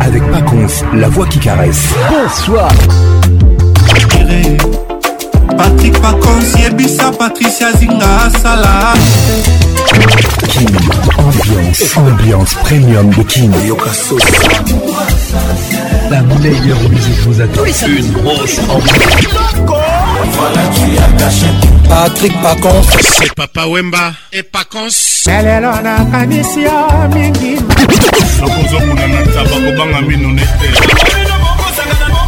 avec Paconce, la voix qui caresse. Bonsoir. Patrick Paconce, Yebisa, Patricia Zinga, Salah. Kim. ambiance, ambiance premium de King. La meilleure musique vous attend. Une grosse ambiance. Voilà, tu as caché. Patrick Pacons. C'est Papa Wemba et Pacons. elelo nakanisi yo mingi nakozokuna na taba kobanga mino nete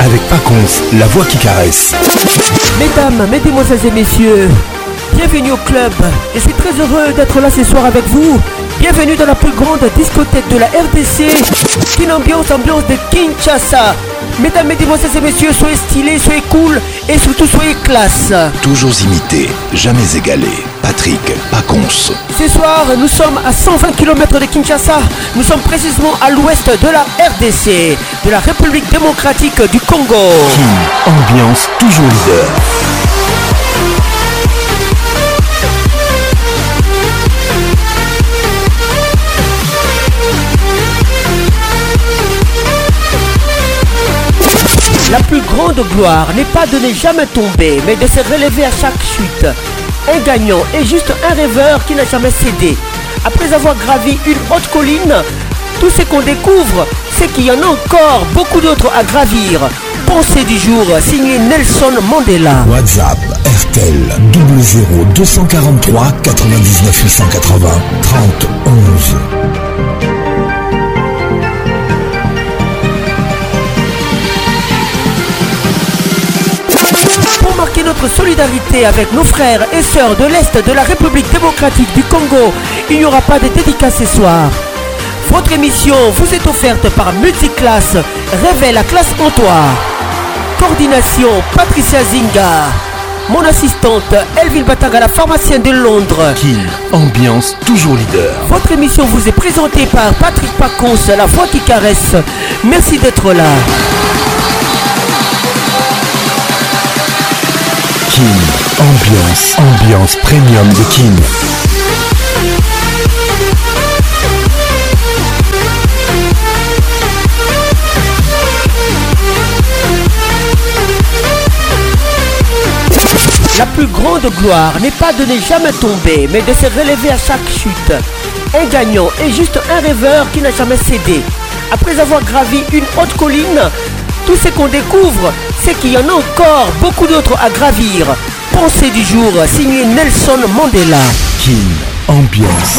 avec Pacons, la voix qui caresse. Mesdames, mesdemoiselles et messieurs, bienvenue au club. Je suis très heureux d'être là ce soir avec vous. Bienvenue dans la plus grande discothèque de la RDC. Une ambiance, ambiance de Kinshasa. Mesdames, mesdames, et Messieurs, soyez stylés, soyez cool et surtout soyez classe. Toujours imité, jamais égalé. Patrick Pacons. Ce soir, nous sommes à 120 km de Kinshasa. Nous sommes précisément à l'ouest de la RDC, de la République démocratique du Congo. Qui ambiance toujours leader. La plus grande gloire n'est pas de ne jamais tomber, mais de se relever à chaque chute. Un gagnant est juste un rêveur qui n'a jamais cédé. Après avoir gravi une haute colline, tout ce qu'on découvre, c'est qu'il y en a encore beaucoup d'autres à gravir. Pensée du jour, signé Nelson Mandela. WhatsApp, RTL, 00243 99 880 30 11. Pour marquer notre solidarité avec nos frères et sœurs de l'Est de la République démocratique du Congo, il n'y aura pas de dédicace ce soir. Votre émission vous est offerte par Multiclass, Réveille la classe toi. Coordination Patricia Zinga. Mon assistante Elville Bataga, la pharmacienne de Londres. Kill ambiance toujours leader. Votre émission vous est présentée par Patrick Pacons, la voix qui caresse. Merci d'être là. Ambiance, ambiance premium de Kim. La plus grande gloire n'est pas de ne jamais tomber, mais de se relever à chaque chute. Un gagnant est juste un rêveur qui n'a jamais cédé. Après avoir gravi une haute colline, tout ce qu'on découvre qu'il y en a encore beaucoup d'autres à gravir. Pensée du jour, signé Nelson Mandela. qui ambiance.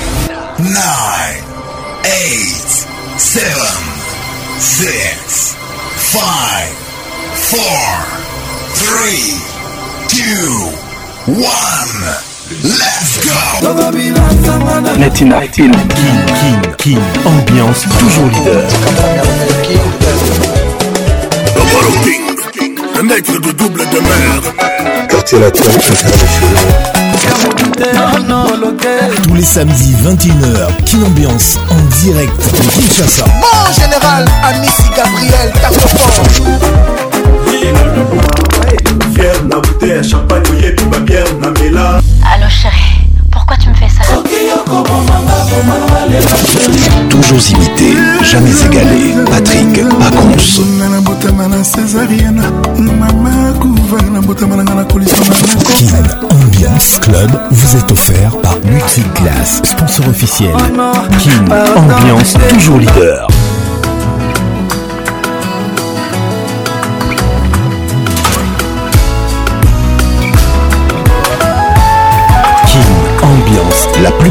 9, 8, 7, 6, 5, 4, 3, 2, 1. Let's go Latina Latin. King, King, King, ambiance toujours leader. Le King, double de mer. Quartier tous les samedis 21h, Kin Ambiance en direct de Kinshasa. Bon général, Amici Gabriel, fort. Fier na Allo chérie, pourquoi tu me fais ça Toujours imité, jamais égalé. Patrick Pacons. King Ambiance Club vous est offert par Multiclass, sponsor officiel. King Ambiance, toujours leader. King Ambiance, la plus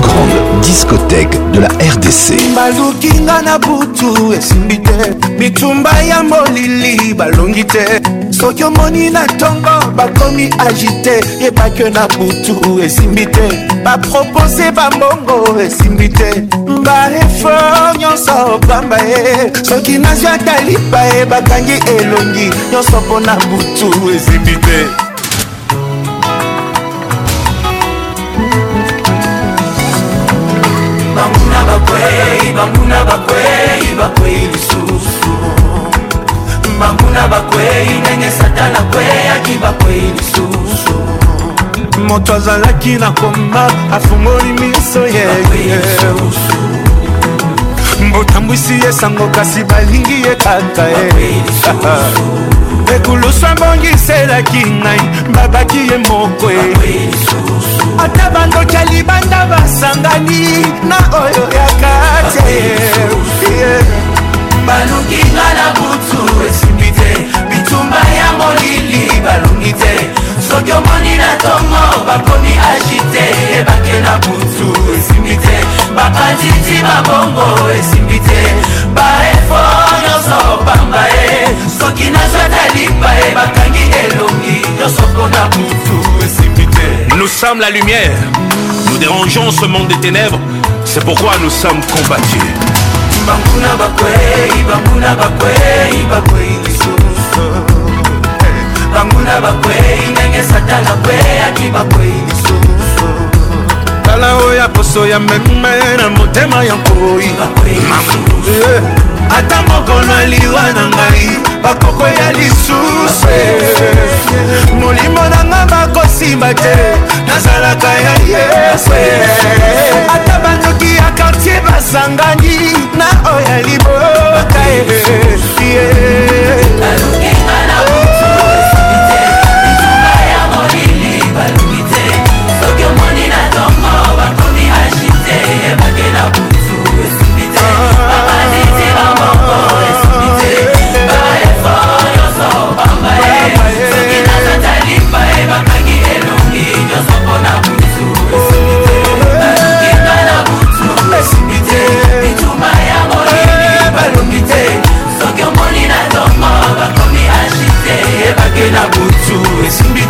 discothèque de la RDC baluki nga na butu esimbi te bitumba ya molili balongi te soki omoni na ntongo bakomi agite yebake na butu esimbi te bapropose bambongo esimbi te baefort nyonso pamba ye soki nazwi ata lipa ye bakangi elongi nyonso mpo na butu esimbi te banguna bakwei banguna bakwei bakwei lisusu banguna bakwei ndenge satana kweyaki bakwei lisusu moto azalaki na komba afungoli miso ye botambwisi ye sango kasi balingi ye kaka ye ekulusu abongiselaki ngai babaki ye moko ye ata bandoki ya libanda basangani na oyo ya kati balukinga na butu esimbi te bitumba ya molili balungi te soki omoni na tongo bakomi agite ebake na butu esimbi te bapanziti babongo esimbi te baefo nyonso pamba e soki nazwata lipa e bakangi elongi nyonso mpona butu esimbi te Nous sommes la lumière. Nous dérangeons ce monde des ténèbres. C'est pourquoi nous sommes combattus. banguna bakwei banguna bakwei bakwei lisusu banguna bakwei ndenge satana kweyaki bakwei lisusu tala oyo ya poso ya meme na motema ya nkoi ata mokolo eliwa na ngai bakoko ya lisusu molimo na nga bakosimba te nazalaka ya yesu ata bandoki ya kartier basangani na oyo ya libota ye soon. It's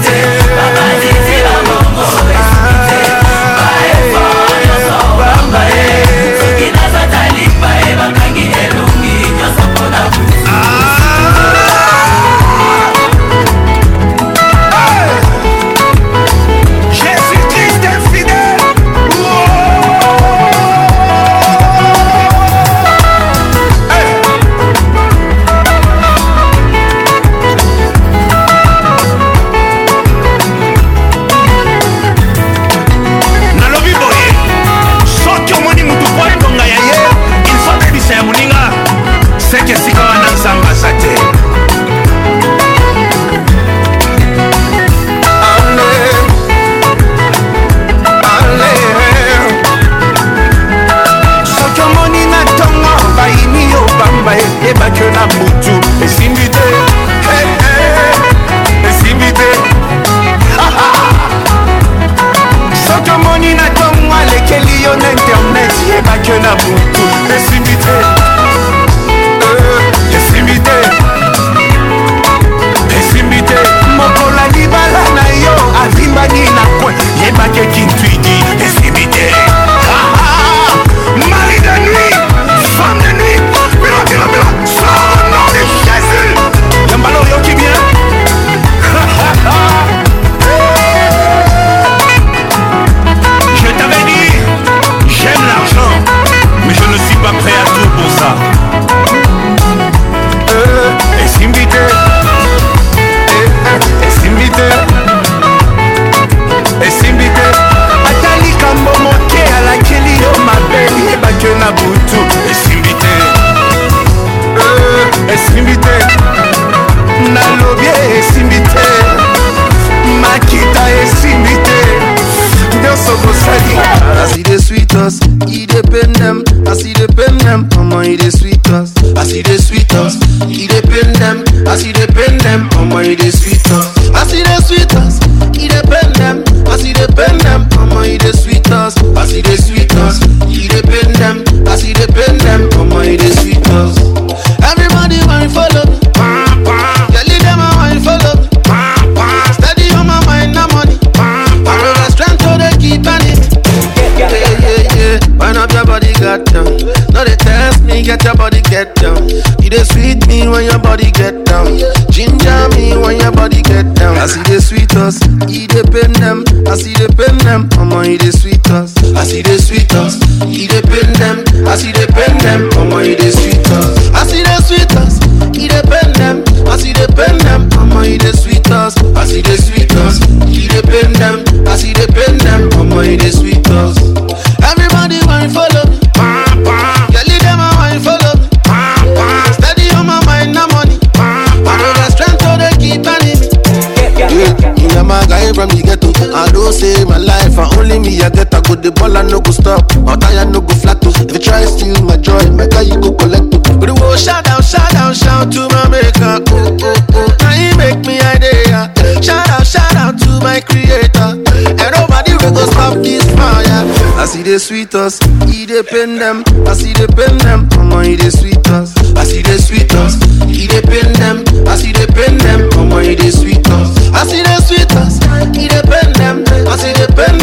Anytime me I get, a good, the ball, I no go stop. My tire no go flat. If you try steal my joy, my guy, you go collect. it. But the world shout out, shout out, shout to my maker. Now he make me idea. Shout out, shout out to my creator. And nobody will go stop this fire. I see the sweet us, he depend them. I see they pain them, on he the sweet us. I see the sweet us, he depend them. I see they pain them, on he the sweet us. I see the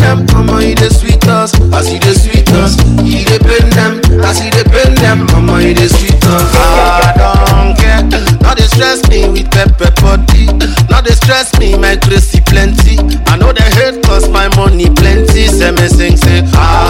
them, mama, you the sweetest. I see the sweetest. He depend them, I see depend them, mama, you the sweetest. I ah, don't care. Not they stress me with pepper body. Not they stress me, my crazy plenty. I know they hate cause my money plenty. Say me sing, say, ah.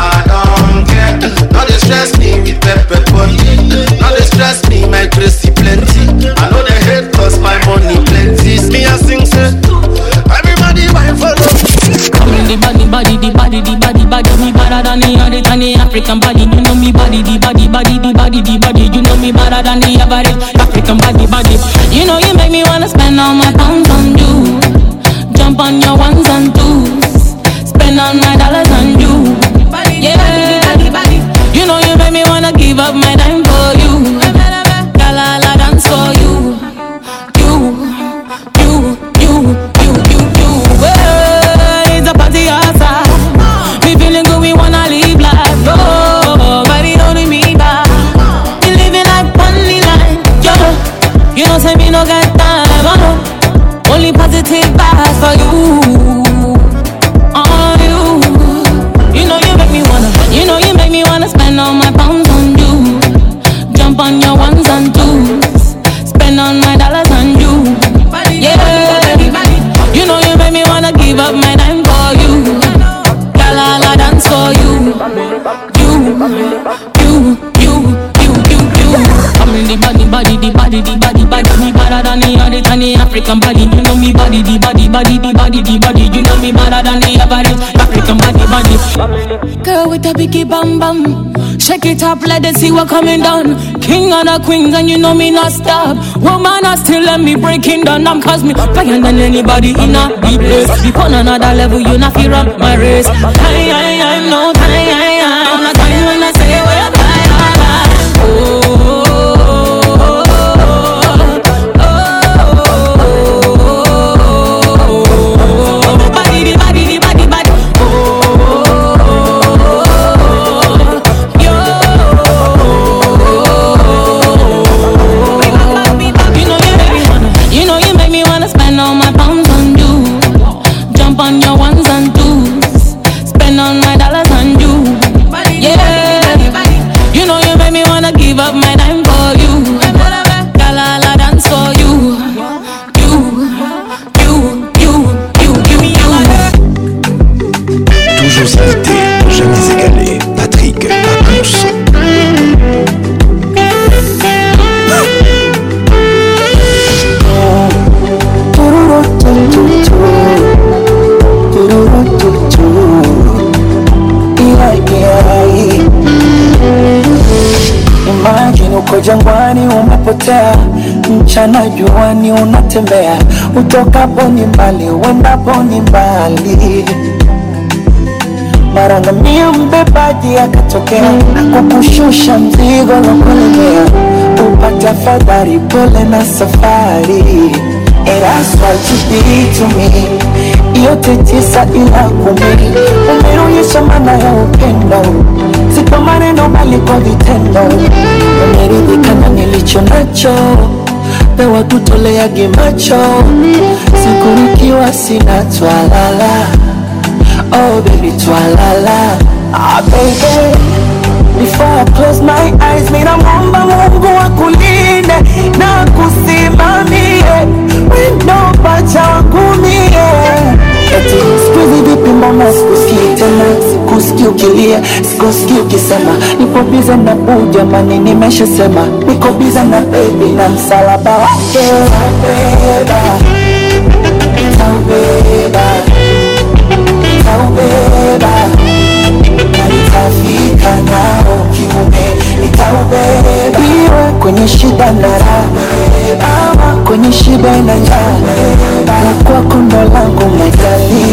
African body, you know me body, the body, body, the body, the body. You know me better than African body, you know me body, the body, body, the body, the body. You know me better than the average African body, body. Girl with a biggie bam bam, shake it up, let them see what coming down. King and a queen, and you know me not stop. Woman, I still let me breaking down. I'm cause me better than anybody in a deep place. Be on another level, you not fear up my race. I, I, I'm no time. mchana juani unatembea, utokapo ni mbali, uendapo ni mbali. Mara ngamia mbebaji akatokea kukushusha mzigo na kulegea, upate afadhali, pole na safari. Eraswa jibitumi yote tisa ila kumi, umeonyesha maana ya upendo, si maneno bali kwa vitendo. Nimeridhika na nilicho nacho pe watu toleage macho siku nikiwa sina twalala oh baby twalala ah, baby before I close my eyes ninamwomba mungu wakulinde na kusimamie wendo pachangumie wakati sikuzi vipi mbona sikusikii tena sikusikii ukilia sikusikii ukisema niko biza na buu jamani nimeshasema niko biza na bebi na msalaba wake taubeba taubeba taubeba nitafika nao kiume nitaubeba iwe kwenye shida na raha okonishiba na yawe nakwako ndalango maikali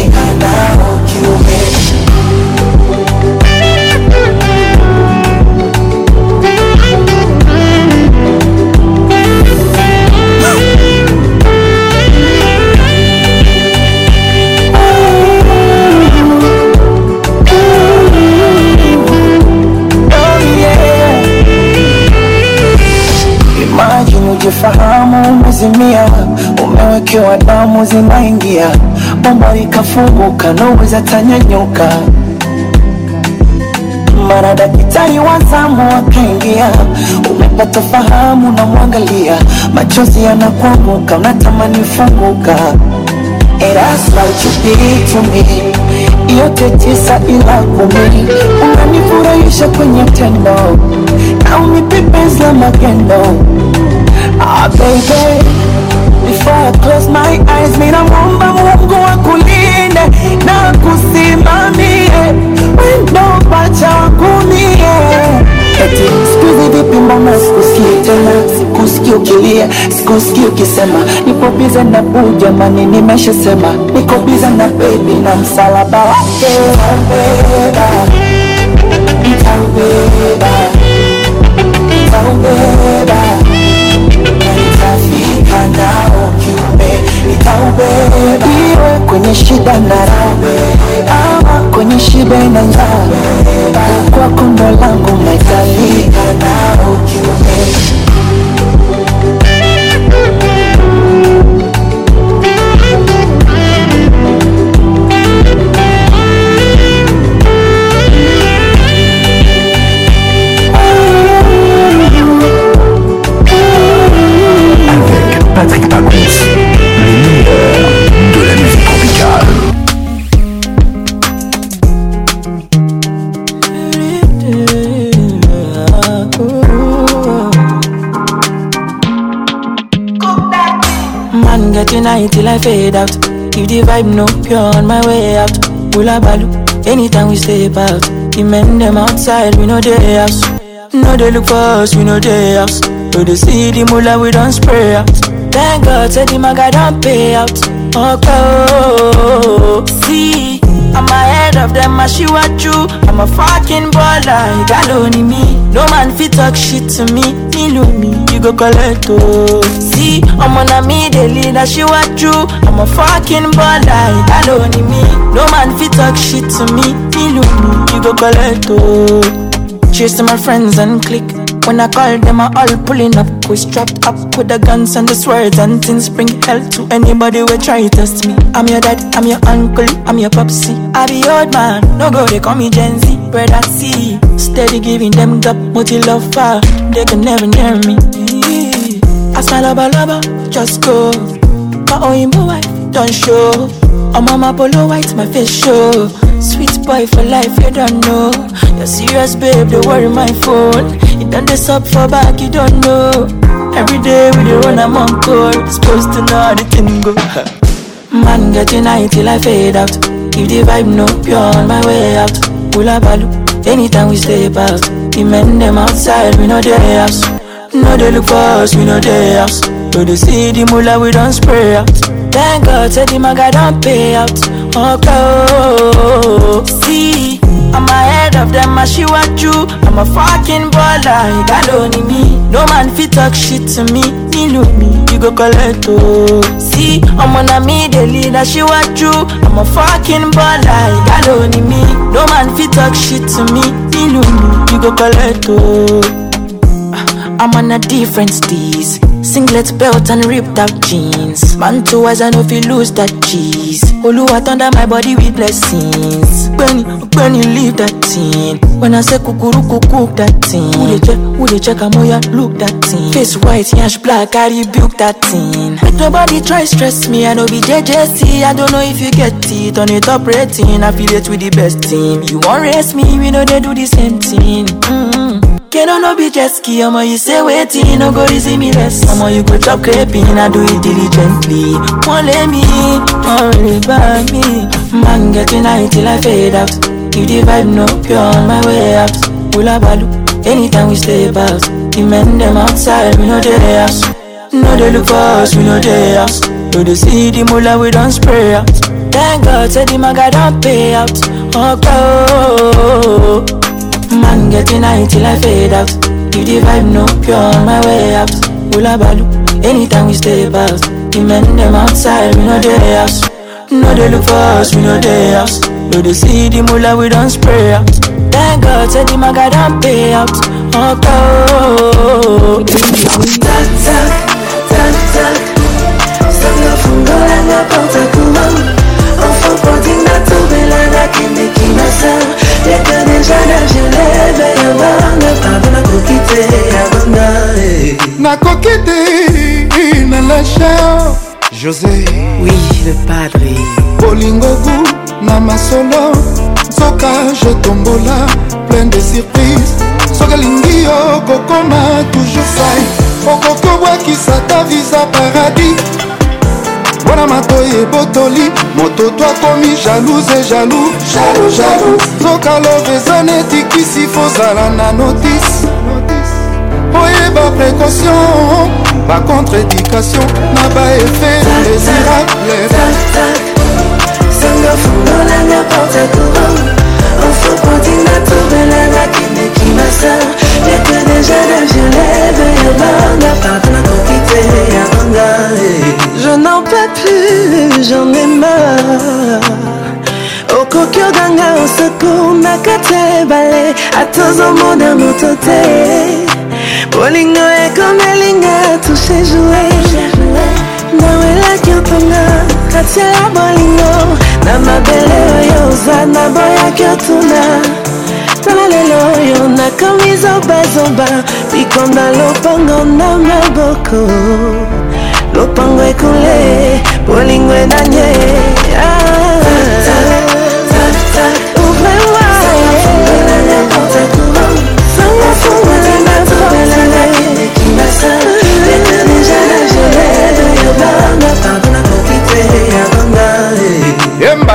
unazimia, umewekewa damu zinaingia, bomba likafunguka, nauweza tanyanyuka. Mara daktari wa zamu akaingia, umepata fahamu, namwangalia, machozi yanakuanguka, unatamani funguka. It has like you did to me Yote tisa ila kumi Unanifurahisha kwenye tendo Na unipe penzi la magendo Ah, baby Before I close my eyes Ninamuomba Mungu akulinde na kusimamie Wendo pacha wakumie Eti sikuzi vipi mbona sikusikie tena Sikusikie ukilia, sikusikie ukisema Niko bize na buja mani nimeshasema Niko bize na baby na msalaba wake Taubeba, taubeba, taubeba iwe kwenye shida na rawe ama kwenye shida na njaa kwako ndo langu maikali get tonight till I fade out. If the vibe no, you on my way out. Hula balu, anytime we step out. The men them outside, we know they house. No, they look for us, we know they house. But they see the mula, we don't spray out. Thank God, said the maga don't pay out. Okay, oh, see, I'm ahead of them, I see what you. I'm a fucking baller, you got me. No man fit talk shit to me, me, me, you go collect, oh city ọmọ a me I'm a fucking fọ́kín I don't me, no man fit talk shit to me me, you go collect o. Oh. Chase my friends and click. When I call them, I all pulling up. We strapped up with the guns and the swords and things. Bring hell to anybody who try to test me. I'm your dad, I'm your uncle, I'm your popsy. I be old man, no go, they call me Gen Z. Bread I see, steady giving them up, multi love far. They can never near me. As lover just go. My Oyinbo wife, don't show. I'ma on my polo white, my face show. Sweet boy for life, you don't know. You're serious, babe, don't worry my phone. You done this up for back, you don't know. Every day we dey run, I'm on call. Supposed to know the thing go. Man, get in high till I fade out. If the vibe no pure on my way out. Pull up a loop, anytime we stay past. The men them outside, we know their house. No, they look for us, we know they house. No, they see the mullah, we don't spray out. Thank God, said the maga don't pay out. Okay, oh. see, I'm ahead of them, I she want you. I'm a fucking baller, that only me. No man fit talk shit to me, me know me. You go collect, oh. See, I'm on a me, the leader, she want you. I'm a fucking baller, that only me. No man fit talk shit to me, me know me. You go collect, oh. I'm on a different steez. Singlet belt and ripped out jeans. Man two eyes I know if you lose that cheese. Oluwa under my body with blessings. Benny, Benny, leave that thing. When I say kukuru cook that thing. Who they check, who they check, I'm ya look that thing. Face white, yash black, I rebuke that thing. But nobody try stress me, I know be JJC. I don't know if you get it on it top rating. Affiliate with the best team. You won't race me, we know they do the same thing. Mm-hmm. Keno no be just key, I'ma you say waiting, no go easy me less. I'ma you go chop crepin, I do it diligently. Won't let me, won't worry about me. Man, get tonight till I fade out. If the vibe no pure on my way out, pull up balu. Anytime we stay about, the men them outside, we know they house. No they look for us, we know they house. No they see the mula, we don't spray out. Thank God, said the maga don't pay out. Okay. Oh, oh, oh, oh. Man getting high till I fade out. If the vibe no pure, my way out. Hula balu, anytime we stay past. The men them outside, we know they house. No they look for us, we know they house. No they see the mula, we don't spray out. Thank God, said the maga don't pay out. Oh, oh, oh. go. Tata, tata. Sanga fungo la na pauta kumam. Enfant porting na tata. nakende kinasa leka nejana geneve yabanga pabo nakoki te yabanga nakoki te na eh. lachar josé oui le padre bolingogu na masolo nzoka jotombola plein de surprise soki alingi yo kokoma toujours fai okoki obwakisa ta visa paradis mpo na matoi ebotoli moto to akomi jalouse e jalou soka love eza neti kisi fozala na notise oyeba précaution bacontreédication na baefe désirable sangafunolanga porte courant enfo kontina tobelelaki nakundaka te bale atozomona moto te bolingo ekomelinga tushe joue nawelaki otonga katiala bolingo na mabele oyo oza naboyaki otuna tala lelo oyo nakomi zobazoba bikonda lopango na maboko lopango ekule bolingo enanye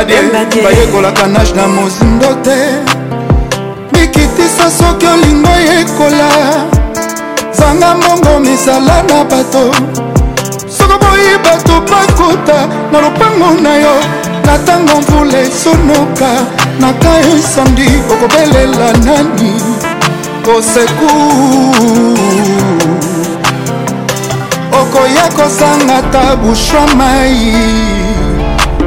bade bayekolaka nage na mozindo te mikitisa soki olingo yekola zanga mbongo misala na bato soko boyi bato bakuta na lopango na yo na ntango mvula esonoka na ka insandi okobelela nani kosekur okoya kozanga ta bushwa mai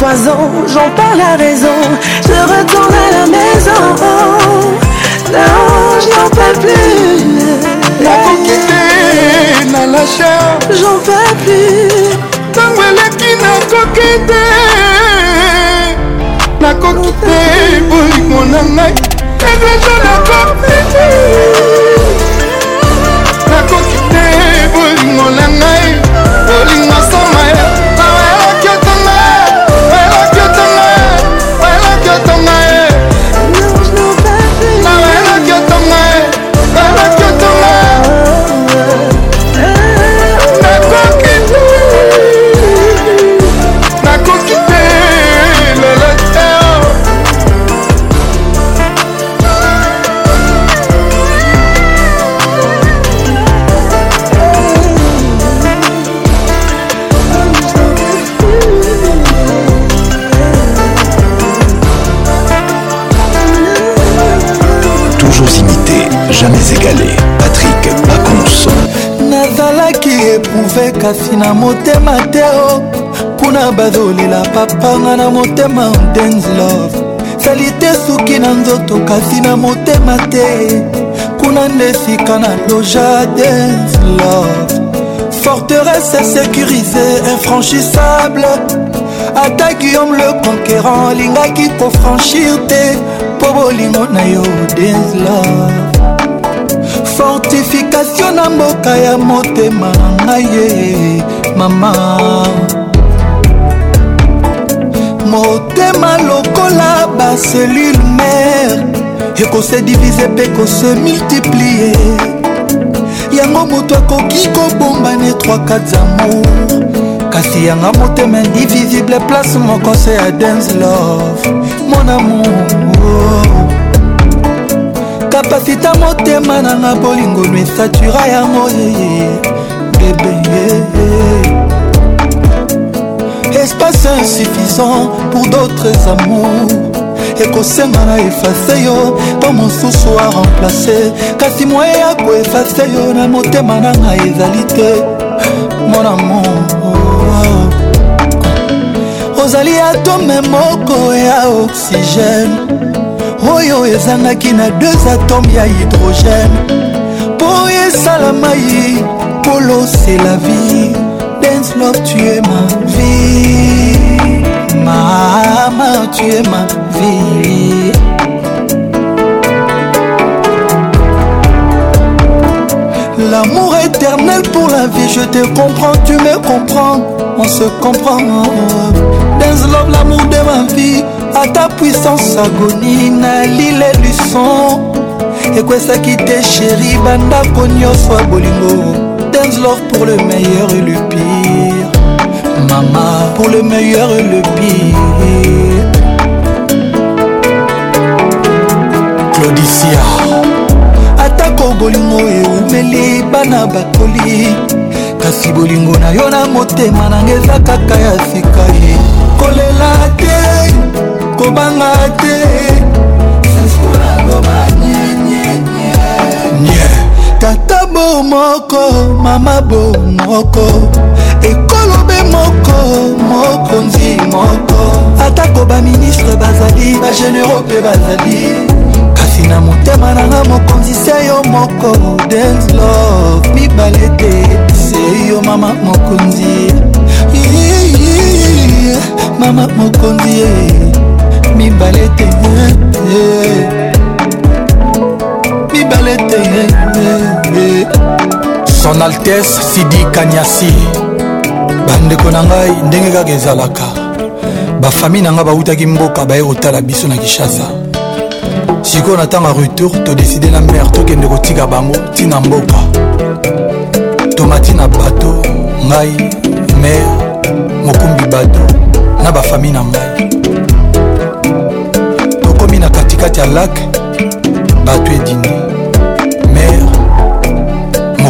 poison, j'en parle à raison, je retourne à la maison. Non, je n'en peux plus. La conquête na lâché, j'en peux plus. la qui na pour na kokite La coquille, je ezaza mon ami. mauvais kasi na motema te o kuna bazolela papanga na motema dance love sali te suki na nzoto kasi na motema te kuna nde sika na loja dance love forteresse sécurisée infranchissable ata guillaume le conquérant alingaki kofranchir te mpo bolingo na yo dance love fortification na mboka ya motema ngai ye mama motema lokola baselule mare ekose divize mpe kose multiplie yango moto akoki kobombana etroikat zamour kasi yanga motema indivisible place moko se ya dance love mon amour kapasita motema nanga bolingono esatura yango yeye bébé espace insuffisant pour d'autres amours ekosenga na efase yo mpo mosusu aremplace kasi moye ya koefase yo na motema na ngai ezali te monamo ozali atome moko ya oxygène oyo ezangaki na deux atome ya hydrogène mpo esalama ye c'est la vie. Dance Love, tu es ma vie. Mama, tu es ma vie. L'amour éternel pour la vie, je te comprends, tu me comprends, on se comprend. Dans love, l'amour de ma vie, à ta puissance agonie, nali les ça qui te chérie Banda ponyo soit bolingo Things Love pour le meilleur et le pire. Mama pour le meilleur et le pire. Claudicia. atako bolingo eumeli bana bakoli kasi bolingo na yo na motema nanga eza kaka ya sika ye kolela te kobanga te tata bo moko mama bo moko ekolobe moko mokonzi moko atako baministre bazali bagénéraux mpe bazali kasi na motema nanga mokonzi se yo moko denslov mibale te se yo mama mokonzi mama mokonzi mibale te eh, eh. son altese sidi kanyasi bandeko na ngai ndenge kaka ezalaka bafami na ngai bawutaki mboka baye kotala biso na kinshasa sikoyo na ntango ya retour todeside na mare tokende kotika bango ntina mboka tomati na bato ngai mare mokumbi bato na bafami na ngai tokomi na katikati ya lak bato edini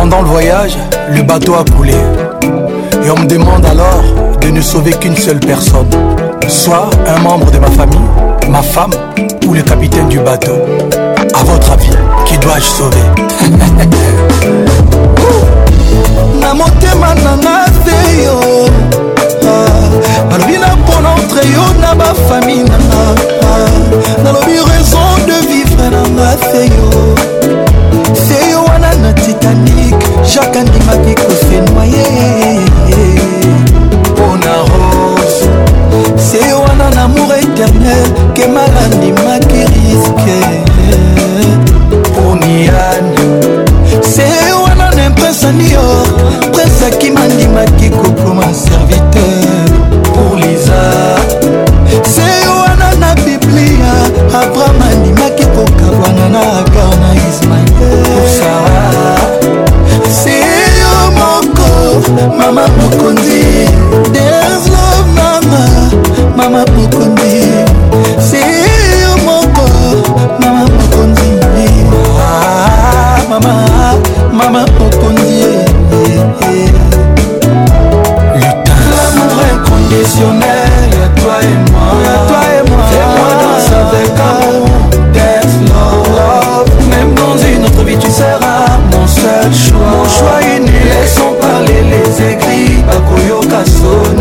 Pendant le voyage, le bateau a coulé. Et on me demande alors de ne sauver qu'une seule personne. Soit un membre de ma famille, ma femme ou le capitaine du bateau. A votre avis, qui dois-je sauver ah, na na ah, raison de vivre patrick jacques andimaki kofenoye mpona rose se wana na amour éternel kemala andimaki riske poniane se wana na imprince anior prince akima andimaki kokoma serviteur pour liza se wana na biblia abraham andimaki kokabwana na mama pokondi there's love mama mama Si on moko mama ah, mama mama pokondi L'amour inconditionnel, toi et moi, toi et moi, fais-moi danser avec amour, death love, même dans une autre vie tu seras mon seul choix, mon choix unique, nzekli bakoyoka soni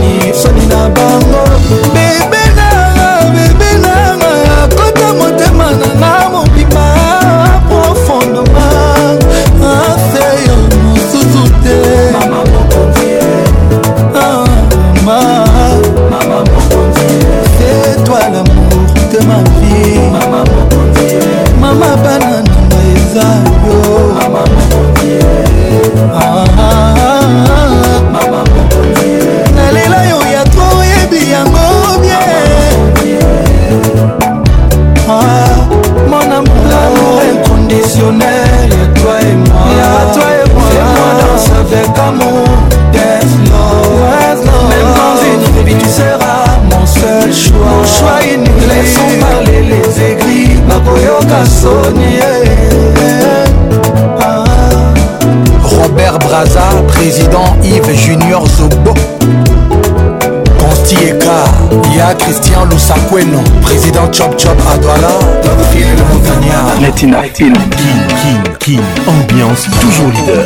Président Chop Chop Adwala Douala le montagnard Latina King King King King Ambiance toujours leader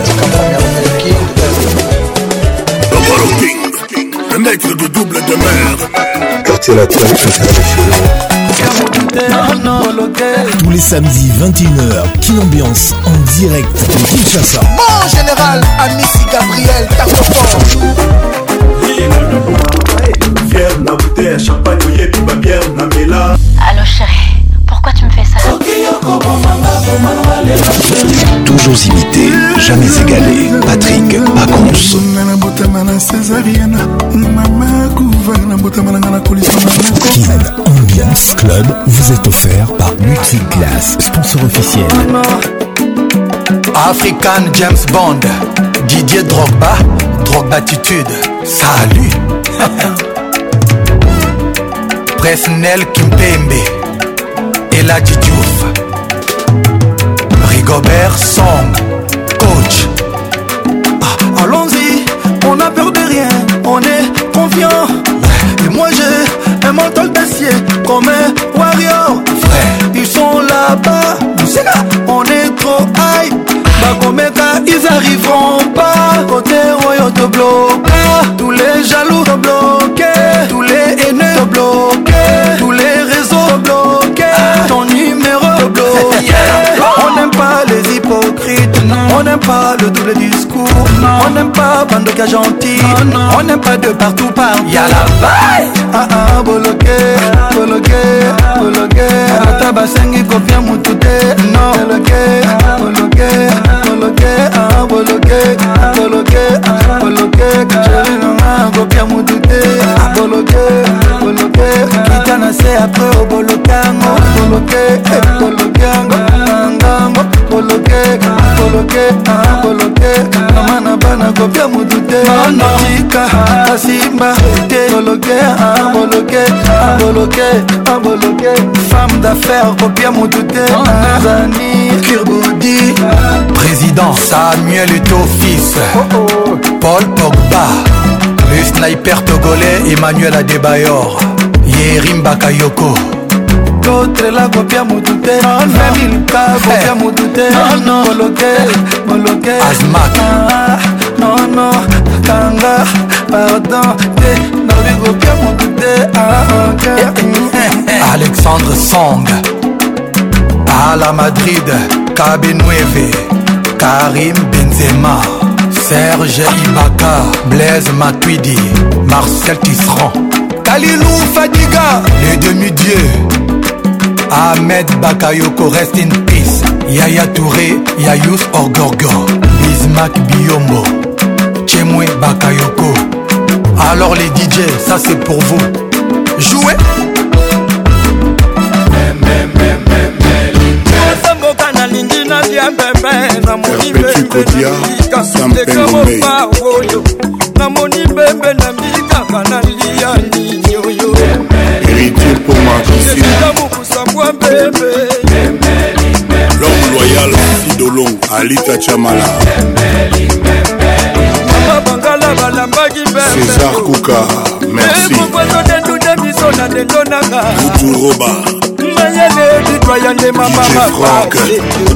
Le maître de double de mer Quartier latin tous les samedis 21h, King Ambiance en direct de Kinshasa. Bon général, Amici Gabriel, t'as Allo Allô chérie, pourquoi tu me fais ça Toujours imité, jamais égalé. Patrick Pacons. Kin Ambiance Club vous est offert par Multiclass, sponsor officiel. African James Bond, Didier Drogba, attitude. Salut prince nel kimpembe eladi diouf rigobert song coach ah, allons-y on n'a peur de rien on est confiant et moi j'ai un mental d'acier comme un warrior frère ils sont là-bas on est trop high bakomeka ils arriveront pas côté oyo te bloka les jaloux sont bloqués, tous les haineux sont bloqués, tous les réseaux sont bloqués, ton numéro bloqué. On n'aime pas les hypocrites, on n'aime pas le double discours. non. On n'aime pas Bandoka gentil. Non, oh non. On n'aime pas de partout par. Y'a la vaille. Ah ah, boloké, boloké, boloké. Arata basengi kofia mutute. Non. Boloké, boloké, boloké. Ah boloké, boloké, boloké. Chérie ah, nanga kofia mutute. Boloké, boloké. Kita na se après obolokango. Boloké, eh, bolokango. nango koloke koloke koloke mama na bana kopia motu te notika asimba te koloke koloke koloke koloke femme d'affaire kopia motu te tanzani kirbudi président samuel eto fils oh, oh. paul pogba le sniper togolais emmanuel adebayor yerim bakayoko kotrela kopiamo dute femilka oh kopiamo dute koloke oh moloke ah, nono kanga pardon te nobi kopiamo dute alexandre song à la madrid kabenueve karim benzema serge ibaka blaise matuidi marcel tisserand kalilou fadiga les demi-dieux Ahmed Bakayoko rest in peace Yaya Touré Yayous Orgorgor Bismack Biombo Chemwe Bakayoko Alors les DJ, ça c'est pour vous Jouez nalingi nalia mbembe namoni bembenaikasotekamopaa oyo namoni bembe nambikaka nalia nini oyo lingwa mpembe l'homme loyal fidolong alita chamala mama bangala balambaki pembecésar kuka merci ekokwazotendude eh, miso na ndendonaka uturoba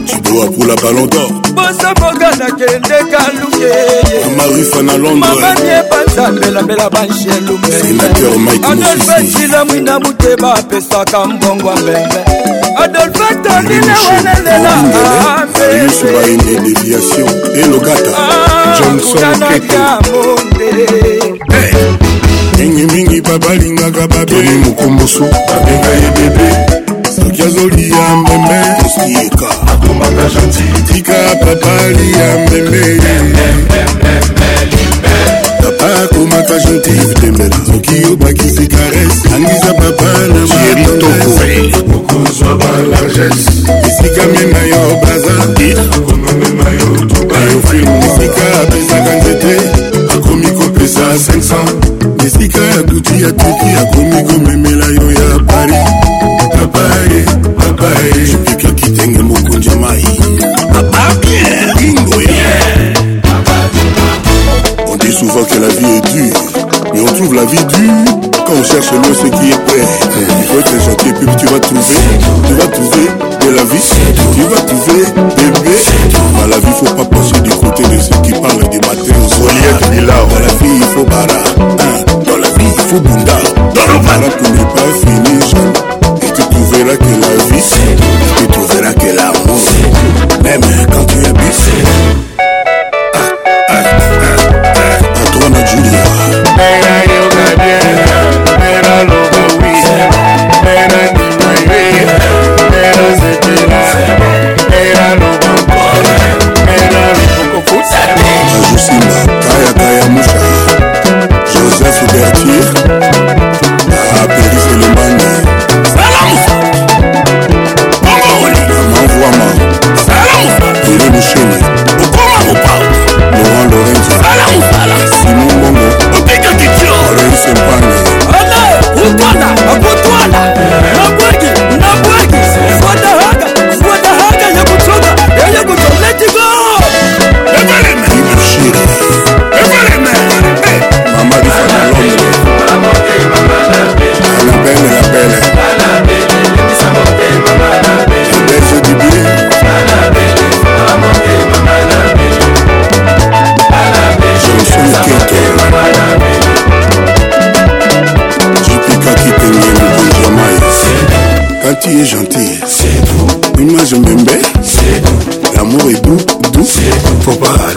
kiboa pula ballon dor bosaboga nakende kalukeyemaruf na londremamani epanzambelambela banshelumbeadolfesila mwina muteba apesaka mbongo mbembe adolfe tondile wanelelabaine ah, déviation elogata ah, johnsonanaka monde mingimingi babalingaka babeli mokomboso babenga ye bebe soki azoli ya mbembe akomaka gentil tika papali ya mbembe papa akomaka gentil tembela soki obakisi karese angisa papa na esika mema yo brazaesika apesaka nzete akomi kopesa 500 esika ya duti ya tuki akomi komemela yo ya paris babaye babaye jukika kitenge mokonzi ya mai babingo eh. on dit souvent que la vie est dure mais on trouve la vie dure quand on cherche l'eau ce qui est prêt il faut être gentil puis tu vas trouver tu vas trouver de la vie tu vas trouver bébé dans la vie faut pas passer du côté de ceux qui parlent des matins Goliath Bilao dans la vie il faut bara dans la vie il faut bunda dans le bar pour ne pas finir jamais trouveras que la vie, tu trouveras que l'amour, même quand tu abuses. Ah ah, ah, ah, ah, Antoine Junior. Justina.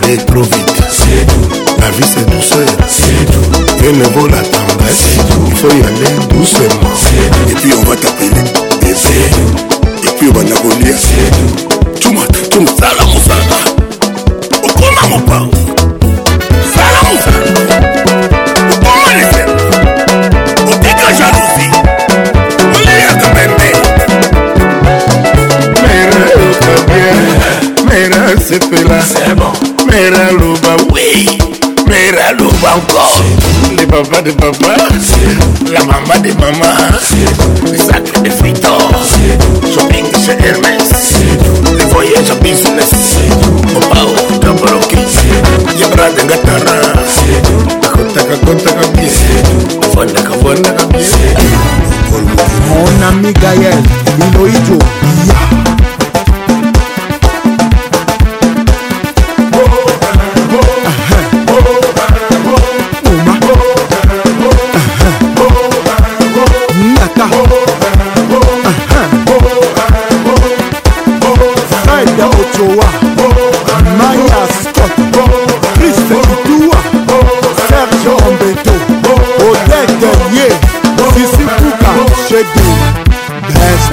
aller trop vite. C'est tout. La vie c'est douceur. C'est tout. Rien ne vaut la tendresse. C'est tout. Il faut y aller doucement. C'est tout. Et puis on va t'appeler. C'est tout. Et puis on va t'appeler. C'est tout. Tuma, tuma, sala musala. Okoma mopa. Sala musala. Okoma lise. Otika jalousie. Olia kabembe. Mera, kabembe. Mera, c'est de papa, la mamá de mamá, le sac de fritos, shopping chez Hermes, le voyage à business, papa au taboroki, yabra de gatara, takotaka kotaka bien, vondaka vondaka bien. Mon ami Gaël, Minoïdjo.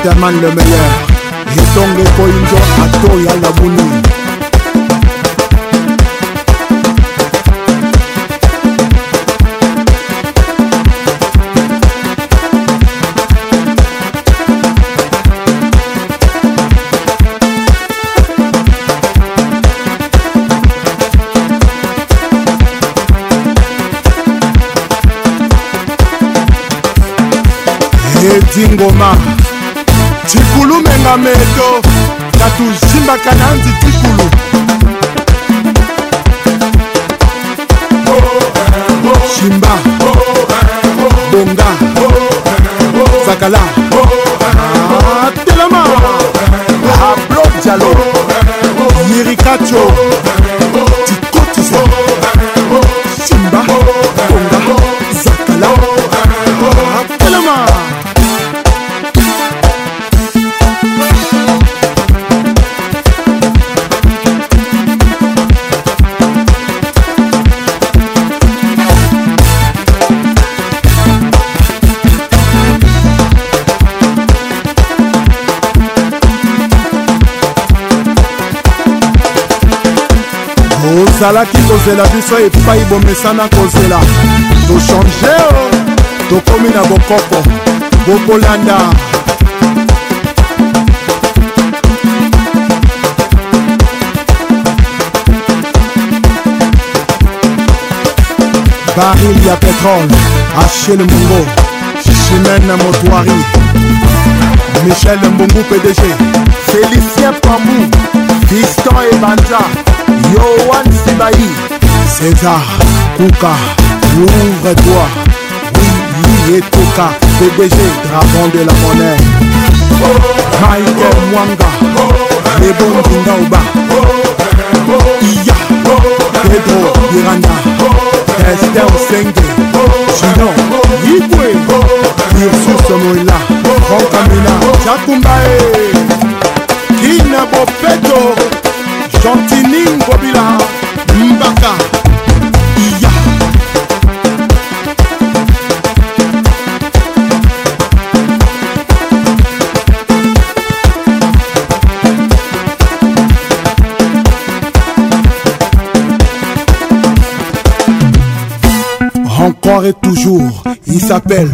Daman le meilleur Yetonge Koinjo Atoya Labuni Kanal sitzt ozalaki kozela biso epai bomesana kozela tochange oh. tokomi na bokoko bokolanda baril ya petrole achel mongo chimene motoari michel mbungu pdg félicien pamou distan ebanja yoan Mbaï, César, Kouka, ouvre-toi. Oui, lui et Toka, PDG, dragon de la monnaie. Michael Mwanga, les bons Kingaouba. Iya, Pedro Miranda, Esther Senge, Chinon, Yibwe, Ursus Moïla, Franck Amina, Chakumbae, eh. Kina Bofeto, Gentining Bobila. Encore et toujours, il s'appelle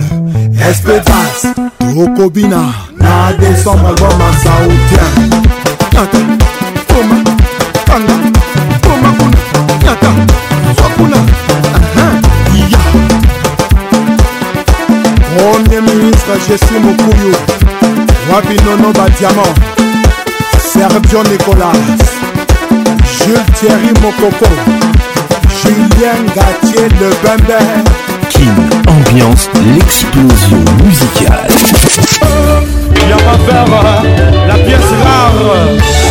Espevas Rokobina Na décembre album Saoudien Kesi Mukuyu Wabi Nono Badiamant Sergio Nicolas Jules Thierry Mokoko Julien Gatier Le Bembe Kim ambiance l'explosion musicale Viens pas faire euh, la pièce rare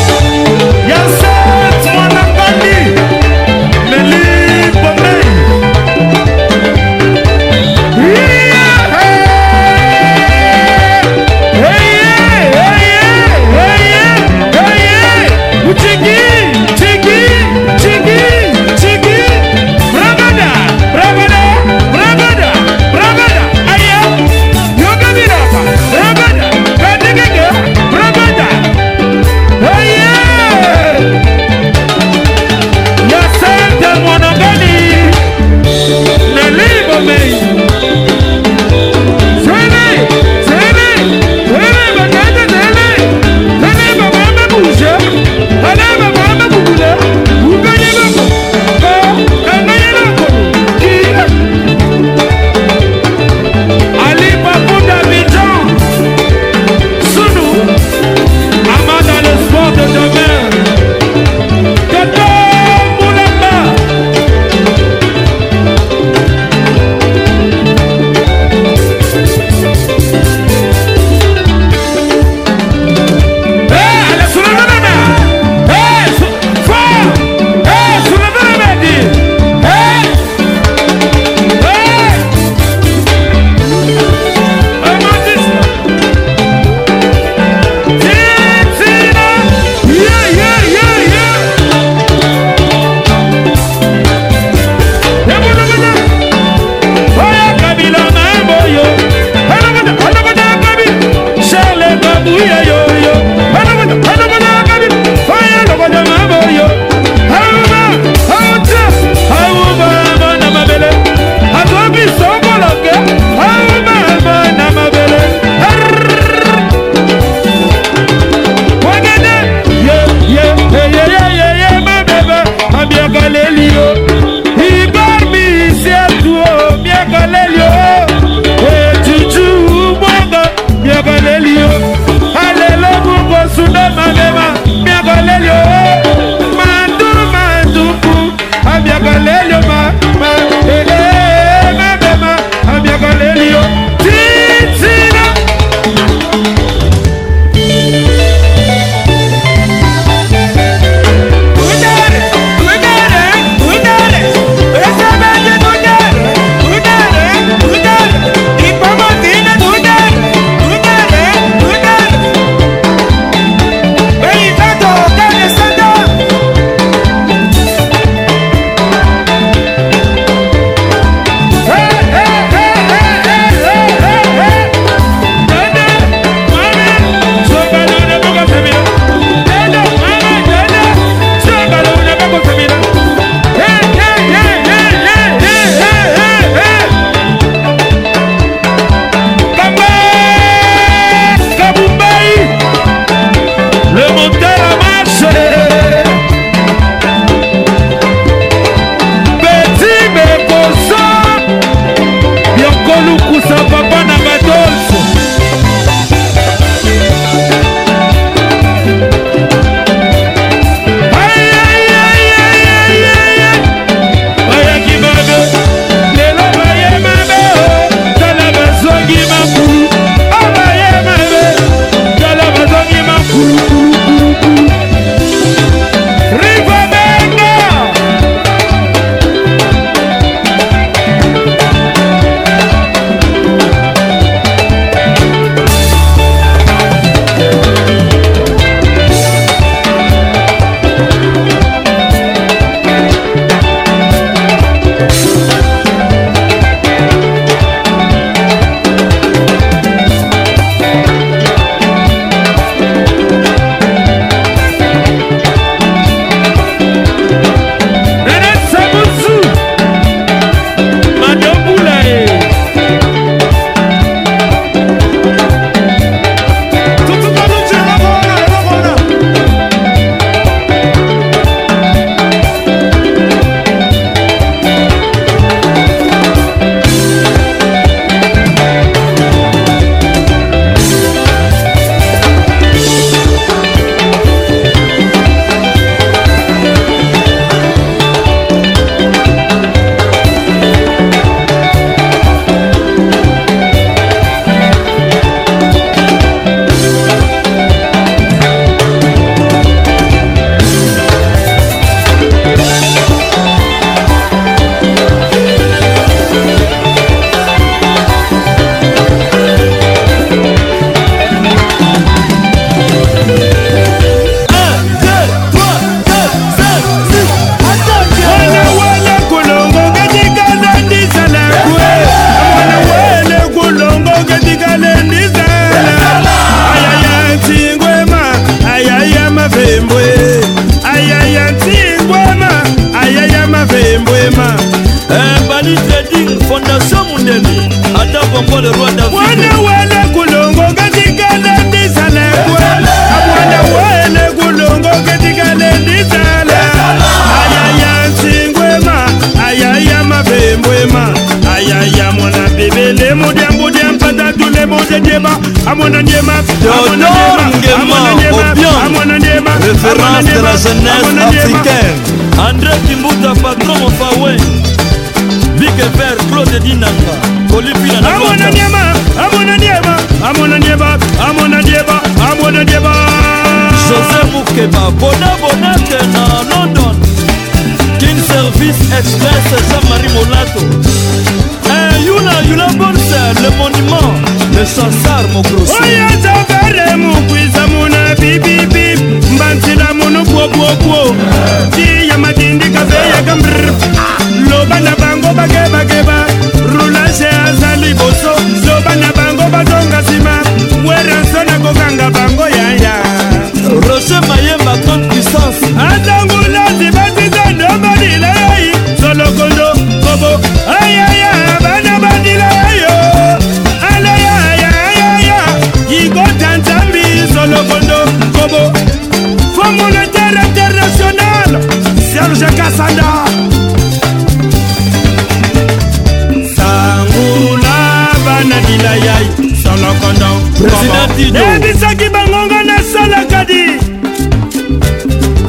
basalaki bangonga nasalaka di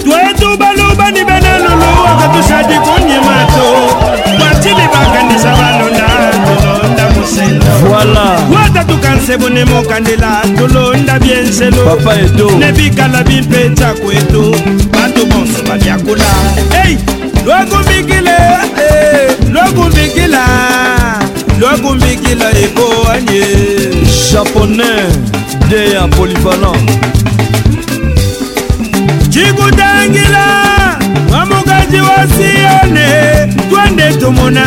twetu balubani bena lulu akatushadi kunyemato batili bakandisa balonda tulonda muselo voilà. wata tukansebune mokandela tulonda bienselo ne bikala bimpetsa kwetu bato bonso babyakula ei hey, lwakumbikile hey, lwakumbikila lwakumbikila ekoanye japonais dj ya polyvalent jikutangila mwamukaji wa sione twende tumuna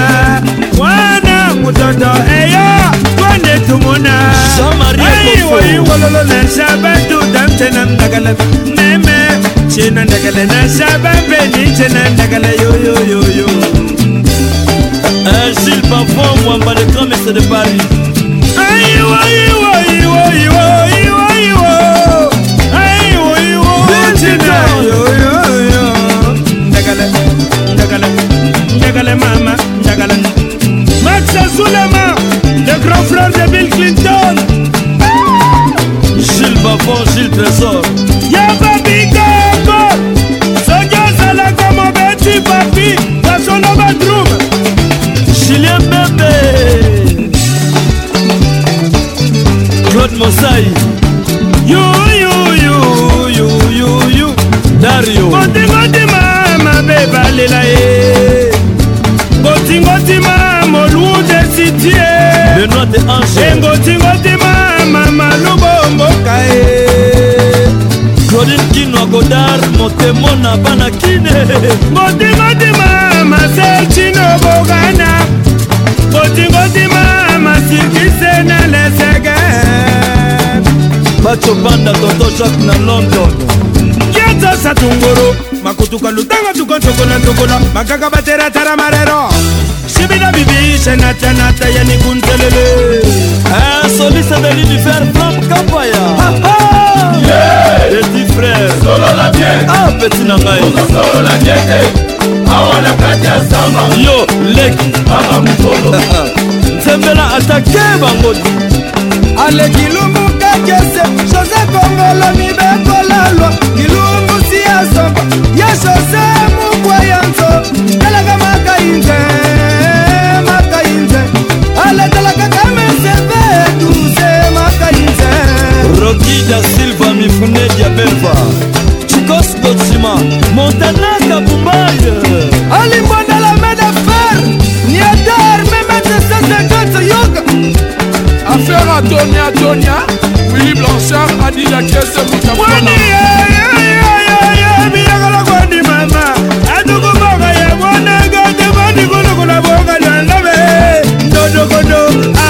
mwana mutoto eyo twende tumuna aiwaiwololo na shaba tutamtena ndagala meme china ndagala na shaba mbeni chena ndagala yoyoyoyo eh, Gilles Bavon, Wamba, le grand maître de Paris. Aïe, aïe, aïe. Souleyman, le grand frère de Bill Clinton. Gilles Bavon, Gilles Trésor. Y'a yeah, claude mosai yoyoyoyoyo dario kotingotima mabe balela ye kotingotima moluu desitie benoite ange engotingotima mama lubomboka ye claudine kino godar motemona bana kine kotingotima masel chinobogana kotingotima masikisena bacobanda tonto jacke na london kieta satunguru makutuka lutanga tukontokola ntokola makaka bateratara marero sibina bibishe natanata ya nikuntelele eh, soliste de l'univers flam kapaya petit frère ah petit na ngai yo leki nzembela atake bango aleki lumu kese jose kongoloni bekolalwa kilungusi ya somba ya jose mukwa ya nzo telaka makainze makainze aletelaka kameseve tuze makainze rokida silva mifune diabelva chikos dotsima montanas blanchard atonia atonia wili blanchard adila kiese mutabiyakalakondimama atukumaka yabonagatemandikulukola bongalyandabe ndodokodo a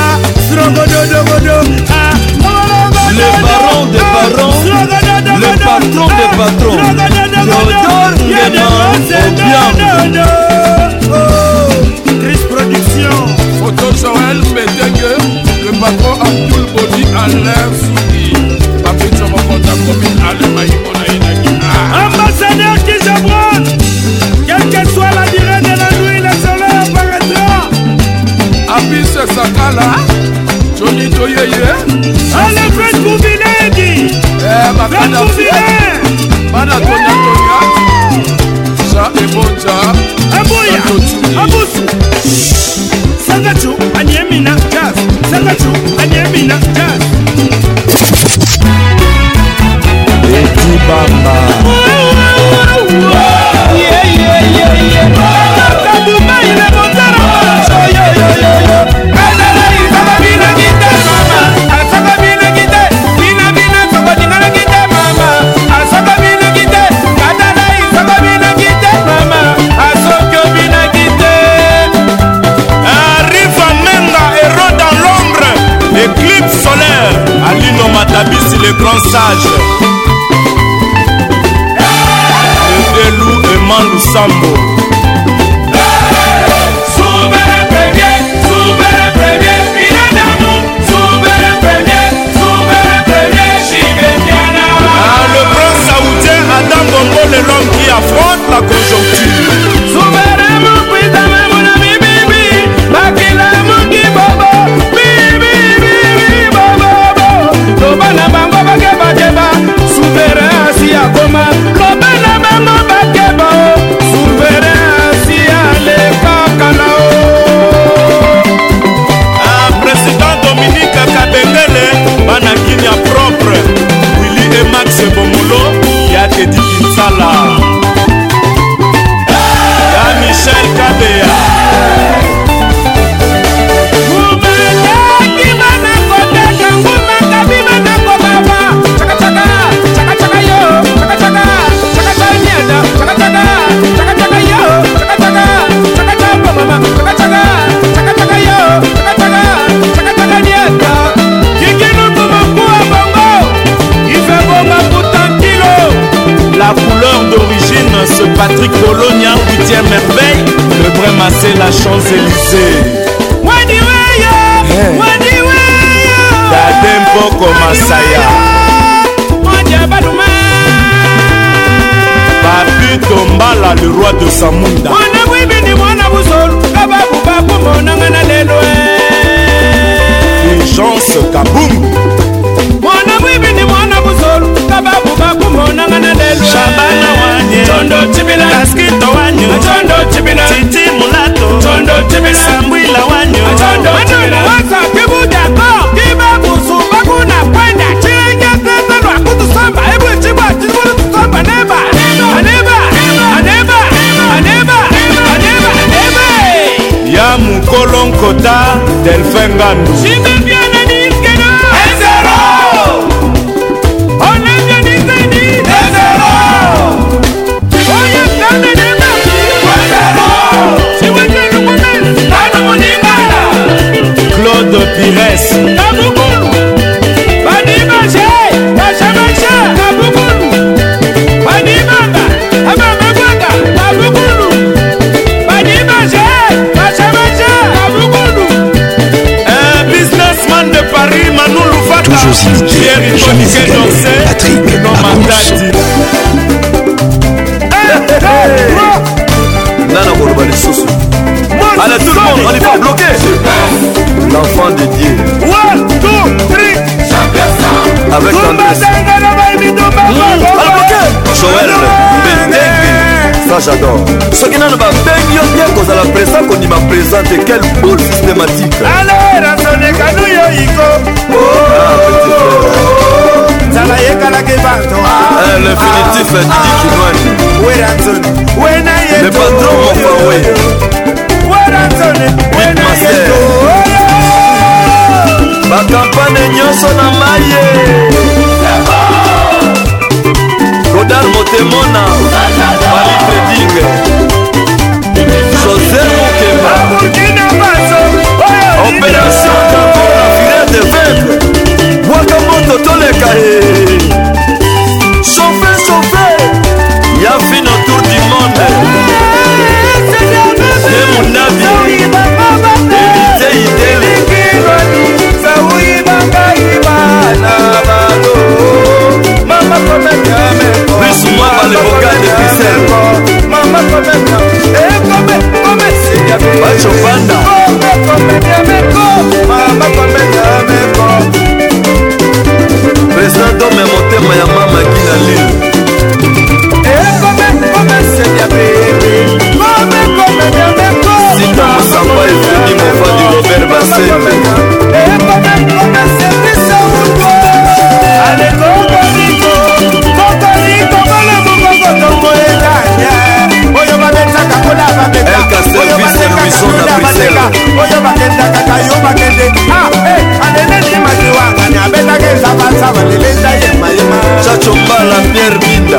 srokododokodo eh, eh, eh, a ah, ah. le baron des ah. barons, le patron des patrons, l'auteur des noms, oh, Chris Production, Photo Joël Medegue, di alain fudi papejo mokonza komi alemayibo na ye na kina ambassadeur kisabron quelque soit la durée de la nuit le soleil apparaîtra abise sakala joni toyeye alefred kubiledi eh, bana tonatoya sa ebonja aboya eh, abusu sangacu anyemina gas sangacu Amina, sage Dedelu et Mandou Sambo samunda vengan Patrick nana koloba lisusu allez tout le monde on y va bloqué l'enfant de dieu One, two, three. avec joel bendenge mmh. ça j'adore soki nano babengi yo bien kozala présent kondima présent te quel boule systématique Le finitif Didi Kinwani Le patron mon faoué Beatmaster bakampane nyonso na mai ye godar motemona malitredinge josé mokemba oh, oh. opération de corafire de veugle mwaka moto toleka ye eh. tunavi elite idelerisumwa balevoka de pisel eh, bacovanda président dome ya motema ya mama kina lile eh, robert basembe oyo babetaka kola babeoyo bakendaka kayo bakende aleleli maziwangani abetaka ezabasa balelenda yemayema chachombala pierre binda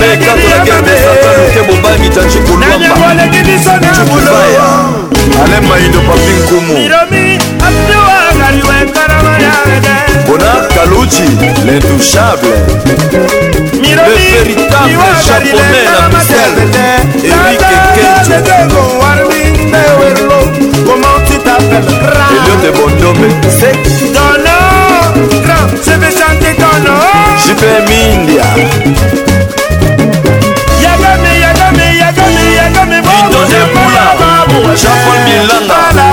mpe kati na guerre de satan luke bobangi janji kolwambaaya ale maindo papi nkumu bona kaluci l'intouchable le véritable japonais na misel erike kenjoeliote bondombe jpm india jose bula jean-paul milanga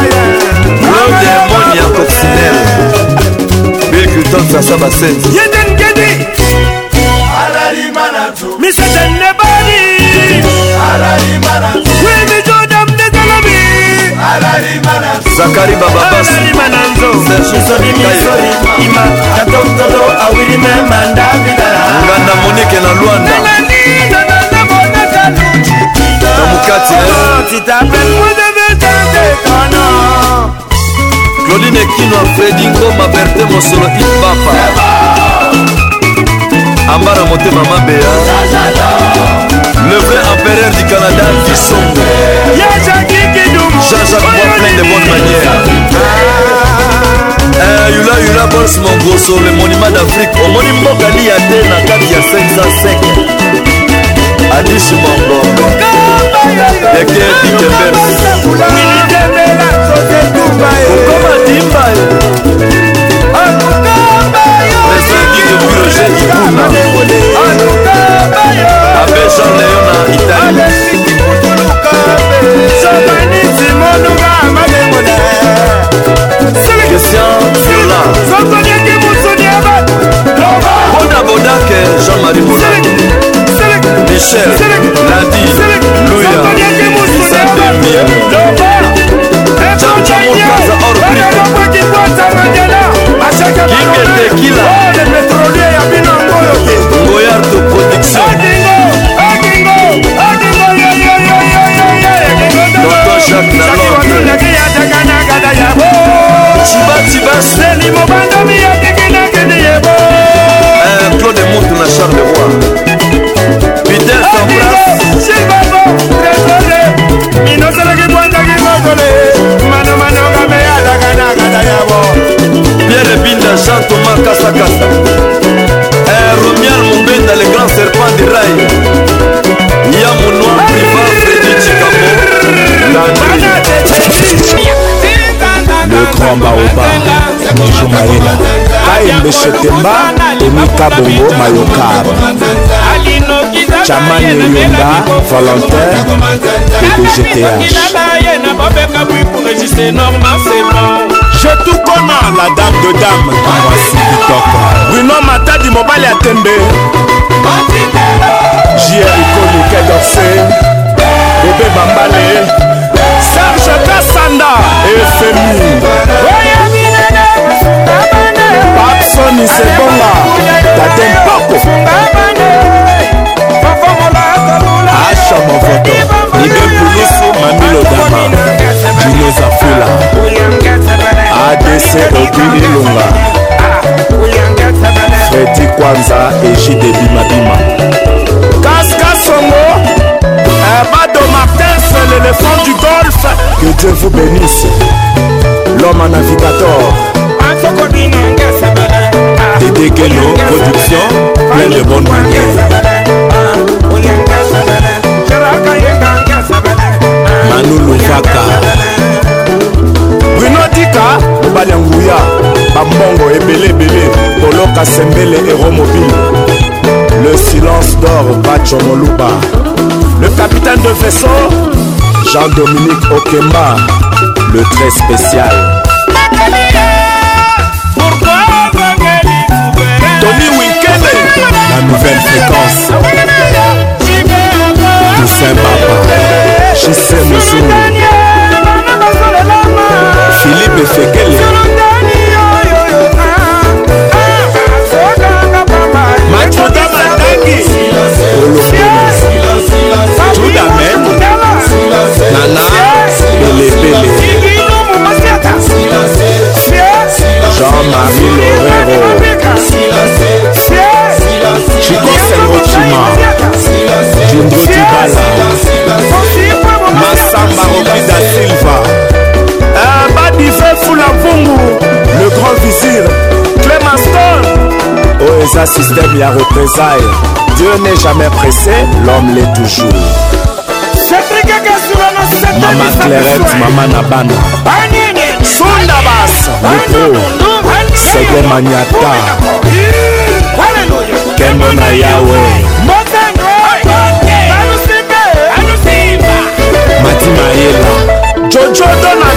claude monia coccinel bill clinton sasa basenzi yeden gedi miseten nebali wimi jodam dezalami zakari bababasalalima na nzoiima katotolo awirimemandabidala nganda monike na lwanda Si oh, t'appelles moi je vais chanter ton nom Claudine Kino Freddy Ngoma Berté Mosolo Ipapa Ambara motema mabeya Le vrai empereur du Canada Visongo Jean-Jacques Bois plein de bonnes manières eh, yula yula bols mongoso le monument d'afrique omoni mboka liya te na kati ya 505 adisi mongogo yeke dikembeokobadimba abe jean leo na italiekristian zola bodabodak jean marie bola Michel, Nadi, Luya, kingete kila ngoyar to production dr jacques nalonge cibacibaseni mobandomi sakasa romial mombenda le grand serpent de rai ya monoi priva fredi cikamo la le grand baoba mijo mayela kaembe shetemba emika bongo mayokar chamane yonga volontaire de dgth je tout kona la dame de dame voici kitoko bruno matadi mobali ya tembe jierikoli kedorse bobe bambale serge kasanda efemi papsoni sebonga tate mpako asha movoto libepulusu mamilodama julius afula adc obililunga fredi kwanza egide bimabima kaska songo euh, bado martins l'éléphant du golfe que dieu vous bénisse l'homme navigator dedekeno production plein de bonne manière manu luvaka tika mobali ya nguya bambongo ebele ebele koloka sembele eromobile le silence d'or bacho moluba le capitaine de vaisseau jean-dominique okemba le très spécial tony winkele la nouvelle fréquence toussaint baba jise mozulu besekele matroda matangi olokojuda men nana pelebele jean-marie lorero chico sengotima jindro dibala masamba robi da silva Lungu le grand vizir Clémaston oyo oh, eza système ya représaille dieu n'est jamais pressé l'homme l'est toujours mama clairette mama na bana sondabas mikro sege maniata kembo na yawe mati mayela jojodo na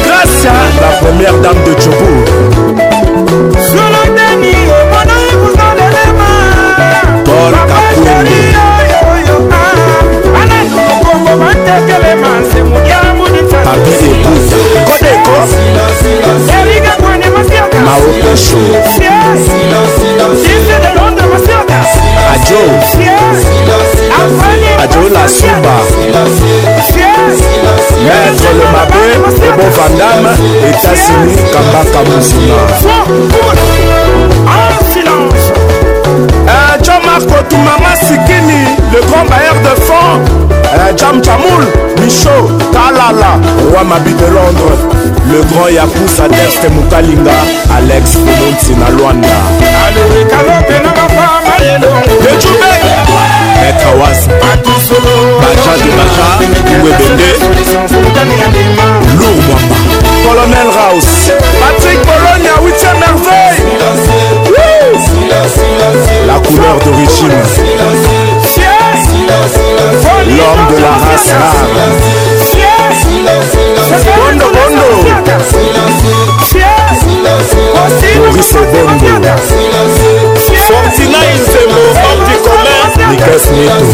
Patricia, la première dame de Djobo. Sur le déni, mon oeil vous en mains. Paul Kapoueni. Papi Ekuta. Kodeko. Maoko Show. Silence, silence, silence. àjò àjò la sùnbà maître le mabé ebo vandame etasini kambaka mosima eh, john marco tumama sikini le grand bailleur de fond eh, jam jamoul michaud talala roi mabi de londres le grand yakusa deste mukalinga alex pelonti na lwanda Maître Awas de Colonel Patrick Bologna merveille La couleur d'origine L'homme de la race rare Bondo Bondo Bondo Patrice Neto.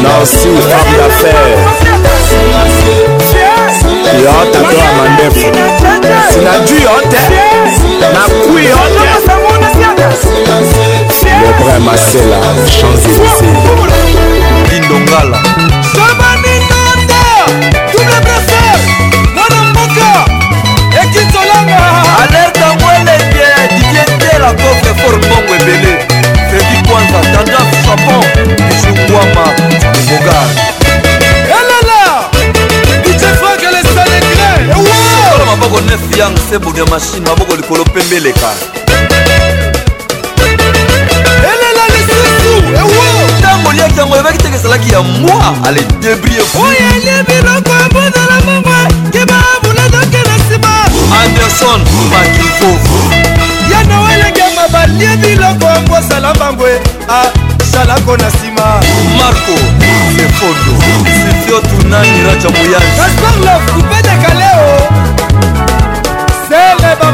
Nancy, femme d'affaires. yote to ya mandefu sinajui yote nakui yote lebre masela champs élysées lindongala fiang sebudi ya mashine maboko likolo pembe eleka elela lisusu ntango oliaki yango ebaki teke ezalaki ya mwa ale debrie oyelie biloko ebondela mongwa keba buladokena nsima anderson makifo ya noelengema balie biloko ambosala mbangwe asalako ah, na nsima marco sefondo sifio tunani raja moyani kastor lof kupedeka leo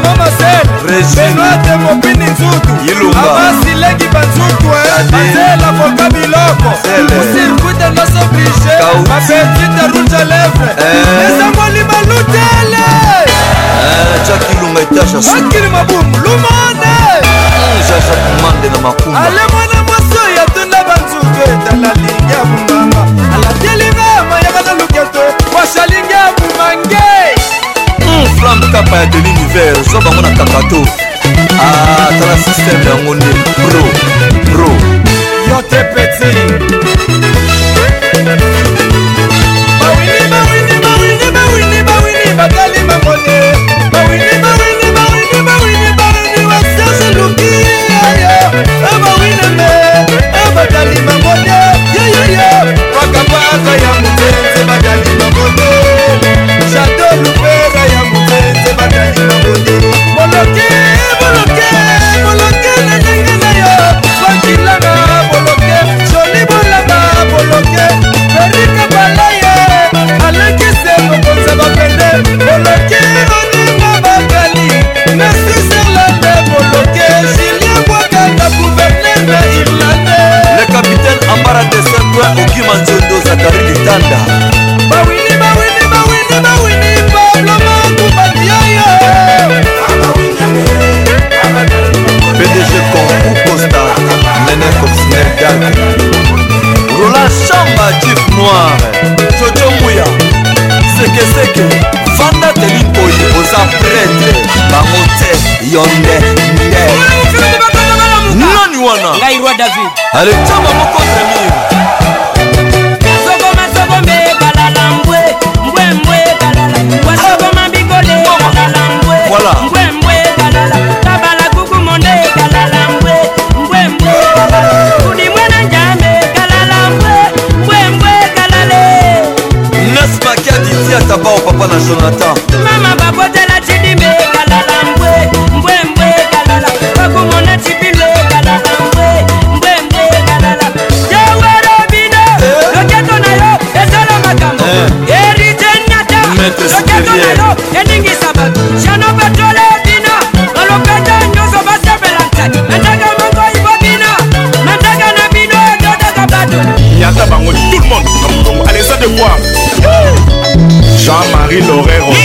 papa masel benoate mopini nzutu amasilengi banzutu eh, mazela foka biloko osirkuite nosoblige mapetite rouge lèvre ezangoli balutele akili mabumu lumone ale mwana mwaso yatunda banzutu etala lingi ya bumbanga papa ya de l'univers zwa bango na kakato atala ah, systeme yango nde pro pro yo te petit Ghana Roland Chamba Chief Noir Jojo Mouya Seke Seke Vanda Telipoi oza prêtre bango te yo nde nde nani wana ngai roi david ale cama moko zemir taba o papa na jonathan mama babotela L'orero.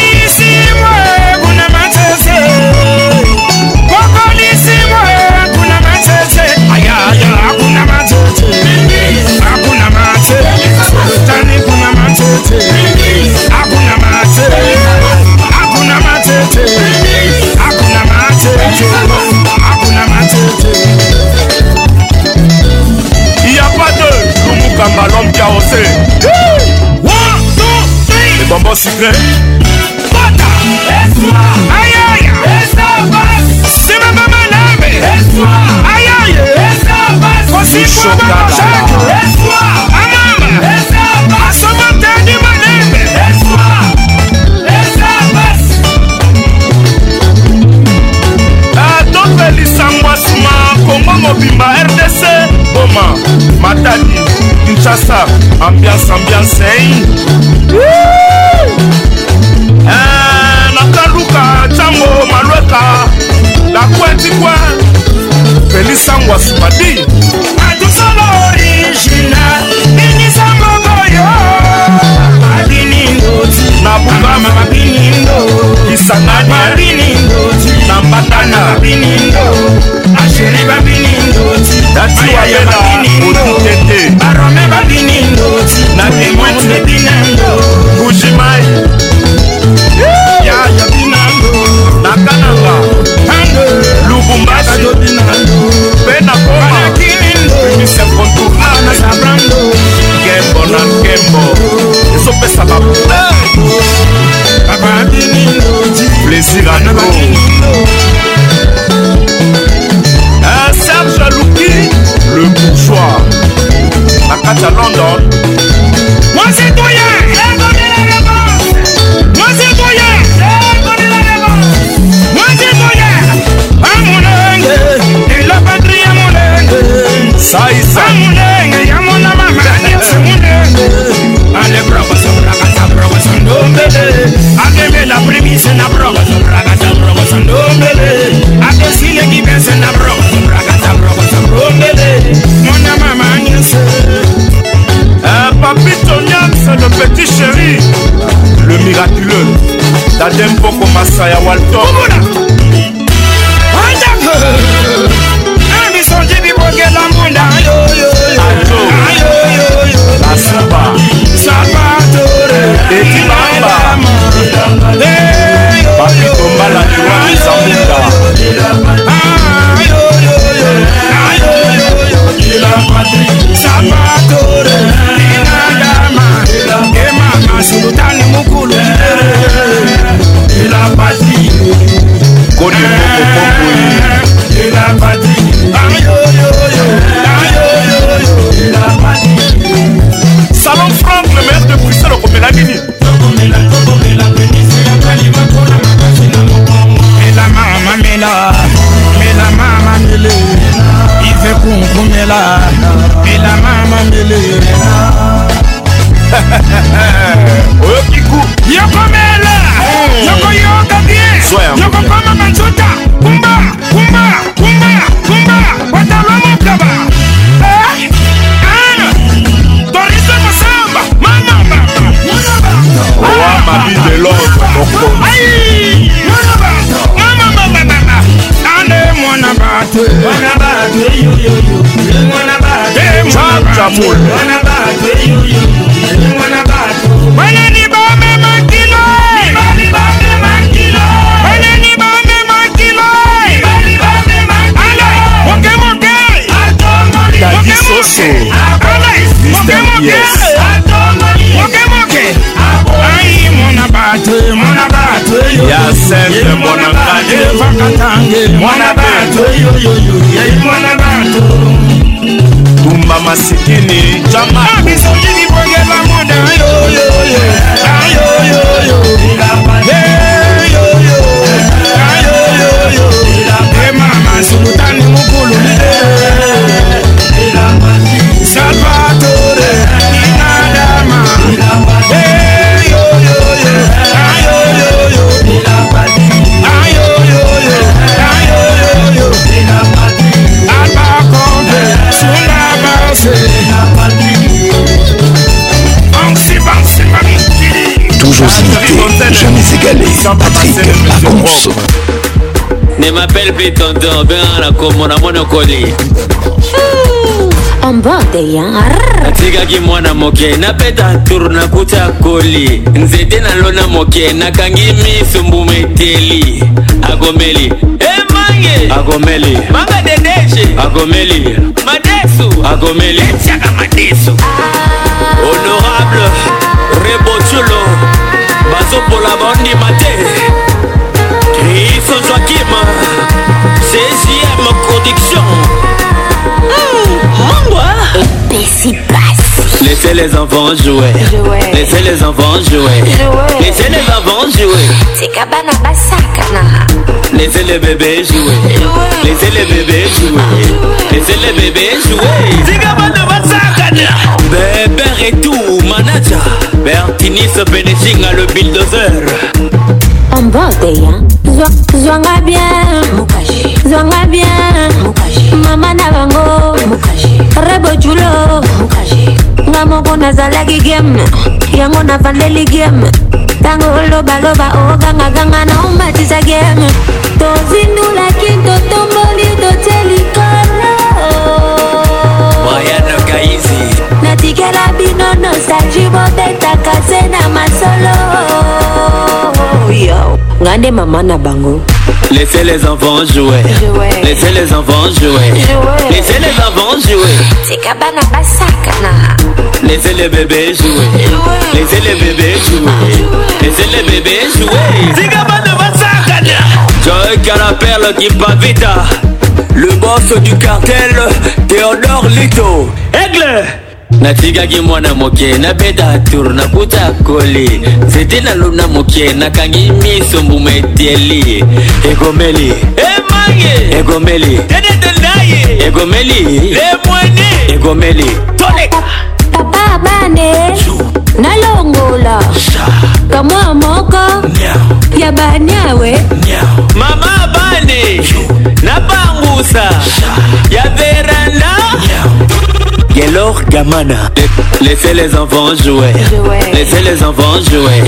show God Ziga no go. Virtuosité jamais égalée. Patrick Pacons. Ne m'appelle plus tonton, ben à la commune, à mon colis. ambode ya natikaki mwana moke napeta tour nakuta koli nzete nalona moke nakangi miso mbumeteli agomeli emange eh, agomeli manga dedeshe agomeli madesu agomeli etiaka madesu ah. honorable ah. rebotulo bazopola baondima te kriso joakima cgm production hmm, mangwa epesi pasi Laissez les enfants jouer. jouer. Laissez les enfants jouer. jouer. Laissez les enfants jouer. C'est cabana basakana. Laissez les bébés jouer. Laissez les bébés jouer. Laissez les bébés jouer. Zigabanda Basakana. Bébé Retou, manager. Bertinis Benechinga, le bulldozer. Ambote, hein. Zwanga bien. Mukashi. Zwanga bien. Mukashi. Mama Navango. Mukashi. Rebo Julo. Mukashi. Nga moko nazalaki game yango navandeli game ntango olobaloba ogangaganga na omatisa game tozindulaki totomboli totye likolo natikela bino nostalgi bobetaka se na masolo yo nga nde mama na bango Laissez les enfants jouer. jouer. Laissez les enfants jouer. jouer. Laissez les enfants jouer. Kabana basakana. Laissez les bébés jouer. jouer. Laissez les bébés jouer. Laissez les bébés jouer. Kabana basakana. Joy Carapelle qui va vite. Le boss du cartel, Théodore Lito. Aigle! natikaki mwana moke nabeta tour nakuta koli nzete nalona moke nakangi miso mbuma eteli egomeli emange egomeli tedetendaye egomeli lemwene egomeli toleka papa bane nalongola kamwa moko ya banyawe mama bane napangusa ya veranda Nyaw. Yelor Gamana. Laissez les enfants jouer. Laissez les enfants jouer.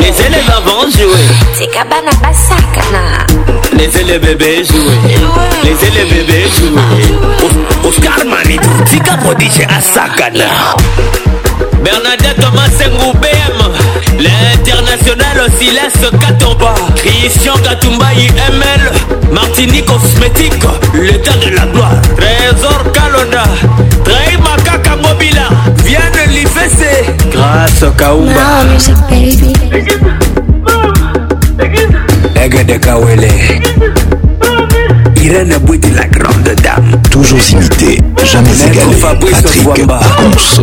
Laissez les enfants jouer. cabana basakana. Laissez les bébés jouer. Laissez les bébés jouer. Oscar Mani, Tika Prodige Asakana. Bernadette Thomas Ngoubem. L'international Silas Katomba Christian Katumba IML Martinique Cosmétique Le temps de la gloire Trésor Kalonda Trahim Makaka Mobila Vianne Lifessé Grâce Kaumba ah, Music Baby Ega de Kawele Irène Bouti la grande dame Toujours imitée, jamais égalée Patrick Pacons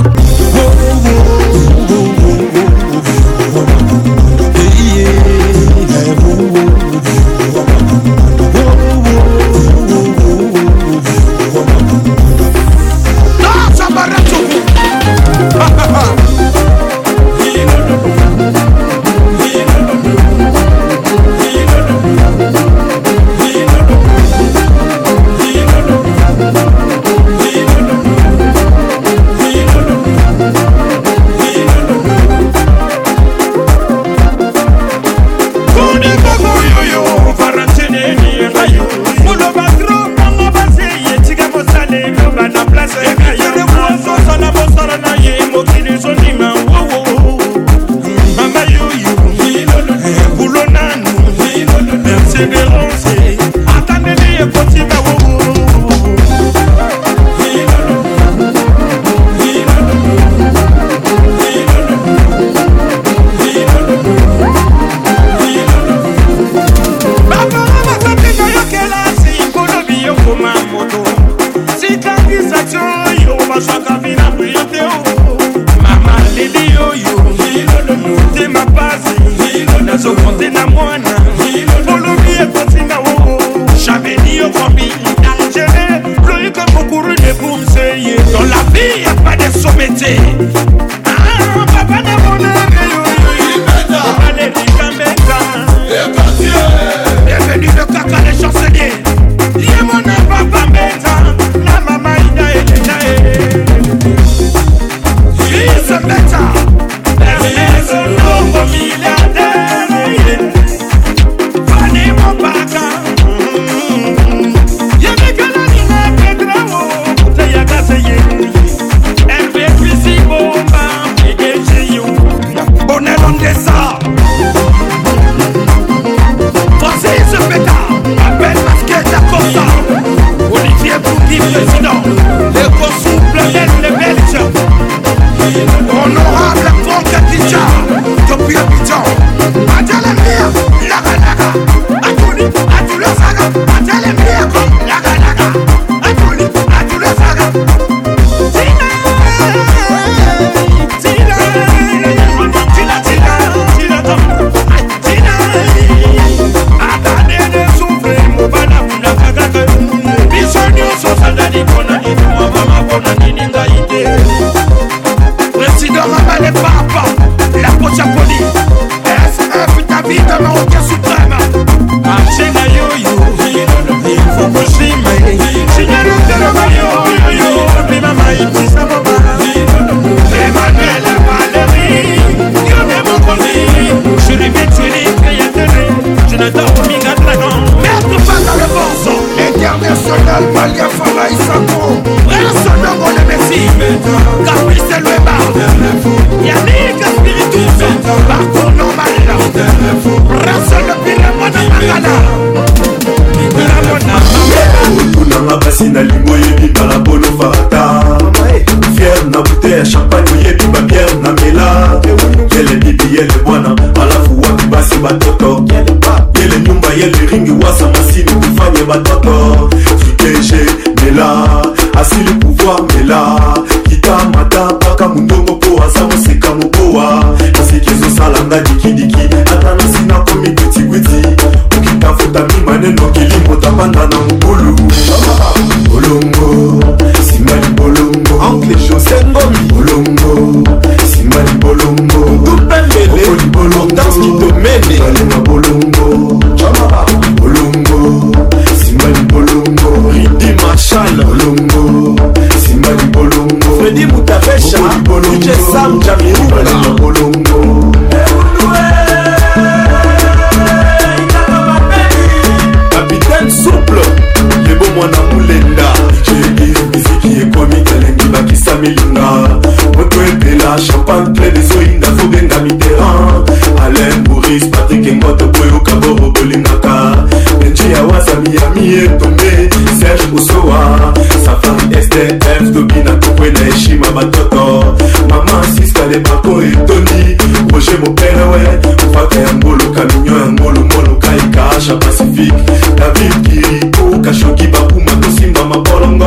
david kiriko kashoki bakuma tosimba mabolongo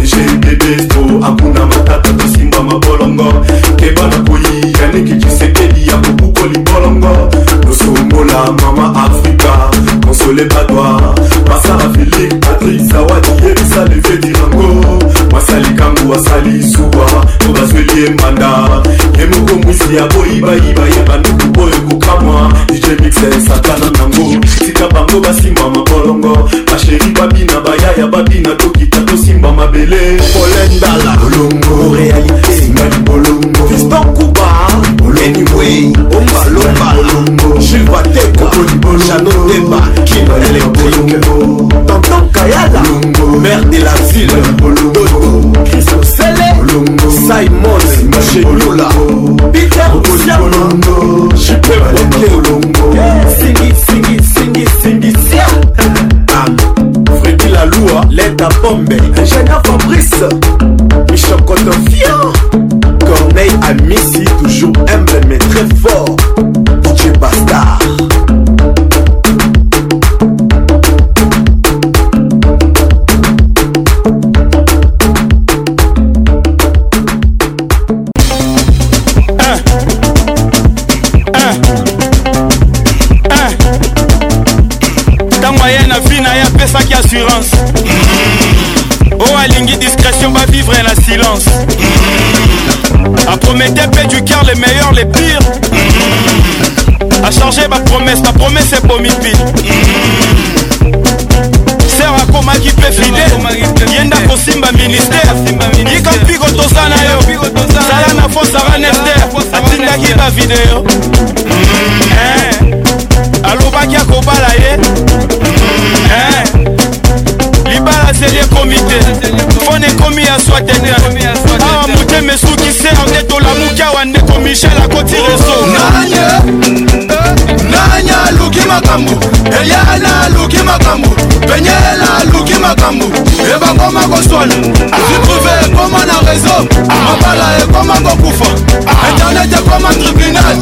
michel dedesto akuna matata tosimba mabolongo keba na koyi yaniki cisekedi ya kobukoli bolongo tosongola mama afrika konsole badwa masala philipe patrik zawadi yebisa leve dirango masali kangu asali suwa to bazweli ye manda ye moko mwisi ya boyibai ekoma koswana viprive ekoma na réseau mabala ekoma kokufa internet ekoma tribunal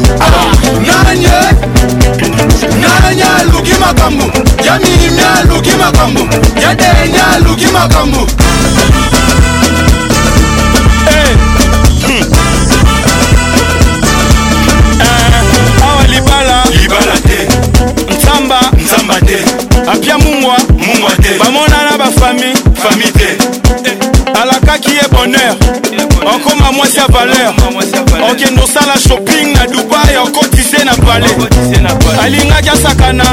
nanye nanye aluki makambo ya milimi aluki makambo ya denya aluki makambo okokie bonheur okoma mwasi ya valeur okende osala shopping na dubai okotise na pale alingaki asakana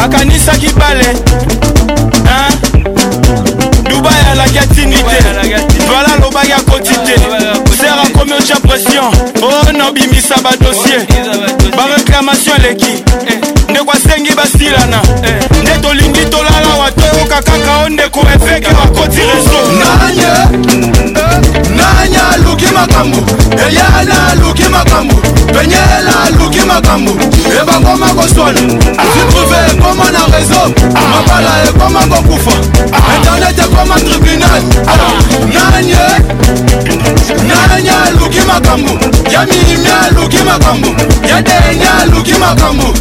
akanisaki bale dubai alaki atini te vala alobaki akoti te ser akomi otya pression o oh, na obimisa badosie bareclamation eleki basengi basilana eh. nde tolingi tolala wa toyoka kaka o ndeko efeke bakoti rezo nanye nanye aluki makambo eyana aluki makambo penyela aluki makambo ebakoma koswana asipruve ekoma na rezo mabala ekoma kokufa internet ekoma tribunal nanye nanye aluki makambo ya mimi aluki makambo ya denya aluki makambo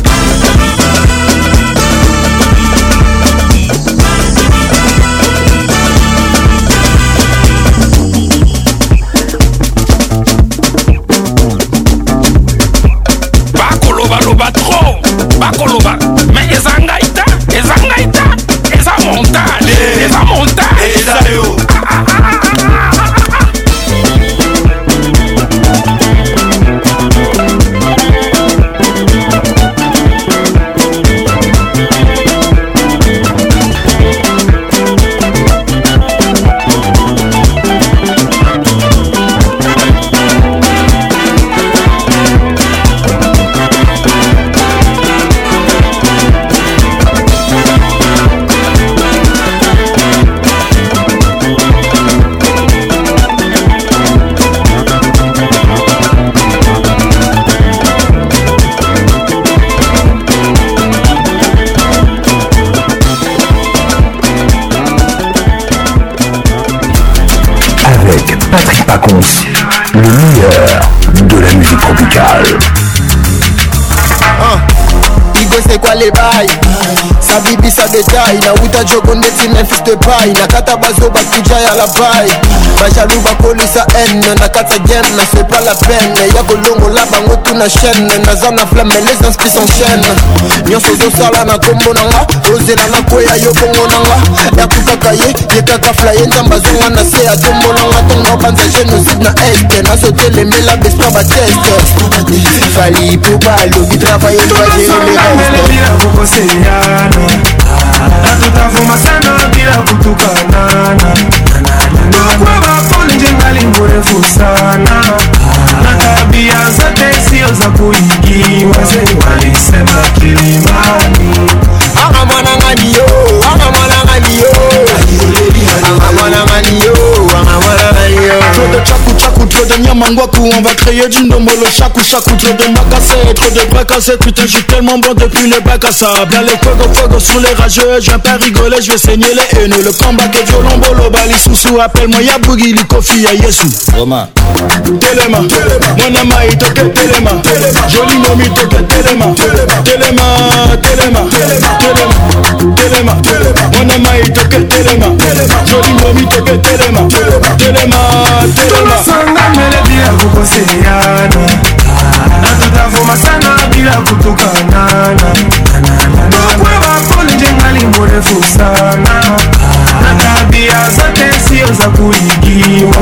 Ay. pas détail nauta jogo ndeti memphis de pai nakata bazo bakija ya labai bajalou bakolisa haine nakata game nase pas la peine ya kolongola bango tuna chaîne naza na flamme les inspi s'enchaîne nyonso ozosala na nkombo nanga ozela na koya yo bongo nanga yakukaka ye ye kaka flaye nzambe azonga na se atombolanga ntongo obanza génocide na este nazotelemela bespa bateste fali po balobi travaye bajeelerestekokoseyana nakutavuma sana bila kutukanana nakwava poli njengalimburefu sana créer du nomolo chaque chaque trop de macassé trop de bras cassés putain je suis tellement bon depuis les bacs à sable allez fogo fogo sous les rageux je viens pas rigoler je vais saigner les haineux le combat qui est violent bolo bali sous sous appelle moi ya boogie likofi ya yesu Romain Telema mon ama itoke telema joli momi toke telema telema telema telema telema mon ama itoke telema joli momi toke telema seyana natutavuma sana bila kutukanana makweva pole njengali mrefu sana na tabia zote sio za kuigiwa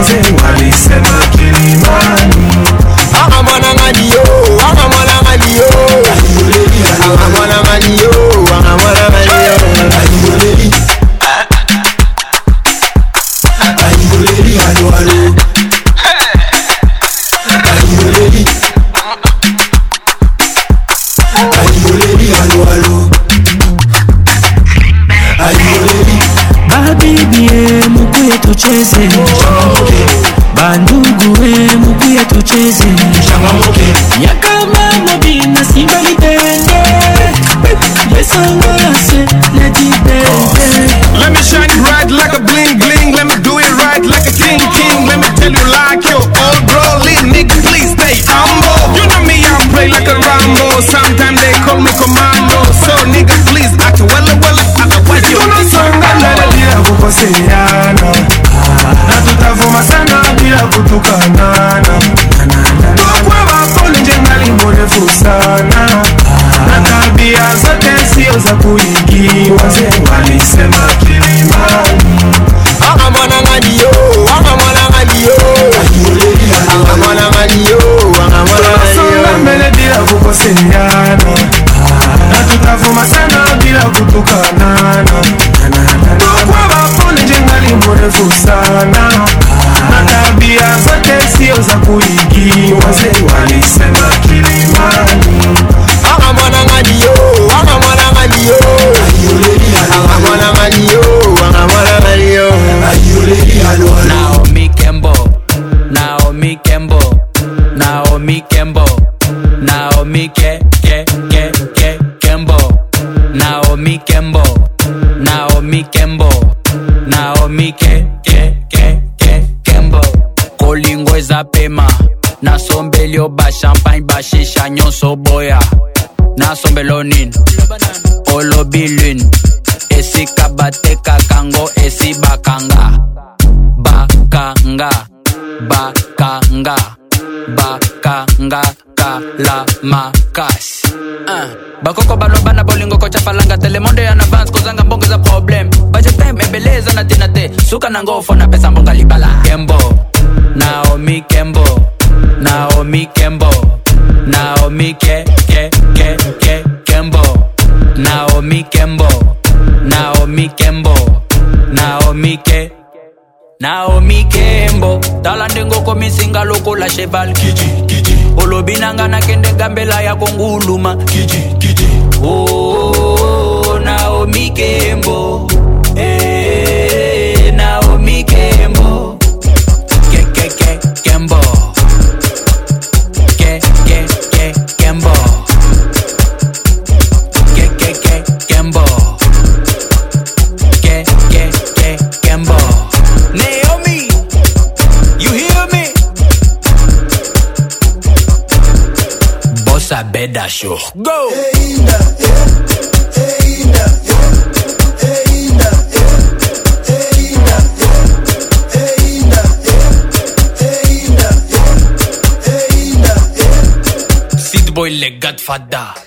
Easy. balebal kiji kiji olobi na nga nakende gambela ya konguluma Culture. Go! Hey, nah, yeah. Hey, nah, yeah. Hey, nah, Boy, le Godfather.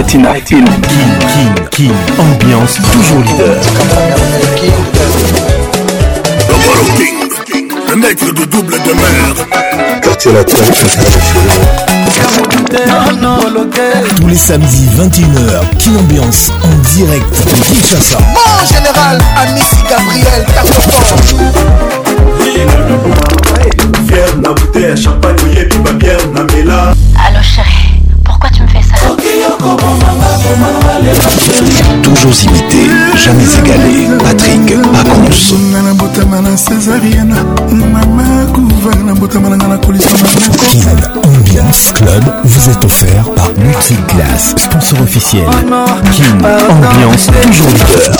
Latina. King, King, King, ambiance toujours leader. Le King, le maître de double de mer. Quartier latin Tous les samedis 21h, King Ambiance en direct de Kinshasa. Bon général, Amici Gabriel, Fier na bouteille, champagne, Allô chérie. Toujours imité, jamais égalé. Patrick Pacons. Kin Ambiance Club vous est offert par Multiclass, sponsor officiel. Kin Ambiance, toujours leader.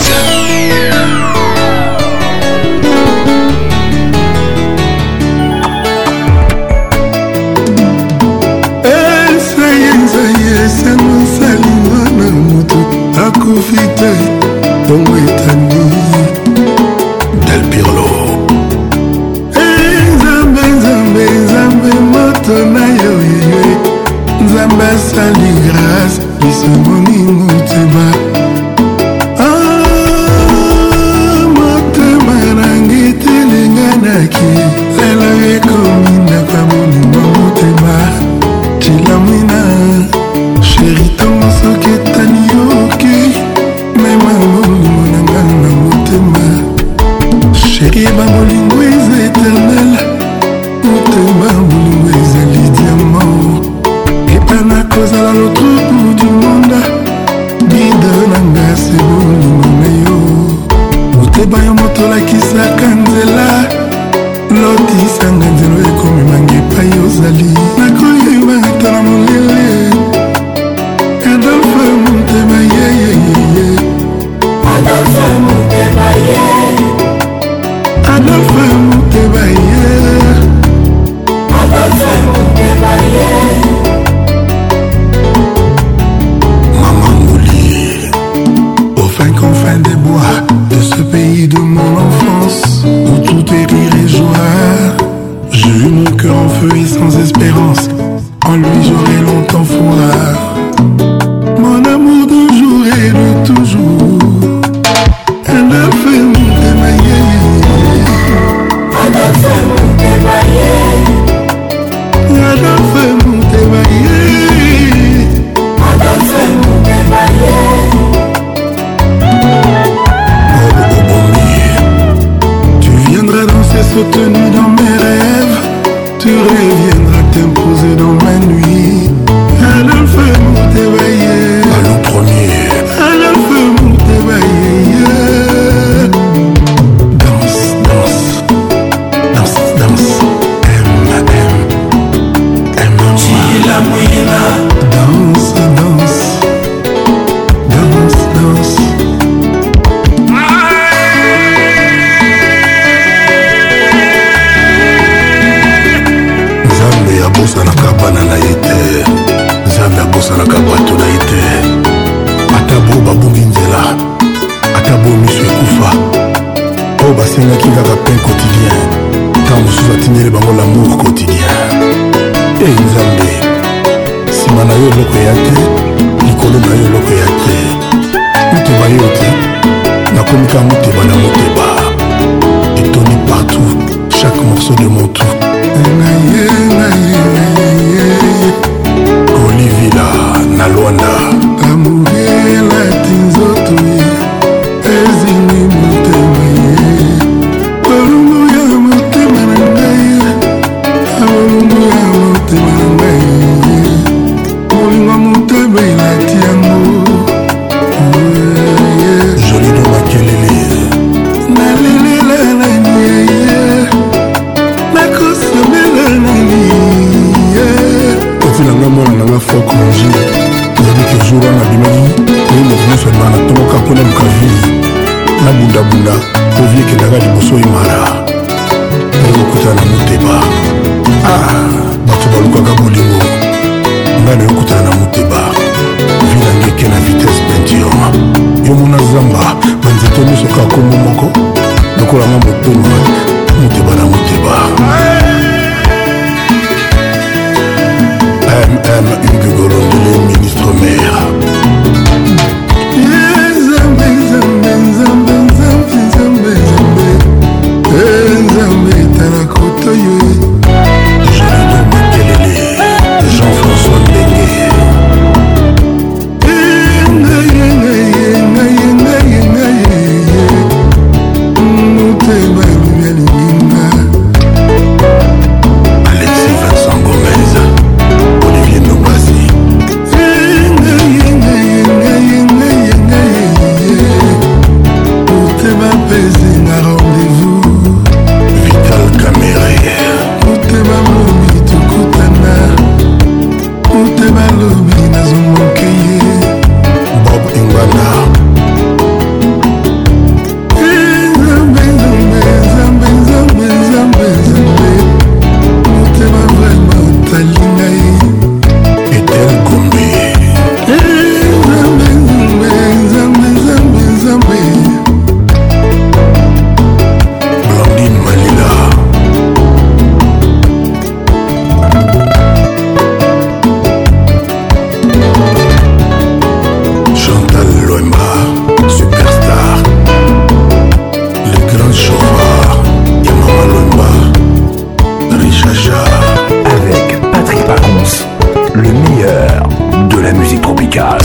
la musique tropicale.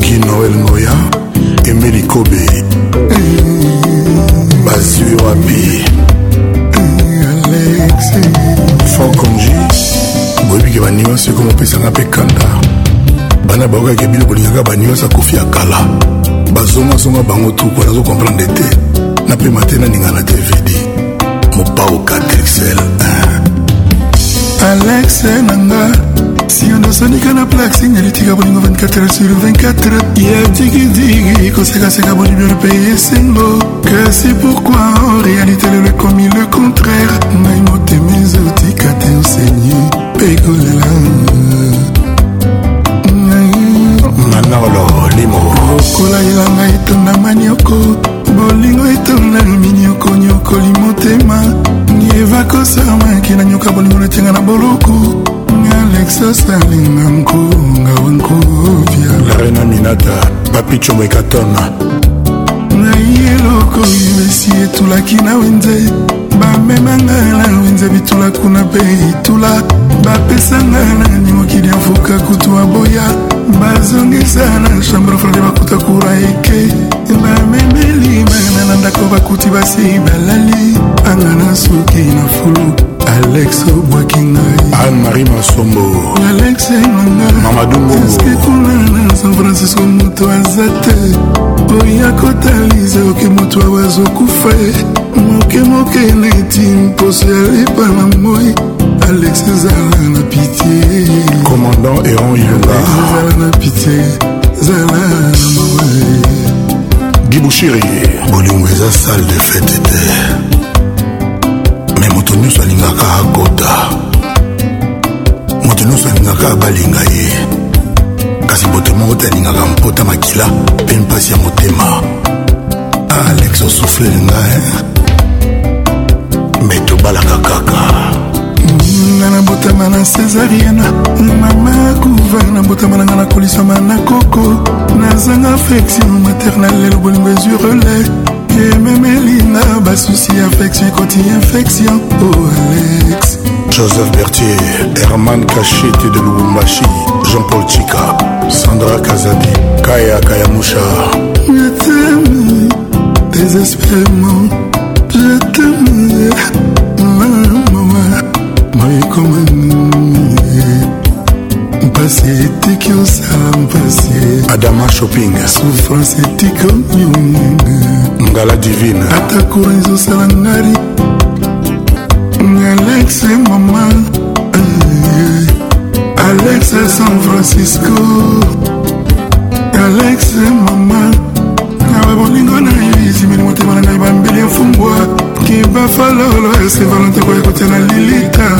Guy Noël Noya, Emily Kobe, mmh. Basu Rabi, mmh. Alex, Fankonji, boyebi ke banyonso ekoma opesanga mpe kanda bana bayokaki bino bolingaka banyonso akofi ya kala bazongasonga bango truku wana azokomprendre te na mpema te naninga na dvd mopao katrixel alexe na nga si ondosonika na plak singalitika bolingo 24 sur 24 ya digidigi kosekaseka bolibio mpe esembo kasi pourkui en réalité lelo ekomi le contraire ngai motema ezotika te ensegne mpe kolela nanolo limo lokola elanga etonda manioko bolingo etonda luminioko nyokoli motema nieva kosama kina nyoka bolingo natianga na boloko ngalexosalinga nkonga wankovya larena minata bapichomo ekatona na yeloko yebesi etulaki na wenze bamemanga na wenze bitula kuna mpe itula bapesanga nani mokili afuka kutu aboya bazongisa na chambre frade bakuta kura eke bamemeli bana na ndako bakuti basi balali anga na suki na fulu alex obwaki ngai anne-marie masombo alex yangangaeske kuna na san francisco moto aza te oya kotaliza oke moto awa azokufa ye mokemoke neti mposo ya lepa na moi alex ezala na pitie commandant eron yungaezala na pitie zala na moi dibushiri bolingo eza sale de fete te moto nyonso alingaka akota moto nyonso alingaka abalinga ye kasi moto moko te alingaka mpota makila mpe mpasi ya motema ah, alex osuflele ngai eh. me tobalaka kaka nga na botama na césarienne mama kuvar na botama na nga na kolisama na koko nazanga affection maternelle lelo bolingo ezurele ememeli Bas basusi infectieux koti infection oh alex joseph bertier herman Cachet de lubumbashi jean-paul chika sandra kazadi kaya kayamusha je t'aime désespérément je t'aime mama maikomani passer etiki osala Passer adama shopping souffrance comme oyoninga ngala divine atakura ezosala ngari e eh, alex mama e alex san francisco alex e mama na babolingo na esimeli motema na ngai bambeli efumbwa kibafalolo ese valentin koya kotia na lilita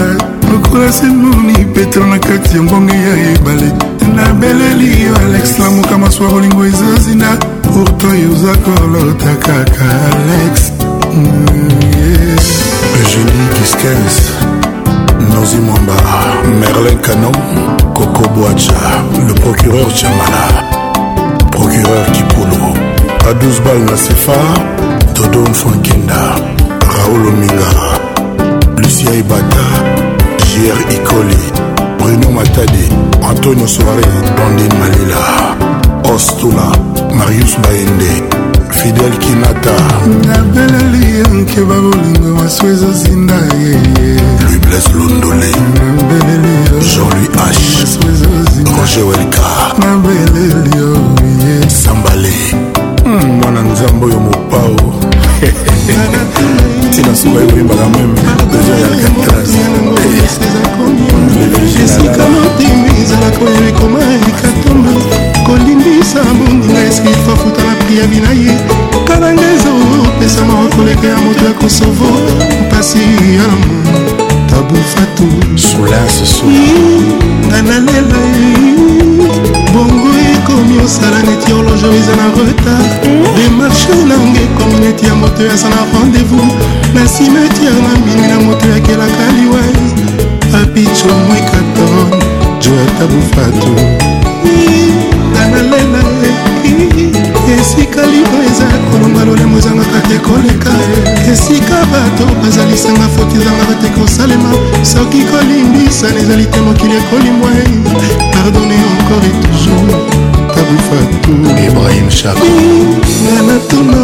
lokola semoni petro na kati ya mbonge ya ebale nabeleli yo alex lamuka masuwa bolingo ezozinda pourtant yoza kolota kaka alex mm, eugénie kiskens nozi mwamba merlin canon coco boacha le procureur chamala procureur kipulu à 12 balles na sefa dodon fankenda raoul ominga lucia ibata jr icoli bruno matade antonio soare bandine malila ostula marius baende fidel kinata nabeleli ye nkeba bolingo maso ezozinda yeye lubles londole jean-louis h roger welka nabeleli oye sambale mwana nzambe oyo mopao tina suka ekoyebaka meme deja ya alcatraz esika motimi ezalaka oyo ekoma ekatomba pesa bondinga eski fafuta na pri ya bina ye tala ngai ezopesa mawa koleka ya moto ya kosovo mpasi ya lamo tabufatu ngai nalela bongo ekomi osala neti horloge oyo eza na retard demarshe nange ekomi neti ya moto oyo aza na rendez-vous na simetiare na mbini na moto oyo akelaka liwai apicho mwekaton joatabufatu mm. ngai na leki esika liba eza kolonga lolemo ezangaka te koleka esika bato bazalisanga foti ezangaka te kosalema soki kolimbisana ezali te mokili ekolimbwa pardonne encore et toujours tabufatu ibrahim chako ngana tono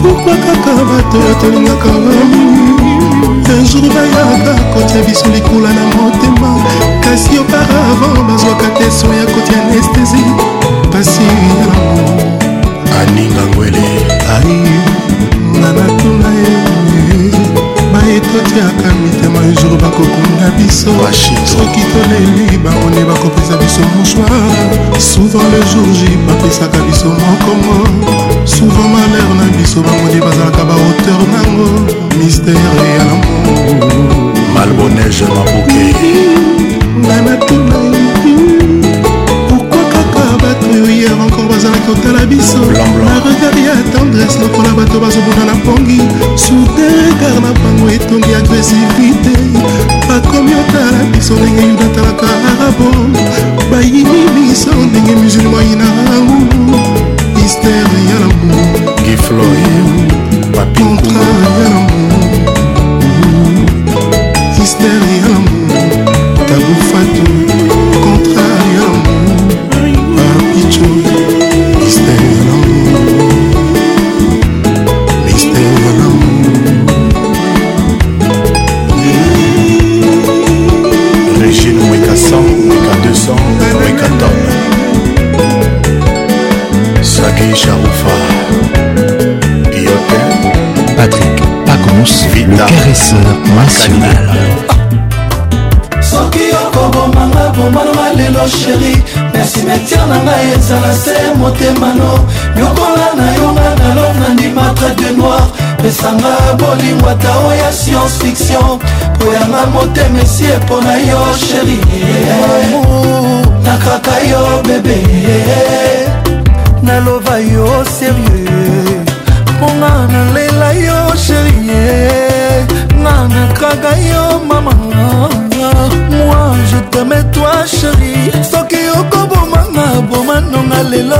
pourkui kaka bato tolingaka bamini tanjour bayaka kotia biso likula na motema kasi oparavan bazwaka te so ya kotia anestesi pasi yango aningangwele ai nga natuna ye baetotiaka mitema jour bakokunda biso soki toleli bamone bakopesa biso mosoir souvent le jour j bapesaka biso mokongo souvent malheur na biso bamoni bazalaka bahauteur nango mistere ezala se motemano nyokola na yonga nalonga ndima trade noir pesanga bolingwa tao ya science fiction po yanga motema esi epo na yo sheri nakaka yo bebe naloba yo serieux mponga nalela yo sheri nga nakaka yo mama moi je teme toi sheri soki nga lelo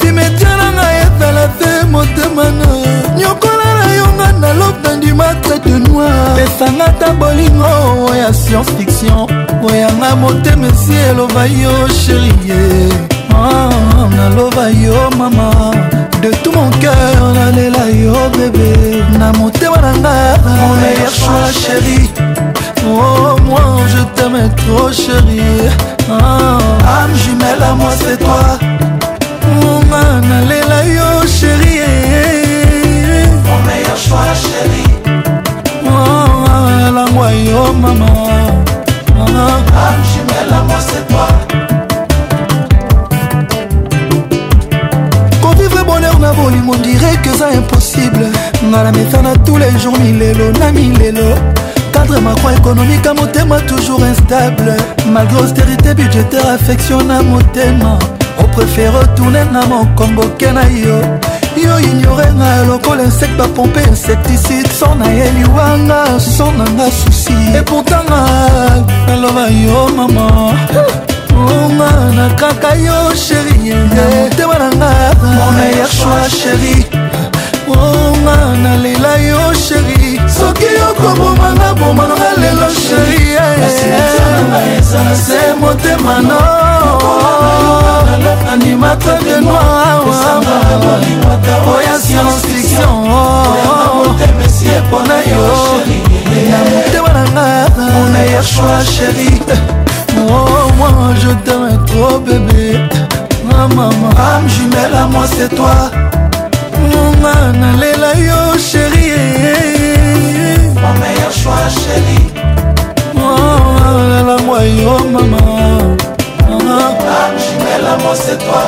simetia na ngai ezala te motema na nyokola na yo nga naloba ndima tete noir pesanga ta bolingo oya science fiction oyanga motema esi eloba yo sherie ah, naloba yo mama de tout mon cœur nalela yo bebe na motema na nga mon meilleur choix chérie Oh moi je t'aime trop chérie ah, Âme jumelle à moi c'est toi nalela yo sheri oh, alangwa yo mama kovivre ah, ah. bonheur na m'ont dirait que c'est impossible la la metana tous les jours milelo na milelo cadre macroéconomique à motema toujours instable malgré austérité budgétaire affection mon motema préfère retourner na mokongo ke na yo yo ignore nga lokola insecte bapompe insecticide so na ye liwanga so na nga susi eportanga naloba yo mama onga oh, na kaka yo sheri motema na nga mon meilleur choix sheri onga oh, nalela yo sheri soki okomomanga bomananga lelo sheri se motema no animateur de noir oya science fiction mpona yo motema nanga meilleur choix chéri oh moi je t'aime trop bébé ma maman âme jumelle à moi c'est toi monga nalela yo chéri mon meilleur choix chéri oh lala moi yo maman Ah, jumelle, amour, c'est toi.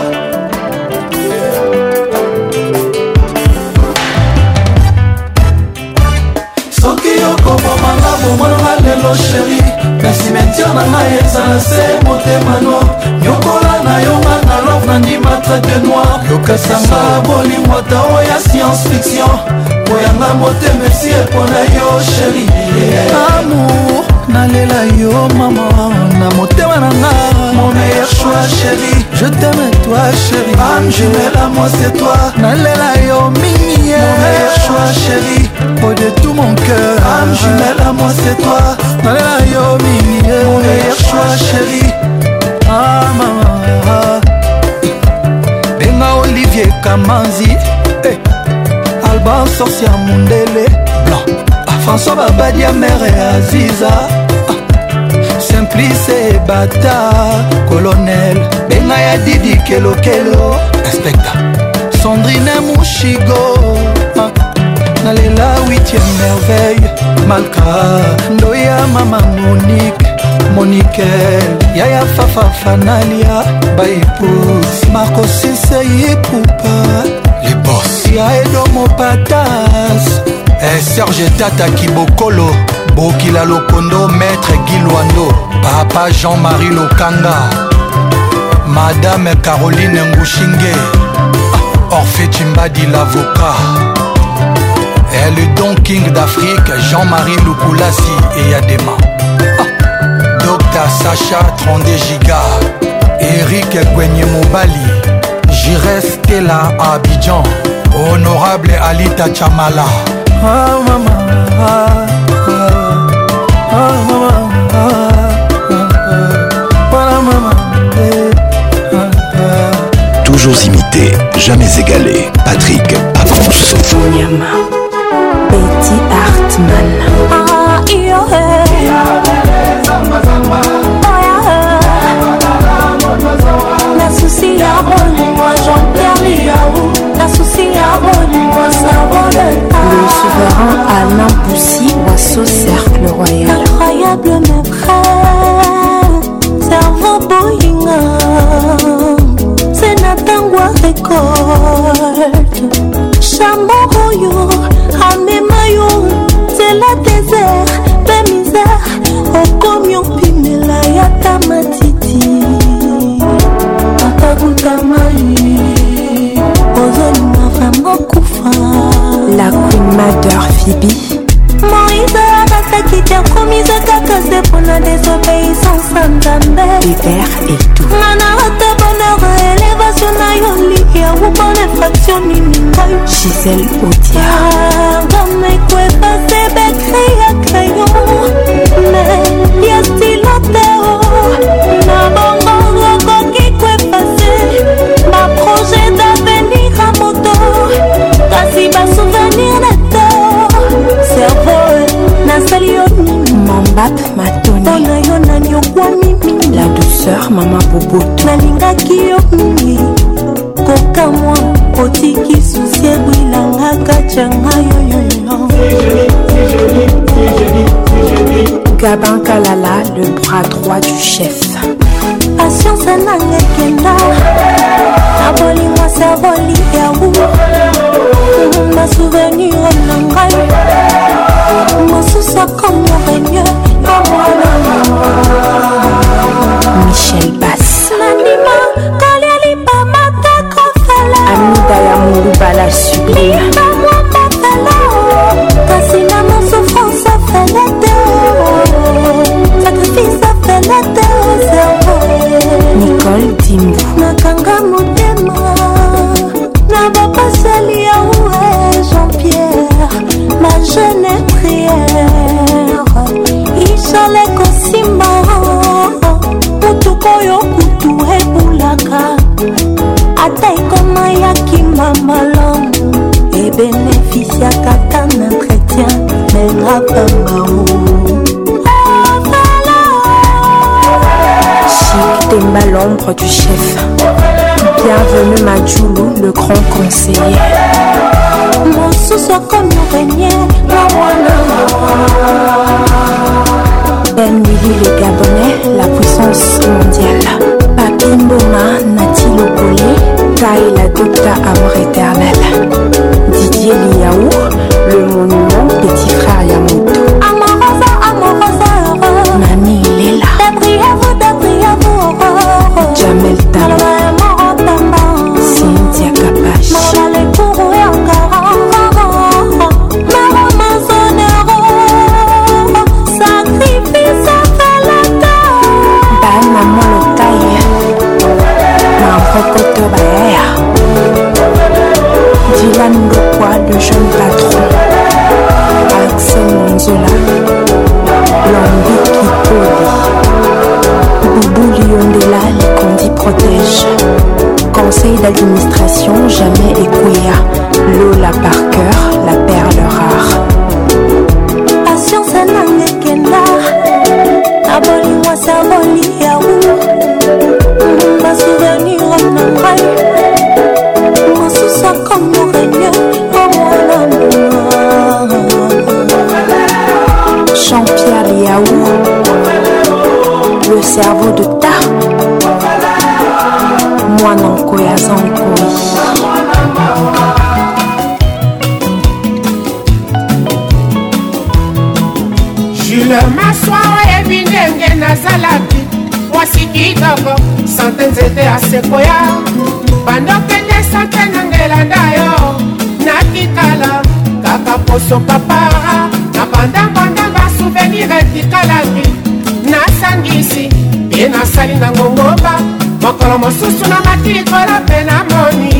soki okobomanga bomonanga lelo sheri basimetire na ngai eza na se motemano yokola na yonga na love na ndimatre de noir yokasanga bolingo ata oya science fiction koyanga motema esi epona yo sheri amour nalela yo mama na motema na mon meilleur choix chérie je t'aime toi chéri âme à moi c'est toi nalela yo Mimi. Eh. mon meilleur choix chérie au de tout mon cœur âme à moi c'est toi nalela yo Mimi. Eh. mon meilleur choix chérie ah mama ah, ah. benga olivier kamanzi eh. alban sorcia Mundele blanc ah, françois Mère et aziza patrice bata colonel benga ya didi kelokelo inspecta sandrine mushigo ah, nalela 8e merveille malka ndoya mama monique monikel yaya fafa fanalia baepus marcosisei pupa lebos ya edomopataas eh, serge tata kibokolo bokila lokondo maître gilwando papa jean-marie lokanga madame caroline ngushinge orphe cimbadi lavocat et le don king d'afrique jean-marie lukulasi eyadema dr sacha 32 giga erik gwenye mobali jires tela abidjan honorable alita chamala oh, ah, mama, ah, ah. Toujours imité, jamais égalé. Patrick avance Petit Hartmann. le souverain Alain Boussy, oiseau Cercle Royal. Incroyable mes frères, cerveau Boeing. c'est Natango récolte. Chameau Royo, amemayo, c'est la désert, la misère, okomi la yata matiti. goutama. Madeur Phoebe moïse abasaki te akomiza kaka se mpona désobéissance nzambe hiver et tout ngana ata bonheur elevation na yo liya ubona infraction nini ngai gisel odia ngama ekoepase bekre ya crayon me ya stile napeseli yo nini mambap matoni mpo na yo nani okwami mingi la douceur mama boboto nalingaki yo mingi kokamwa otiki susi ebwilanga katianga yoyoyo gabin kalala le bras droit du chef patience nanga ekenda na bolingo servoli yawu basouvenir na ngai masusa comme morémieux michel bas nanima kalialiba matako fala amida ya morubala sublimeamwa matala kasi na mosouffrance afala te sacrifice afala te zero nicole dimbu nakanga motema na bapasali yaue jean pierre ma jeune priere ishale kosimba mutuka oyo kutu ebulaka ata ekoma ya kimba malamu ebenefisiaka ta na entretien menga pangao Chic Temba l'ombre du chef Bienvenue Madjoulou, le grand conseiller mosusu akomi orenie Ben Willy le Gabonais, la puissance mondiale. Papi Mboma, Nati Lokole, Taï la Docta Amour éternel. Didier Liaou, le monument Petit Frère Yamoto. Amorosa l'administration, jamais l'eau la part sekoya bandokende sante na ngelanda yo nakitala kaka poso papara na bandangondanga souvenir etikalaki nasangisi mpe nasali na ngongoba mokolo mosusu na matilikolo mpe na moni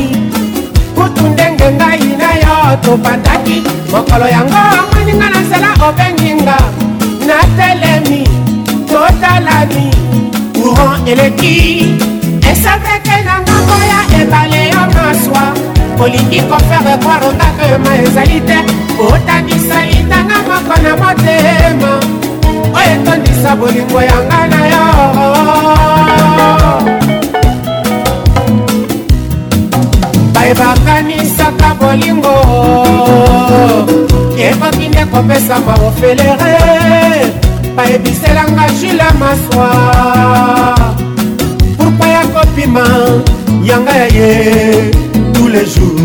kutu ndenge ngai na yo tobandaki mokolo yango amweninga na nzela obenginga natelemi totalani courant eleki esakeke na ngambo ya ebale ya maswa olingi kofere kware otakeyoma ezali te otanisa litanga moko na motema oyo etondisa bolingo yanga na yo bayebakanisaka bolingo ekoki nde kopesama ofelere bayebiselanga jula maswa motema yanga ya ye tous les jours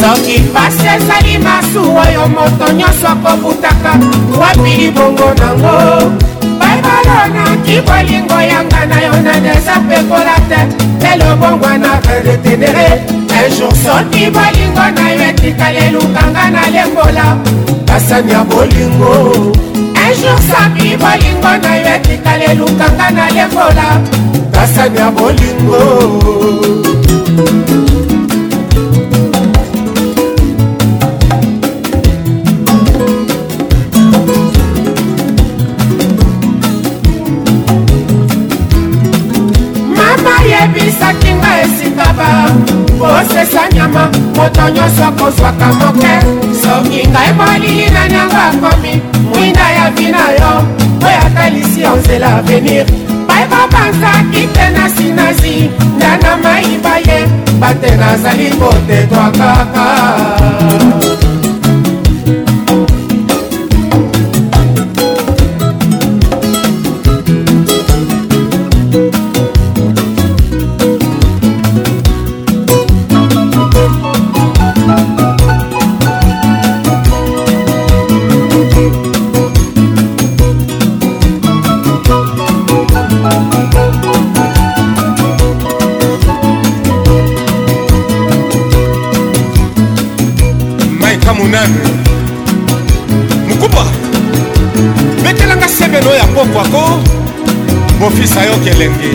soki pasi ezali masuwa oyo moto nyonso akobutaka wapi libongo nango baibalonoki bolingo yanga na yo na deza pekola te lelo bongwana redetenere soki bolingo na yo etikali elukanga na lembola basani ya bolingo ejour soki bolingo na yo etikali elukanga na lembola basani ya bolingo kopesa nyama moto nyonso akozwaka moke soki ngai molili na nyango akomi mwinda ya vi na yo oyo atalisi yo nzela avenir bayebobanzaki te na sinasi ndana mayiba ye bate nazali kotetwa kaka kobebisa yo kelenge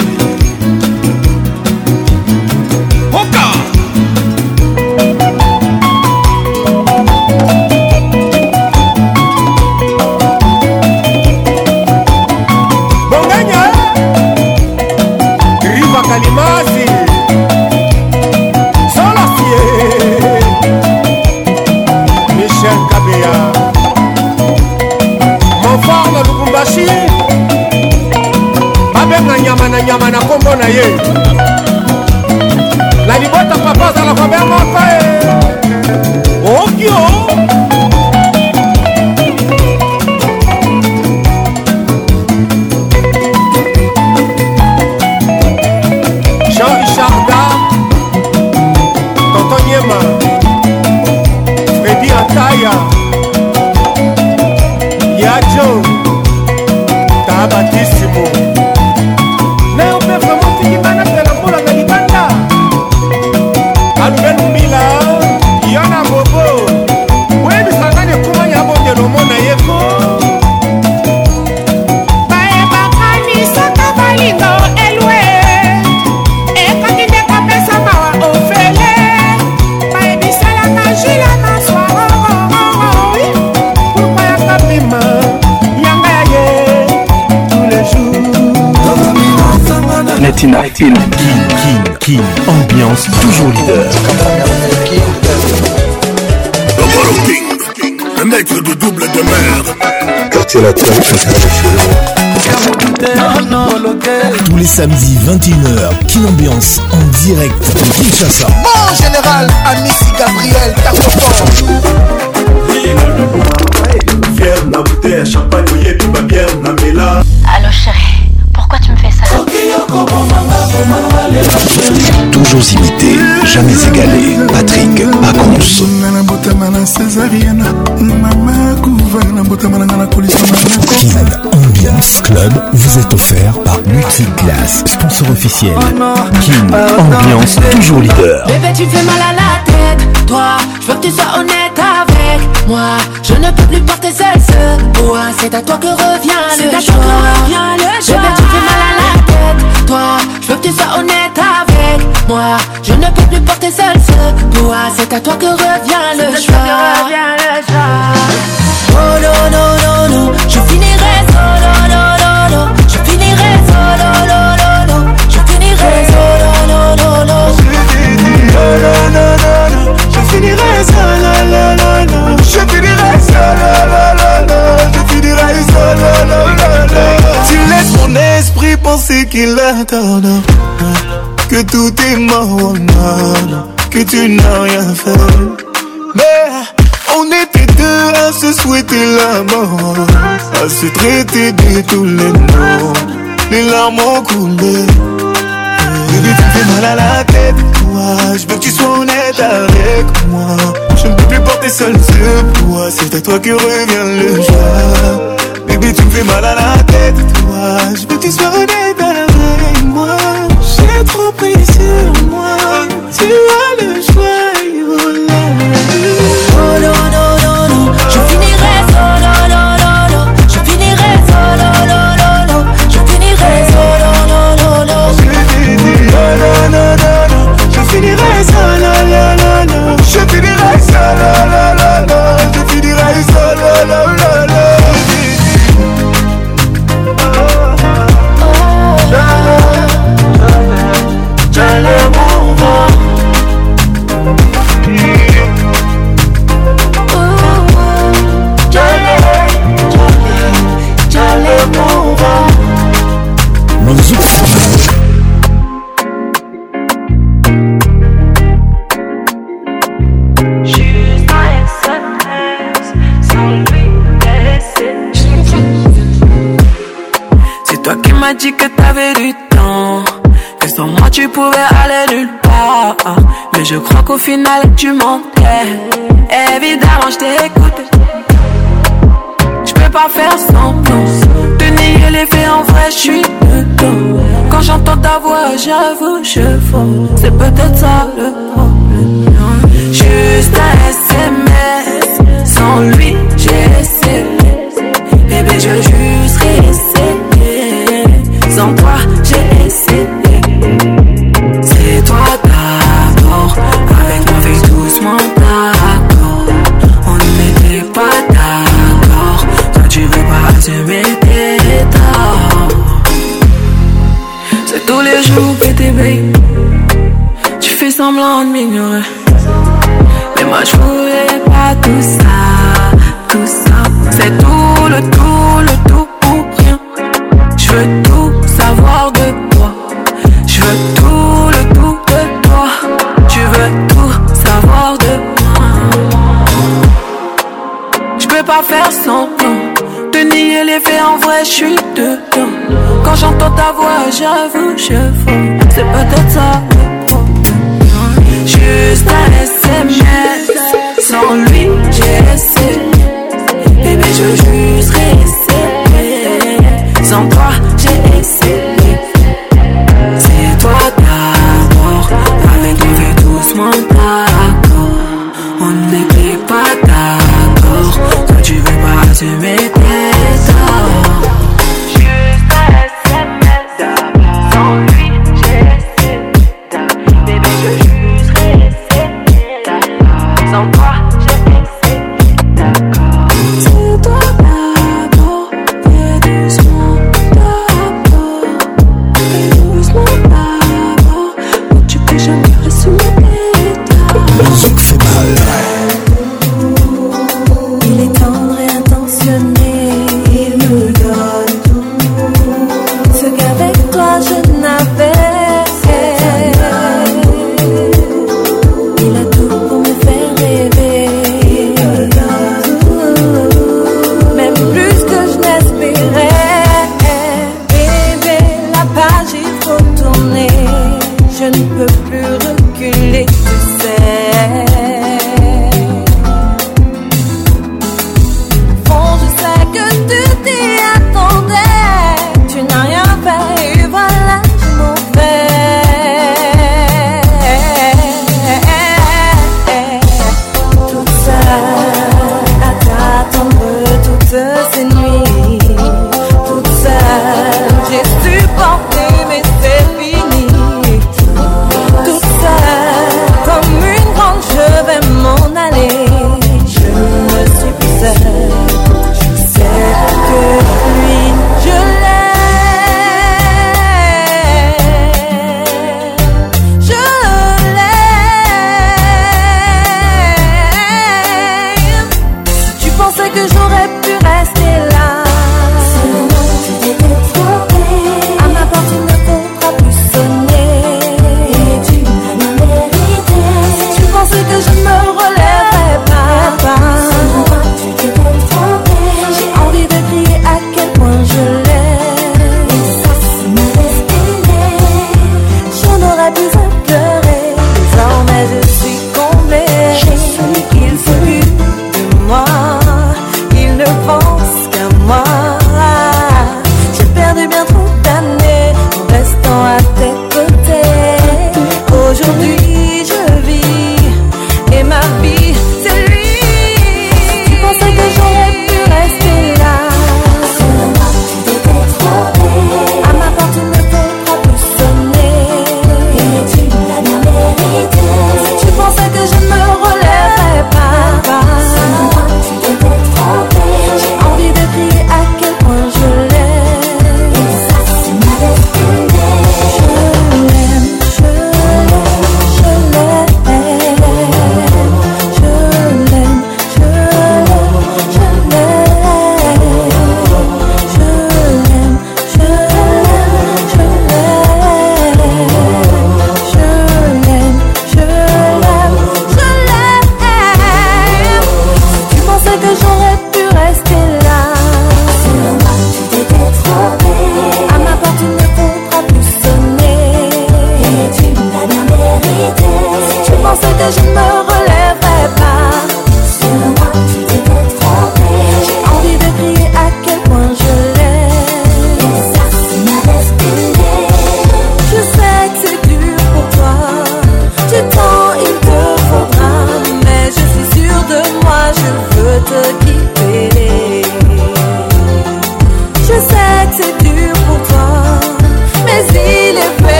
tous les samedis 21h, qu'une Ambiance en direct de Kinshasa. Bon général, Amici Gabriel, t'as champagne, chérie, pourquoi tu me fais ça Toujours imité jamais égalé. Patrick Pacons. Ambiance Club vous est offert par Multiclass, sponsor officiel. Kim Ambiance, toujours leader. Bébé, tu fais mal à la tête, toi. Je veux que tu sois honnête avec moi. Je ne peux plus porter seul ce choix. C'est à toi que revient le choix. Bébé, tu fais mal à la tête, toi. Je veux que tu sois honnête avec moi tes c'est à toi que revient le choix. Oh non, non, non, non, je finirai solo, non, non, non, je finirai solo, non, non, non, je finirai solo, oh non, non, non, je finirai solo, non, non, non, je finirai solo, non, non, je finirai solo, non, non, non, tu laisses mon esprit penser qu'il attend que tout est mort, que tu n'as rien fait. Mais on était deux à se souhaiter la mort, à se traiter de tous les noms, les larmes ont coulé. Bébé, tu fais mal à la tête, toi. Je veux que tu sois honnête avec moi. Je ne peux plus porter seul ce poids. C'est à toi que revient le joie. Bébé, tu me fais mal à la tête, toi. Je veux que tu sois honnête avec moi. trop pris sur moi. Tu as final tu manquais. Évidemment, je t'ai écouté. Je peux pas faire sans Te nier les faits en vrai, je suis dedans. Quand j'entends ta voix, j'avoue, je fonds. C'est peut-être ça j'avoue, je fous. C'est peut-être ça.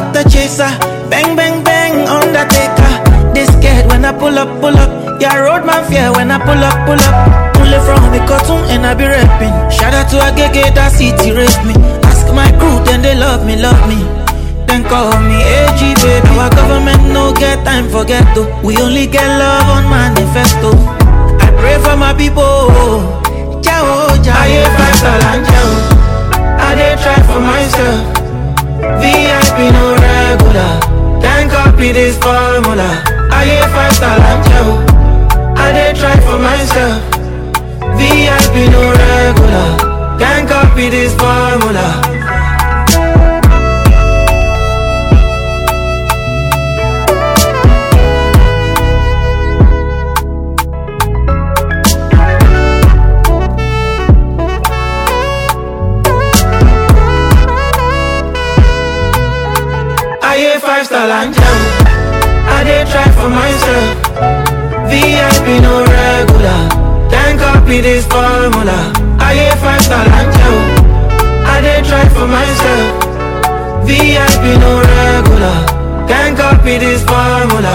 Dr. the chaser. Bang, bang, bang, undertaker. This scared when I pull up, pull up. Yeah, roadman fear when I pull up, pull up. Pull it from the cotton and I be rapping. Shout out to Agege, that city raised me. Ask my crew, then they love me, love me. Then call me AG, baby. Our government no get time forget ghetto. We only get love on manifesto. I pray for my people. Ciao, ciao. I ain't five I did try for myself. VIP no regular. can't copy this formula. I ain't five star, I'm I did try for myself. VIP no regular. can't copy this formula. all and jam. I did try for myself. VIP no regular. Then copy this formula. I ain't five star and jam. I did try for myself. VIP no regular. Then copy this formula.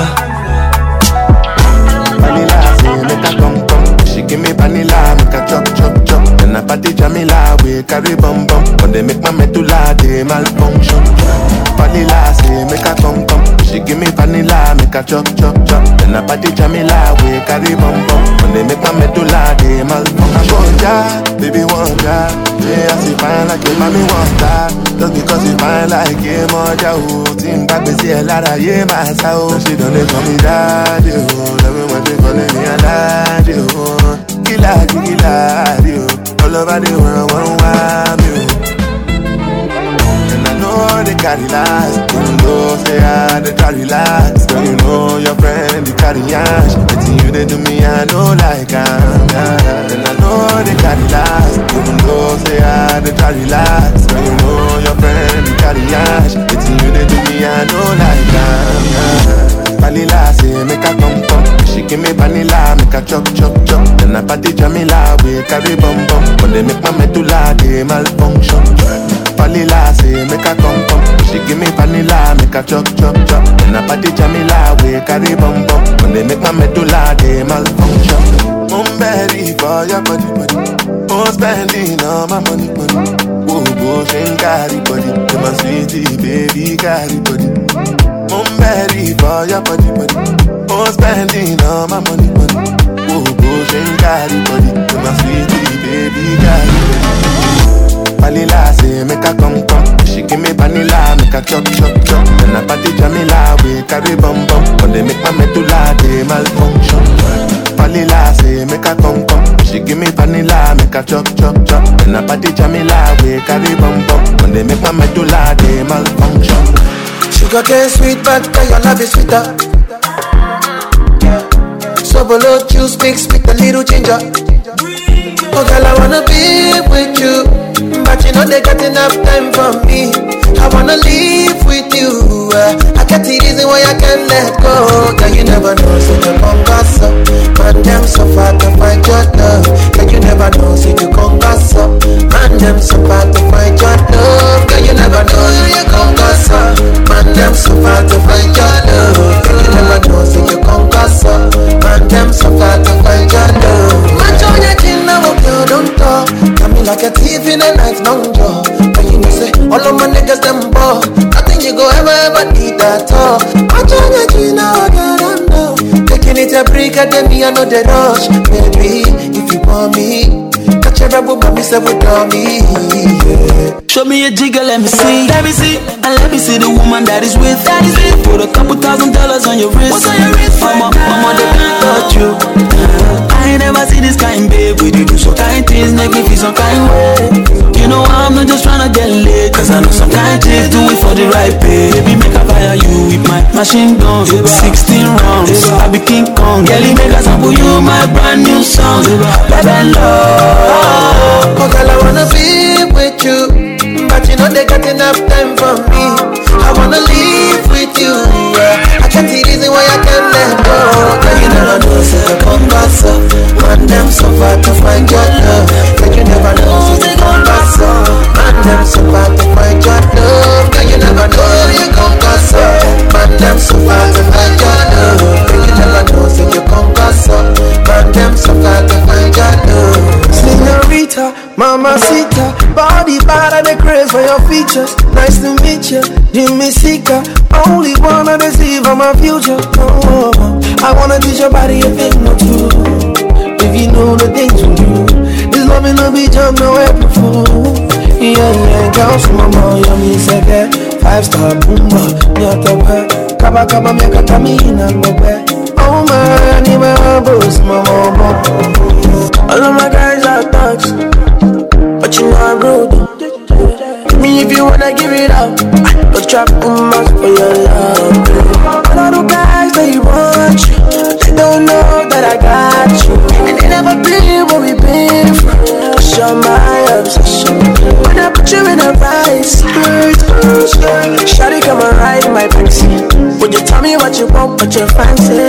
Vanilla, say make her come come. She give me vanilla, make a chop chop chop. And I party Jamila, we carry bum bum. But they make my medulla, they malfunction vanilla, say make a come come. She give me vanilla, make a chop chop chop. Then I party Jamila, we carry bum bum. When they make my medulla, they malfunction. Wonder, baby wonder, yeah I see fine like it, mommy wonder. Just because you fine like it, mother, oh, team back me see a lot of yeah, my soul. She don't let me daddy, oh, love me when she calling me a daddy, oh. Killer, killer, oh, all over the world, one, one, one. Oh know they carry lies. When you know say I they carry lies. When you know your friend they carry ash. Betting you they do me, I know like I'm And I know they carry lies. When you know say I they carry lies. When you know your friend they carry ash. Betting you they do me, I know like I'm yeah. Vanilla say make a come come. She give me vanilla, make a chop chop chop. Then I party Jamila, we carry bum bum. But they make my medulla they malfunction vanilla, say make a come come. She give me vanilla, make a chop chop chop. When I party, jamila, we carry bum bum. When they make my medulla, they malfunction. One for your body body. Oh, spending all my money money. Oh, bullshit, carry body. To my sweetie, baby, carry body. One berry for your body body. Oh, spending all my money money. Oh, bullshit, carry body. To my sweetie, baby, carry body. Palila, say make a come come. She give me vanilla, make a chop chop chop. Then I party Jamila, we carry bum bum. When they make my medulla, they malfunction. Palila, say make a come come. She give me vanilla, make a chop chop chop. Then I party Jamila, we carry bum bum. When they make my medulla, they malfunction. Sugar cane sweet, but girl your love is sweeter. So below juice mix with a little ginger. Oh girl, I wanna be with you. but you know they got enough time for me. I wanna live with you. Uh, I got the reason why I can't let go. Cause you never know, so you come pass up. Man, them so far to find your love. Cause you never know, so you come pass up. Man, them so far to find your love. Cause you never know, so you come pass up. Man, them so far to find your love. Cause you never know, so you come pass up. Man, them so far to find your love. like a thief in the night long jaw. But you know, say, all of my niggas, them ball. Nothing you go ever, ever need that all. I try that you know that I know. Taking it a break, I know me rush. Baby, if you want me. Catch a rebel, but me say with me. Show me a jigger, let me see. Let me see. And let me see the woman that is with. That is with. Put a couple thousand dollars on your wrist. What's on your wrist? Mama, mama, they can't touch you never see this kind, babe. We do some kind things, make me feel some kind way. You know I'm not just trying to get laid, cause I know some kind chicks do it for the right pay. Baby, make a fire you with my machine gun, 16 rounds. I be King Kong, girl, make a sample you my brand new song. But I love, oh, girl, I wanna be with you, but you know they got enough time for me. I wanna live with you, yeah. I can't gonna do is a congasso Man them so far to find your love But you never know is a congasso Man them so far to find your love But you never know is a congasso Man them so far to find your love But you never know is a congasso Man them so far to Vita, Mama Sita, body bad, they crave for your features. Nice to meet you, Jimmy Sika. Only one that see for my future. Oh, I wanna teach your body a thing or two. If you know the things we do, this love will be just no apple Yeah, yeah, girls, mama, yummy, seke Five star, boomba, nyatewe Kaba, kaba, miaka, kamina, ngobe Oh, man, ima, boss, mama, bobo All of my guys are thugs, but you know I'm rude. me if you wanna give it up, but trap umas for your love. But all the guys that want you, they don't know that I got you, and they never been where we have been from. you you're my obsession. When I put you in a vice, Shawty come and ride my backseat. Would you tell me what you want, what you fancy?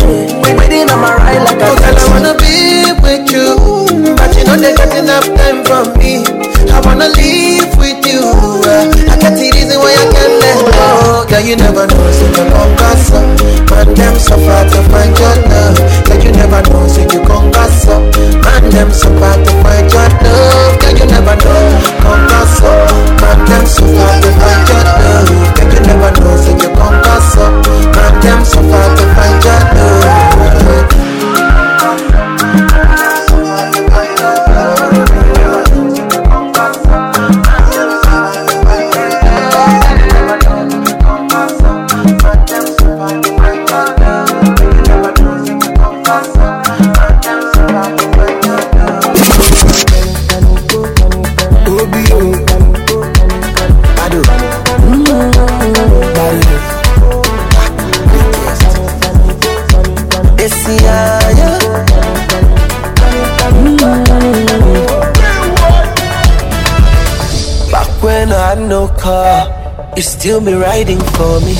Waiting on my ride like a taxi. girl, I wanna be with you. But you know they got enough time from me. I wanna live with you. Uh, I can't see reason why I can't let go. Girl, you never know, so you come pass up. Uh, Man, them so far to find your love. Girl, you never know, so you come pass up. Uh, Man, them so far to find your love. Girl, you never know, come pass up. Man, them so far to find your love. Girl, you never know, so you come pass up. Man, them so far to Waiting for me.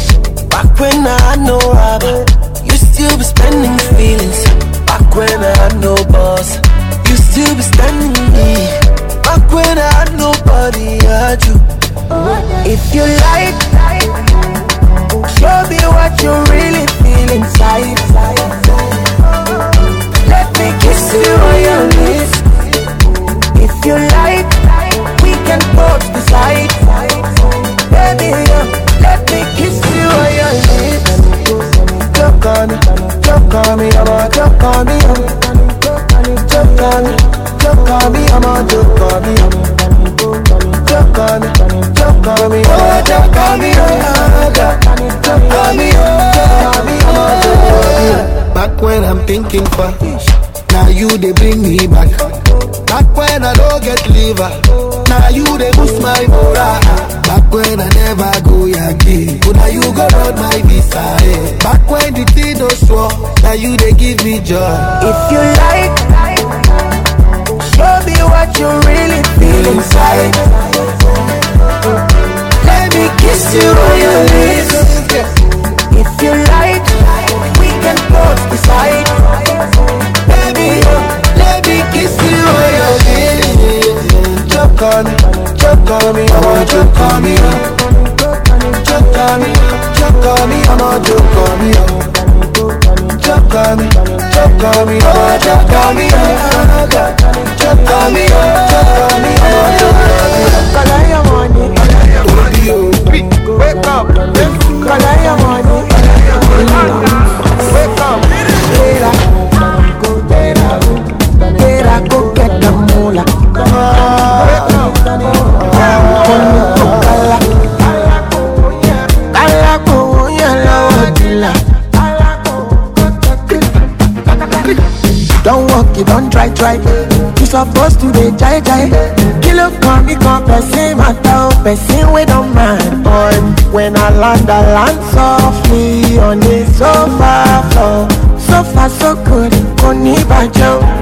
when I don't get liver. Now you they boost my morale. Back when I never go again. But now you go on my visa. Eh. Back when the thing no swore. Now you they give me joy. If you like, show me what you really feel inside. Let me kiss you. Person with a man on When I land, I land softly On the sofa floor Sofa so good, only by Joe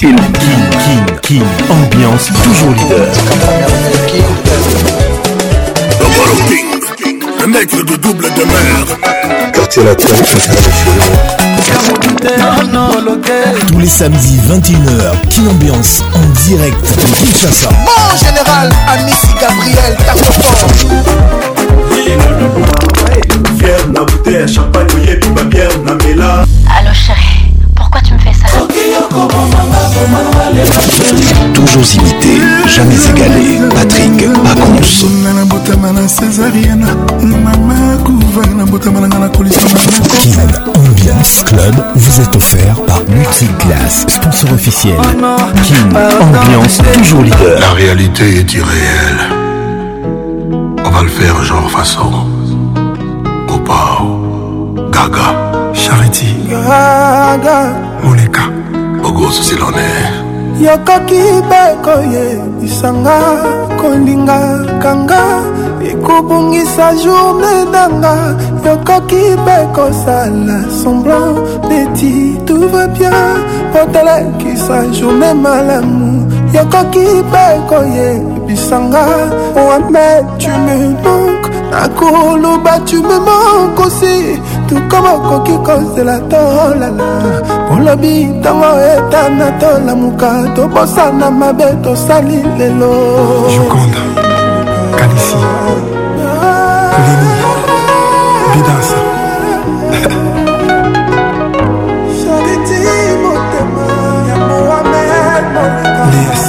style. King, King, King. Ambiance toujours leader. le King. le mec de double demeure. Quartier latin, tous les samedis 21h, Kin Ambiance en direct de Kinshasa. Mon général, Amici Gabriel, Carrefour. Fier na bouteille, champagne, oyebi, ma bière, na mela. Allô chérie. Toujours imité, jamais égalé. Patrick Pacons. King Ambiance Club vous est offert par Multiclass, sponsor officiel. King Ambiance, toujours leader. La réalité est irréelle. On va le faire genre façon. Gaga, Charity, Gaga, ogosu silone yokoki bekoyebisanga kondinga kanga ekobongisa journe nanga yokoki mpe kosala semblant neti touve bien potalakisa journe malamu yokoki mpe koyebisanga oame tu me manque nakoloba tu me manque aussi tukoma okoki kozela tolala olobi ntango etana tolamuka tobosana mabe tosali lelo jokonda kanisi lini bidansa lies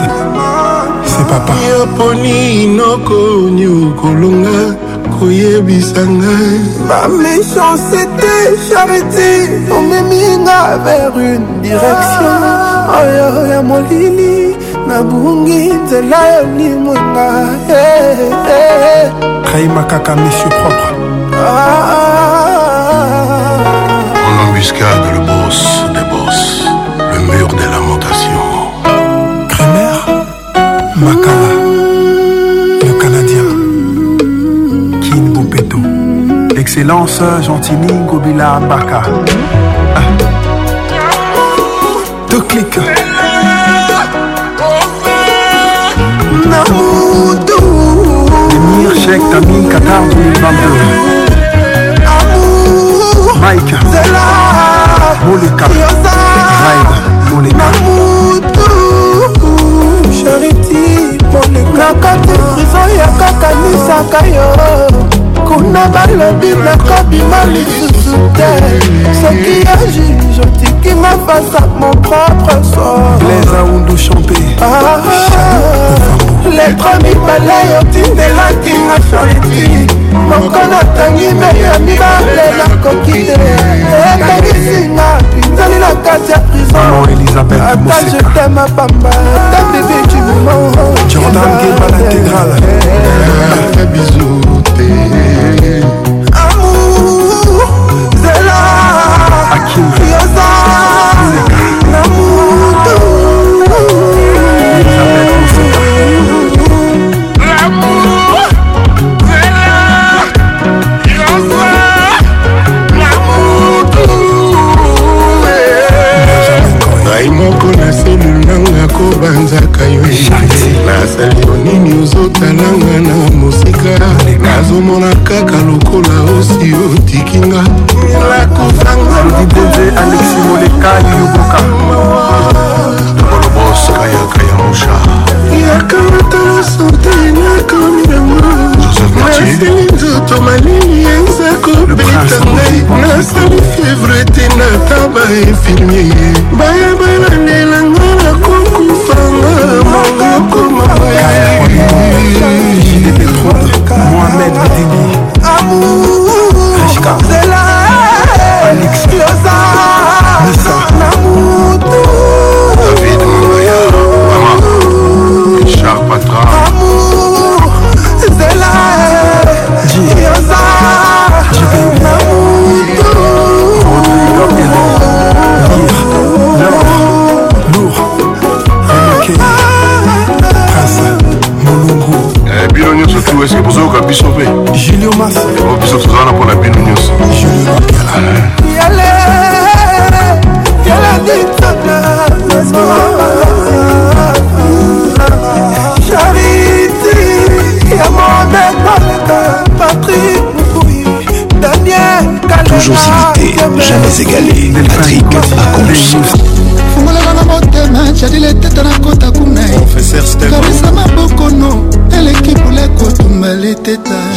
se papa yoponi inokoni okolonga koyebisa ngai bamechanceté charité omeminga vers une direction oyo ah. ya molili nabungi nzela yolimwenga kayima eh, eh, eh. kaka monsieur propre en ah, ah, embuscade le beau Excellence Gentini Ngobila Mbaka. Ah. Deux clics. Namoudou. Demir Cheikh Tamim Qatar 2022. Amour. Mike. Zela. Moleka. Vibe. Moleka. Namoudou. Charity. Moleka. Nakati prison ya kakanisaka yo. kuna balobi nakobima lisusu te soki ya juge otikinga face a mon propre sorlesaundu champe letro mibale otindelakinga chariti moko natangi mei ya mibale nakoki te ekangisinga pinzali na kati ya prisonata jete mapamba ta bebe du moment jordan geba l'intégrale eh, eh, eh. bisous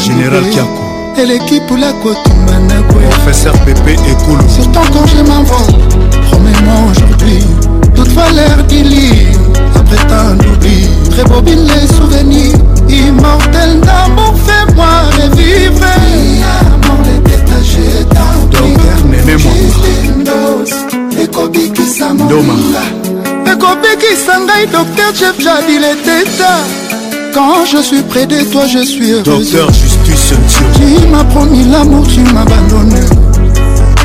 général kiako eleki mpula kotumba ndakoprofesseur pepe ekolo surtout quand je m'envole promets-moi aujourd'hui toute valeur du livre après tant d'oubli rebobine les souvenirs immortel d'amour fais-moi revivre ekobikisa ngai docteur jef jadil eteta Quand je suis près de toi, je suis heureuse. Docteur Justus Tu m'as promis l'amour, tu m'abandonnes.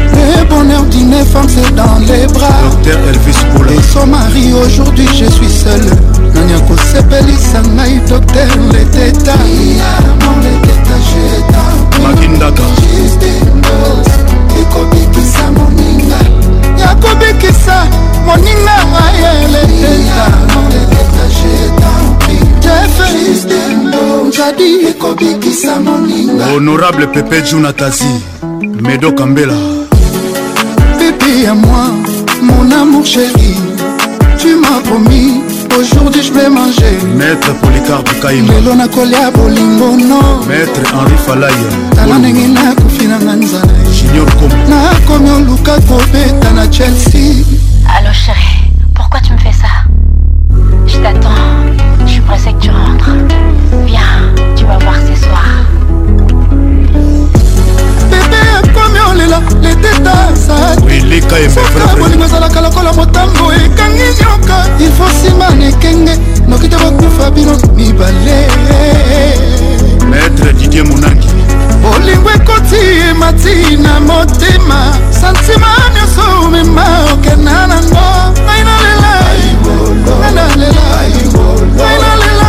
Le bonheur d'une femme, c'est dans les bras. Docteur Elvis Poula. Et son mari, aujourd'hui, je suis seul. Nanya kosepelisa ngai docteur leteta makindaka ekobikisa moninga ya kobikisa moninga ngai leteta honorable pepe junatazi medo kambela pepe ya moi mon amour chéri tu m'as promis aujourd'hui je vais manger maître policarpe kaimalelo nakolia bolingo no maître henri falaya tala ndenge nakofi nanga nzala junior com nakomi oluka kobeta na chelsea allo chéri pourquoi tu me fais ça je t'attends Après c'est que tu rentres. Viens, tu vas voir ce soir. bolingo ezalaka lokola motango ekangi nyoka ifo nsima na ekenge noki te bokufa bino mibale maître didie monangi bolingo ekoti emati na motema santima nyonso omema okena nango ngai nalela ngai nalela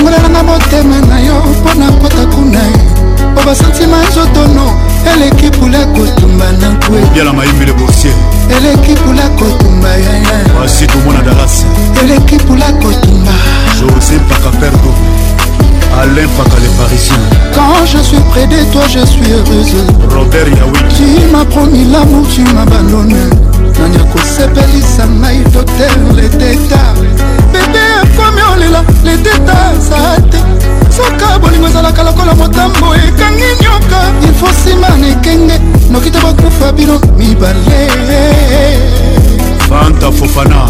songolelanga motema na yo mpo na kota kuna mpo basantima zotono eleki pula kotumba na kwebyala mayimile boursier eleki pula kotumba yaya asi tomona dalas eleki pula kotumba josé mpaka perdo Alain Paka le Parisien. Quand je suis près de toi, je suis heureuse. Robert Yaoui. Tu m'as promis l'amour, tu m'as abandonné. Nanya kosepelisa ngai docteur le teta bebe kosalela ledeta za te soka bolingo ezalaka lokola motambo ekangi nyoka ifo nsima na ekenge noki te bakufa bino mibale fanta fofana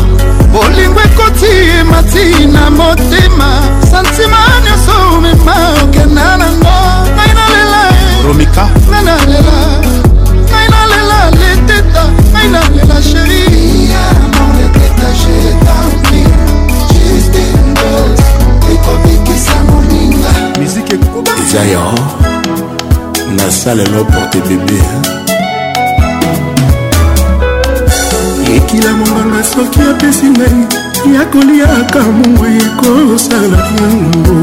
bolingo ekoti emati na motema santima nyonso omema okenda nango ngai nalela romika ngai nalela ngai nalela leteta ngai nalela sheri yeah, ekobikisa moninga miziki eza yo nasalelo porte bebe ekila monganga soki apesi ngai ya koliaka mongo ekosala yango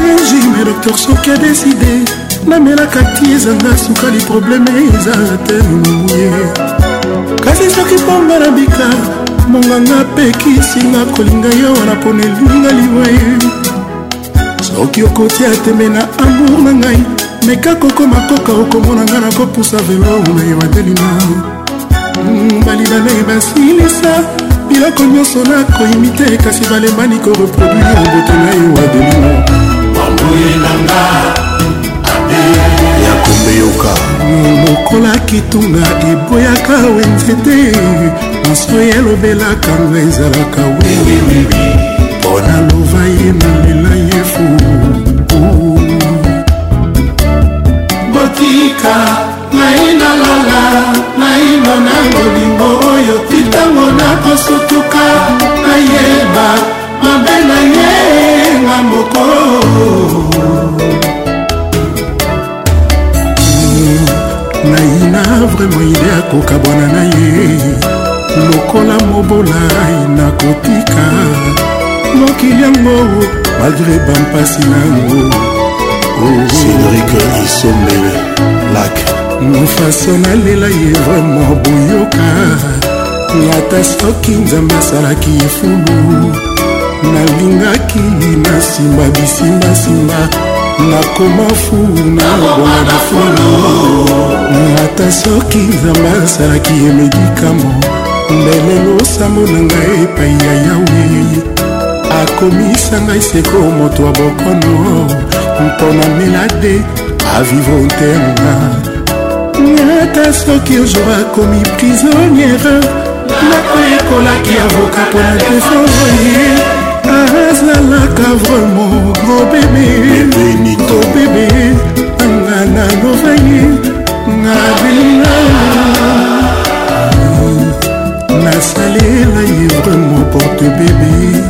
régime docteur soki adeside namelaka ti ezanga sukali probleme eza te moye kasi soki mponga na bika monganga pekisinga kolinga yo wana mpona elinga liwai soki okotia tembe na amour na ngai meka kokoma koka okomona ngai nakopusa velo na ye watelima mm, balila na ye basilisa biloko nyonso nakoyimi te kasi balembani koreproduire oboto na ye wadelima bamboyenanga ya kombeyoka mm, mokola kitunga eboyaka wenzete instruit elobelaka ngo ezalaka wiwiwi mpo naloba ye nalela ye fu botika nai nalala naino na bolingo oyo titango nakosutuka nayeba mabe na ye nga moko naina vraimen ide akoka bwana na ye lokola mobolai nakotika mokili yango malgré bampasi nango oh, oh. cédrik isombele lak mofaso nalela ye vraimen boyoka lata soki nzambe asalaki efulu nalingaki na nsima bisimbasimba nakoma fu na obonga na fulu ata soki nzambe asalaki ye medikamo mbelelo sango na ngai epai ya yawe akomisa ngai seko moto ya bokono mpona melade avivre ntenga ata soki ozwa akomi prisonniere nakoyekolaki avoka mpona defensoye azalaka vraimen gro bebe obebe anga na lovaye nga belingaa naela ivremo porte bebe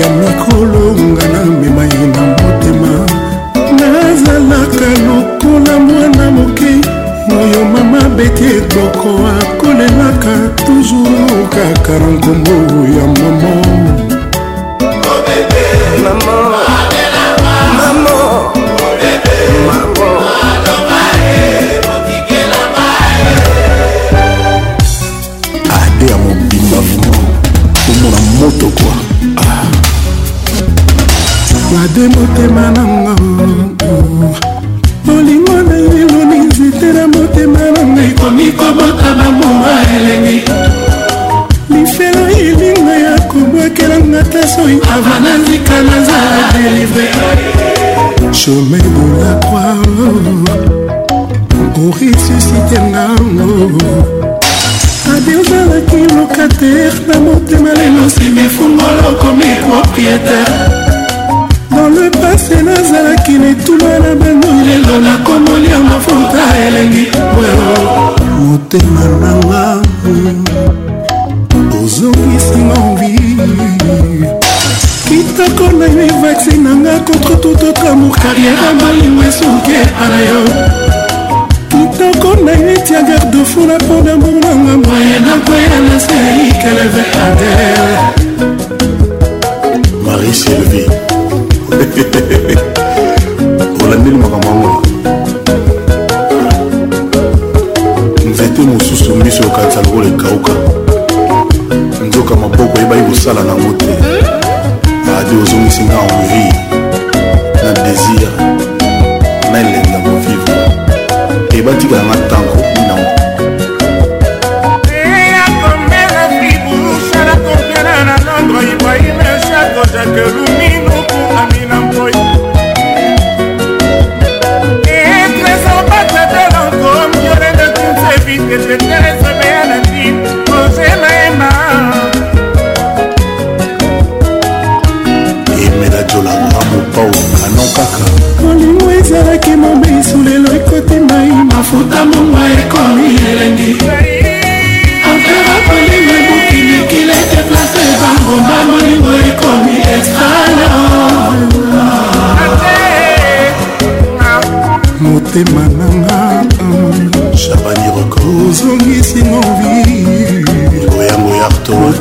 ya mikolonga na memai na motema nazalaka lokola mwana moke oyo mama beti ekoko akolelaka tuzuru kaka na nkombo ya mama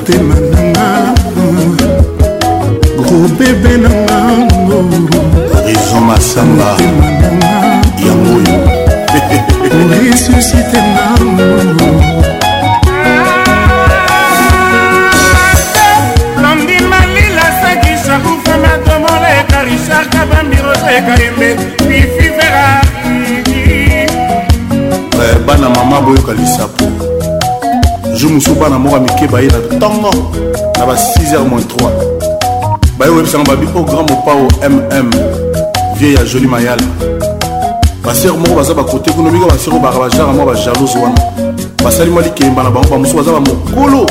Değil bana moko ya mike baye na ntongo na ba 6h 3 baye koyebisanga babi o oh grand mopao mm vie ya joli mayala basere moko baza bakote kuna mingi basere baka bajara mwa bajalose wana basali mwa likemba na bango bamosusu baza bamokolo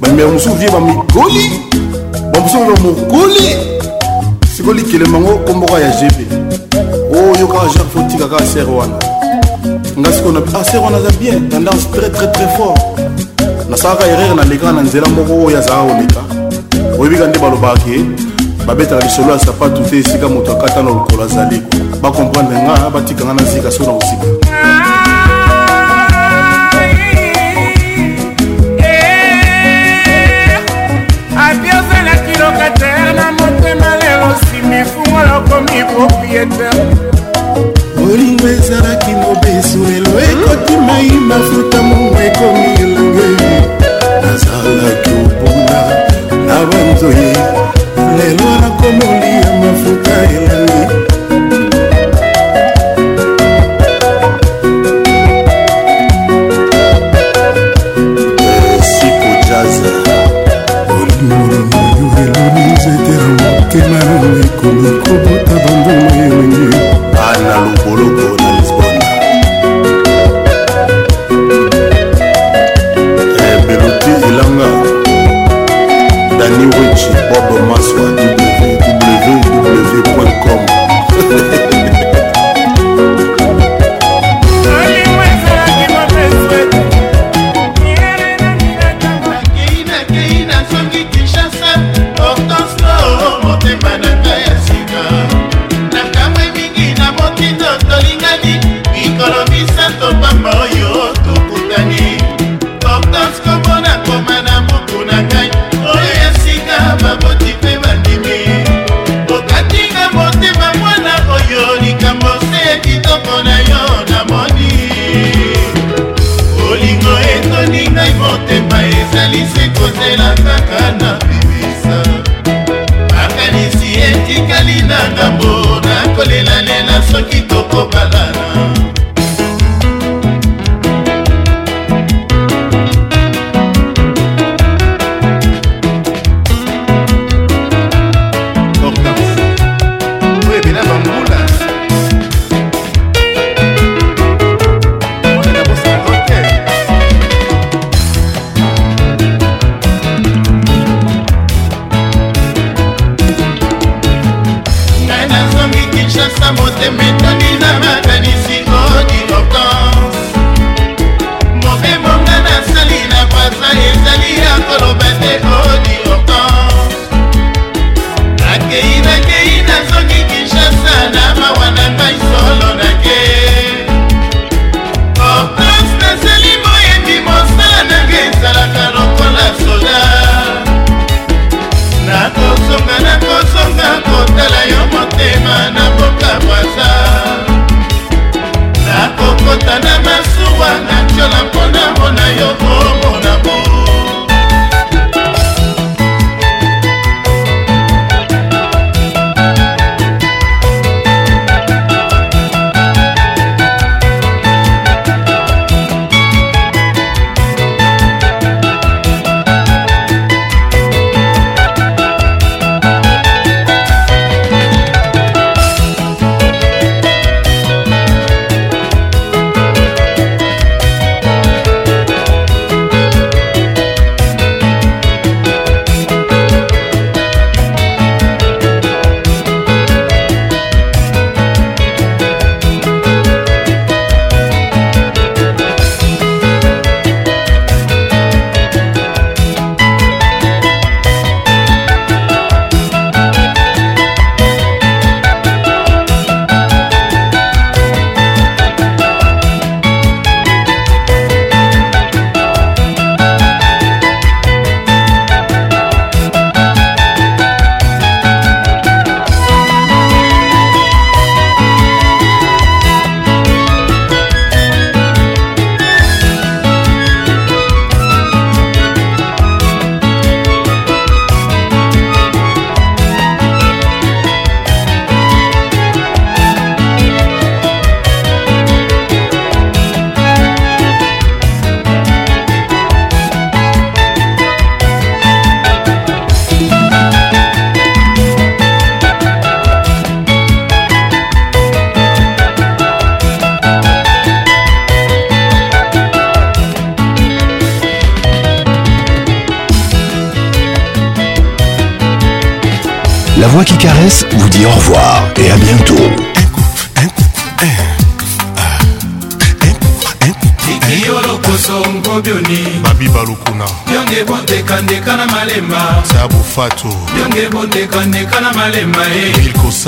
bamere mosusu vie bamigoli bamosusu bamokoli sikoyo likelemango komboko ya gb oyo oh, kaka jacques fotika kaka sere wana nga sikoyo na ah sere wana aza bien tendance très très très fort nasalaka erreur nalekaka na nzela moko oyo azalaka koleka oyebika nde balobaka ke babetaka lisolo ya sapatu te esika moto akata na lokolo azali bakomprendre nga batikanga na zika so na kosika bolingo na yo namoni bolingo etoni ngai motema ezalisi kozela kaka na bibisa makanisi etikali na ngambo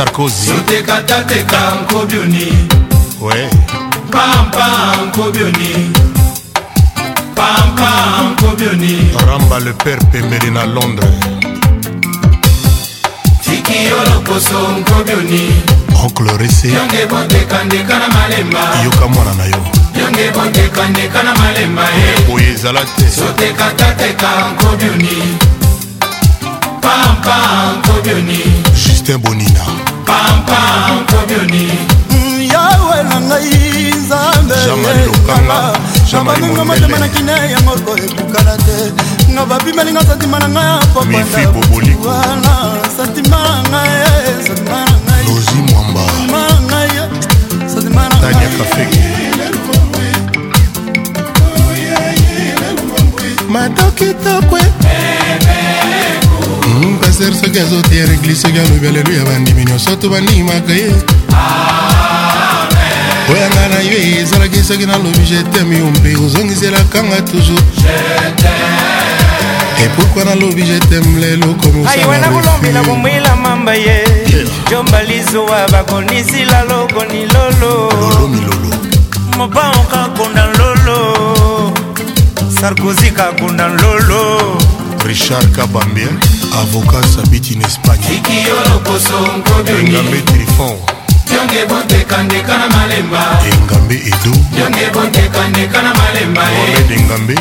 sarkozy otekatateka nkobioni we pampa nkobioni pampa nkobioni ramba le père pembeli na londres tiki yo lokoso nkobioni oncle rese yonge bondekandeka na malemba yoka mwana na yo yonge bondekandeka na malemba e eh. boye ezala te sotekatateka nkobioni pampa nkobioni justin bonina yawe na ngai nzambe ngambanenga motema na kine yango koebukana te nga babimelinga santima na ngai ya papandawana santima na ngai santima na ngaima na ngai santima na ngai mato kitokwe paster soki azotiera eglise soki alobi aleluya bandimi nyonso to bandimaka ye oyanga na yo ezalaki soki nalobi jeteme yo mpe ozongiselakanga toujours epukwa nalobi jeteme lelo komosaiwe nakolombela komwila mamba ye jombalizowa bakonisila lokoni lolo moba okakonda lolo sarkozi kakunda lolo richard kabambia avocat sabiti na espagneengambe trifon engambe edo mohamed engambe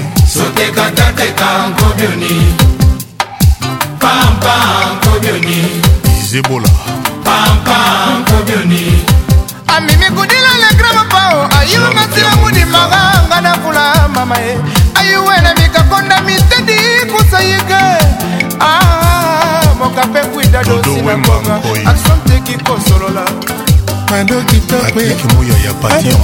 izebola amimi kudila legrama pao ayungati ya mudimaganga na kula mama ye ayuwena mikakonda mitedi kusayike Ah, moka mpe kwida dosi na konga akson teki kosolola mando kitokwe mando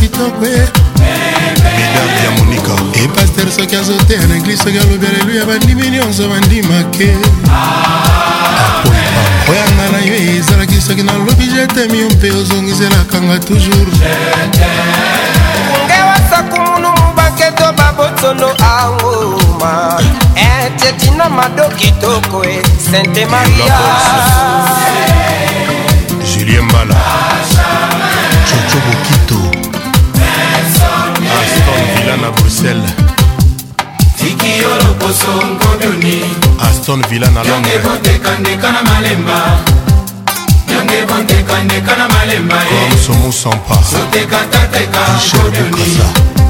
kitokwe medame ya monika epaster soki azoteya na eglise soki alobi aleluya bandimi nyonso bandimake oyanga na yo ezalaki soki nalobi jetemi yo mpe ozongiselakanga toujours masono anguma ete eh, tina mado kitoko e sente maria julien mbala coco bokito aston villa na bruxelles tikiyo lokoso ngodoni aston villa na londre bondekandeka na malemba ndenge bondekandeka na malemba eh. comme somo sans pas sotekatatekaaodoni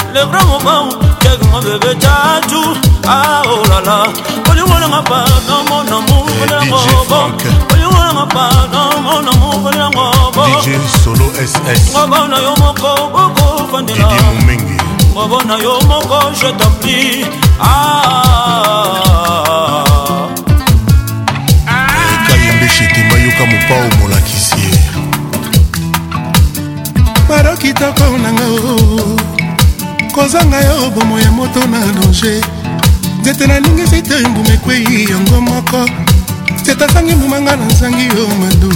le grand moment jagonga bebe tatu aolala oh olingolanga pardon mon amour kolelango bo olingolanga pardon mon amour kolelango bo ngoba na yo moko bokofandela ngoba na yo moko je tapli ah. ekayembeshete mayoka mopao molakisi ye baro kitoko nanga kozanga yo bomo ya moto na danger nzete nalingi zete mbuma ekwei yango moko nzete atangi mbumanga na nzangi yo madu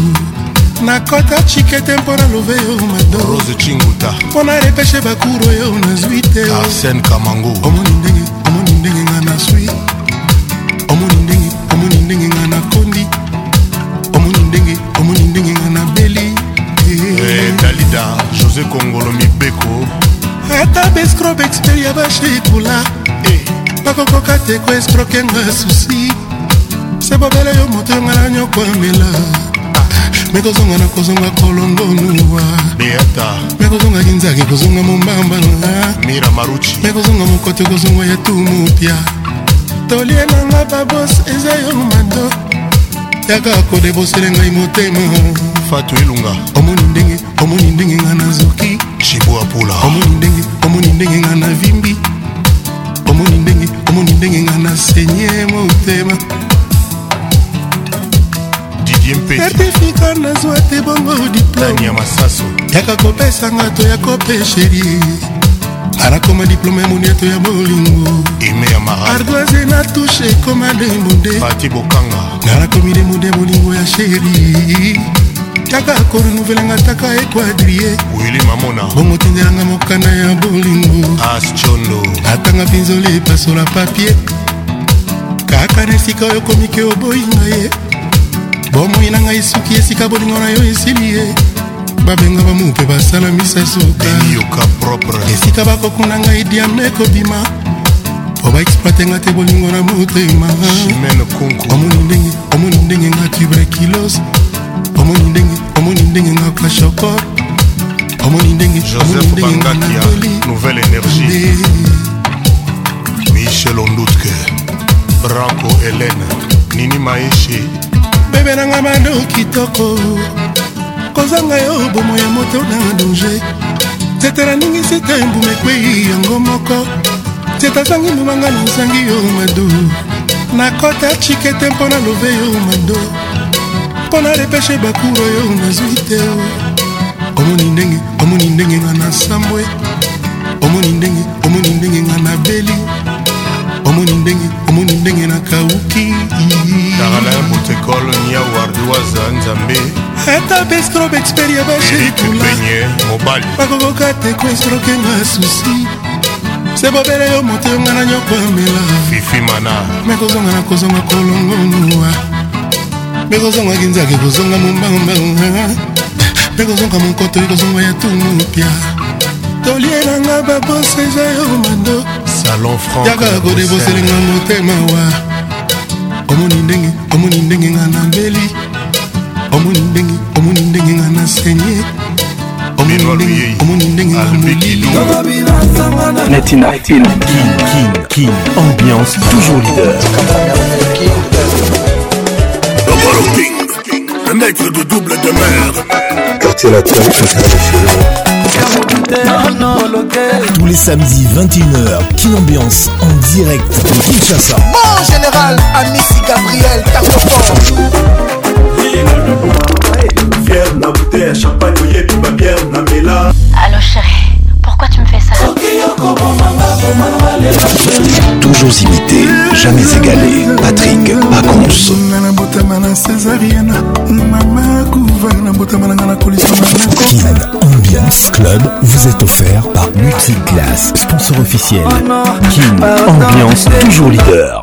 nakota chikete mpo na love yo madorose chinguta mpo na repeshe bakuro yo nazwi te arsen kamango omoni ndenge omoni ndenge nga na swi omoni ndenge omoni ndenge nga na kondi omoni ndenge omoni ndenge nga na beli eh, dalida josé kongolo mibeko ata bescrobe exper ya bashitula eh, bakokoka te koescroke nga susi se bobela yo moto yo ngala nyokwamela me kozonga na kozonga kolongonuwa beata me kozonga kinzaki kozonga mombamba na mira maruchi me kozonga mokote kozonga ya tumupya tolie nanga babos eza yo mando yaka kodebosele ngai motema fatu elunga omoni ndenge omoni ndenge ngai nazoki kibo apula omoni ndenge omoni ndenge nga na vimbi omoni ndenge omoni ndenge nga na senye motema certifika nazwa te bongo diplomeyaka kopesanga to ya kopesheri anakoma diplome ya moniato ya bolingo ardoise na tushe ekoma demonde nga nakomi demonde bolingo ya sheri kaka korenouvelenga taka ekuadrie wili mamona bongo tindelanga mokana ya bolingo aschondo atanga pinzola epasola papie kaka na esika oyo komiki oboyinga ye bomoi na ngai soki esika bolingo na yo esili ye babenga bamupe basala misasuka esika bakokunda ngai diame kobima po baexploite nga te bolingo na motema omoni ndenge nga tuberculose omoni ndenge omoni ndenge nga kashoko omoni ndenge joseph bangakia nouvelle énergie michel ondutke brako helene nini maeshe bebe nanga bando kitoko kozanga yo bomo ya moto na danger tetela ndingi seta embuma ekwei yango moko teta zangi mbumanga na nzangi yo mado nakota chikete mpo na love yo mado mpo na depeshe bakur oyo nazwi te omoni ndenge omoni ndenge nga na samwe omoni ndenge omoni ndenge nga na beli omoni ndenge omoni ndenge nakauki nakala ya motekole nia wardiwaza nzambe ata bestrobe experia bashekula bakokoka te koestroke nga susi se bobele yo moto yo nga na nyoko amela fifimana me kozonga na kozonga kolongonuwa bekozongaki nzaki kozonga mombangombango bekozonga eh. mokoto ekozonga ya tumupia tolielanga babose eza yo mando yaka kodeboselinga motema wa omoni ndenge omoni ndenge nga na mbeli omoni ndenge omoni ndenge nga na senye Netina, King, King, King, ambiance toujours leader. Le nègre de double de mer. Quartier latin Tous les samedis 21h, qu'une Ambiance en direct de Kinshasa. Bon général, Amici Gabriel, Fier na bouteille, champagne, puis ma bière, na Allo chérie. Pourquoi tu me fais ça Toujours imité, jamais égalé. Patrick Pacons. Ambiance Club vous est offert par Multiclass, sponsor officiel. King Ambiance, toujours leader.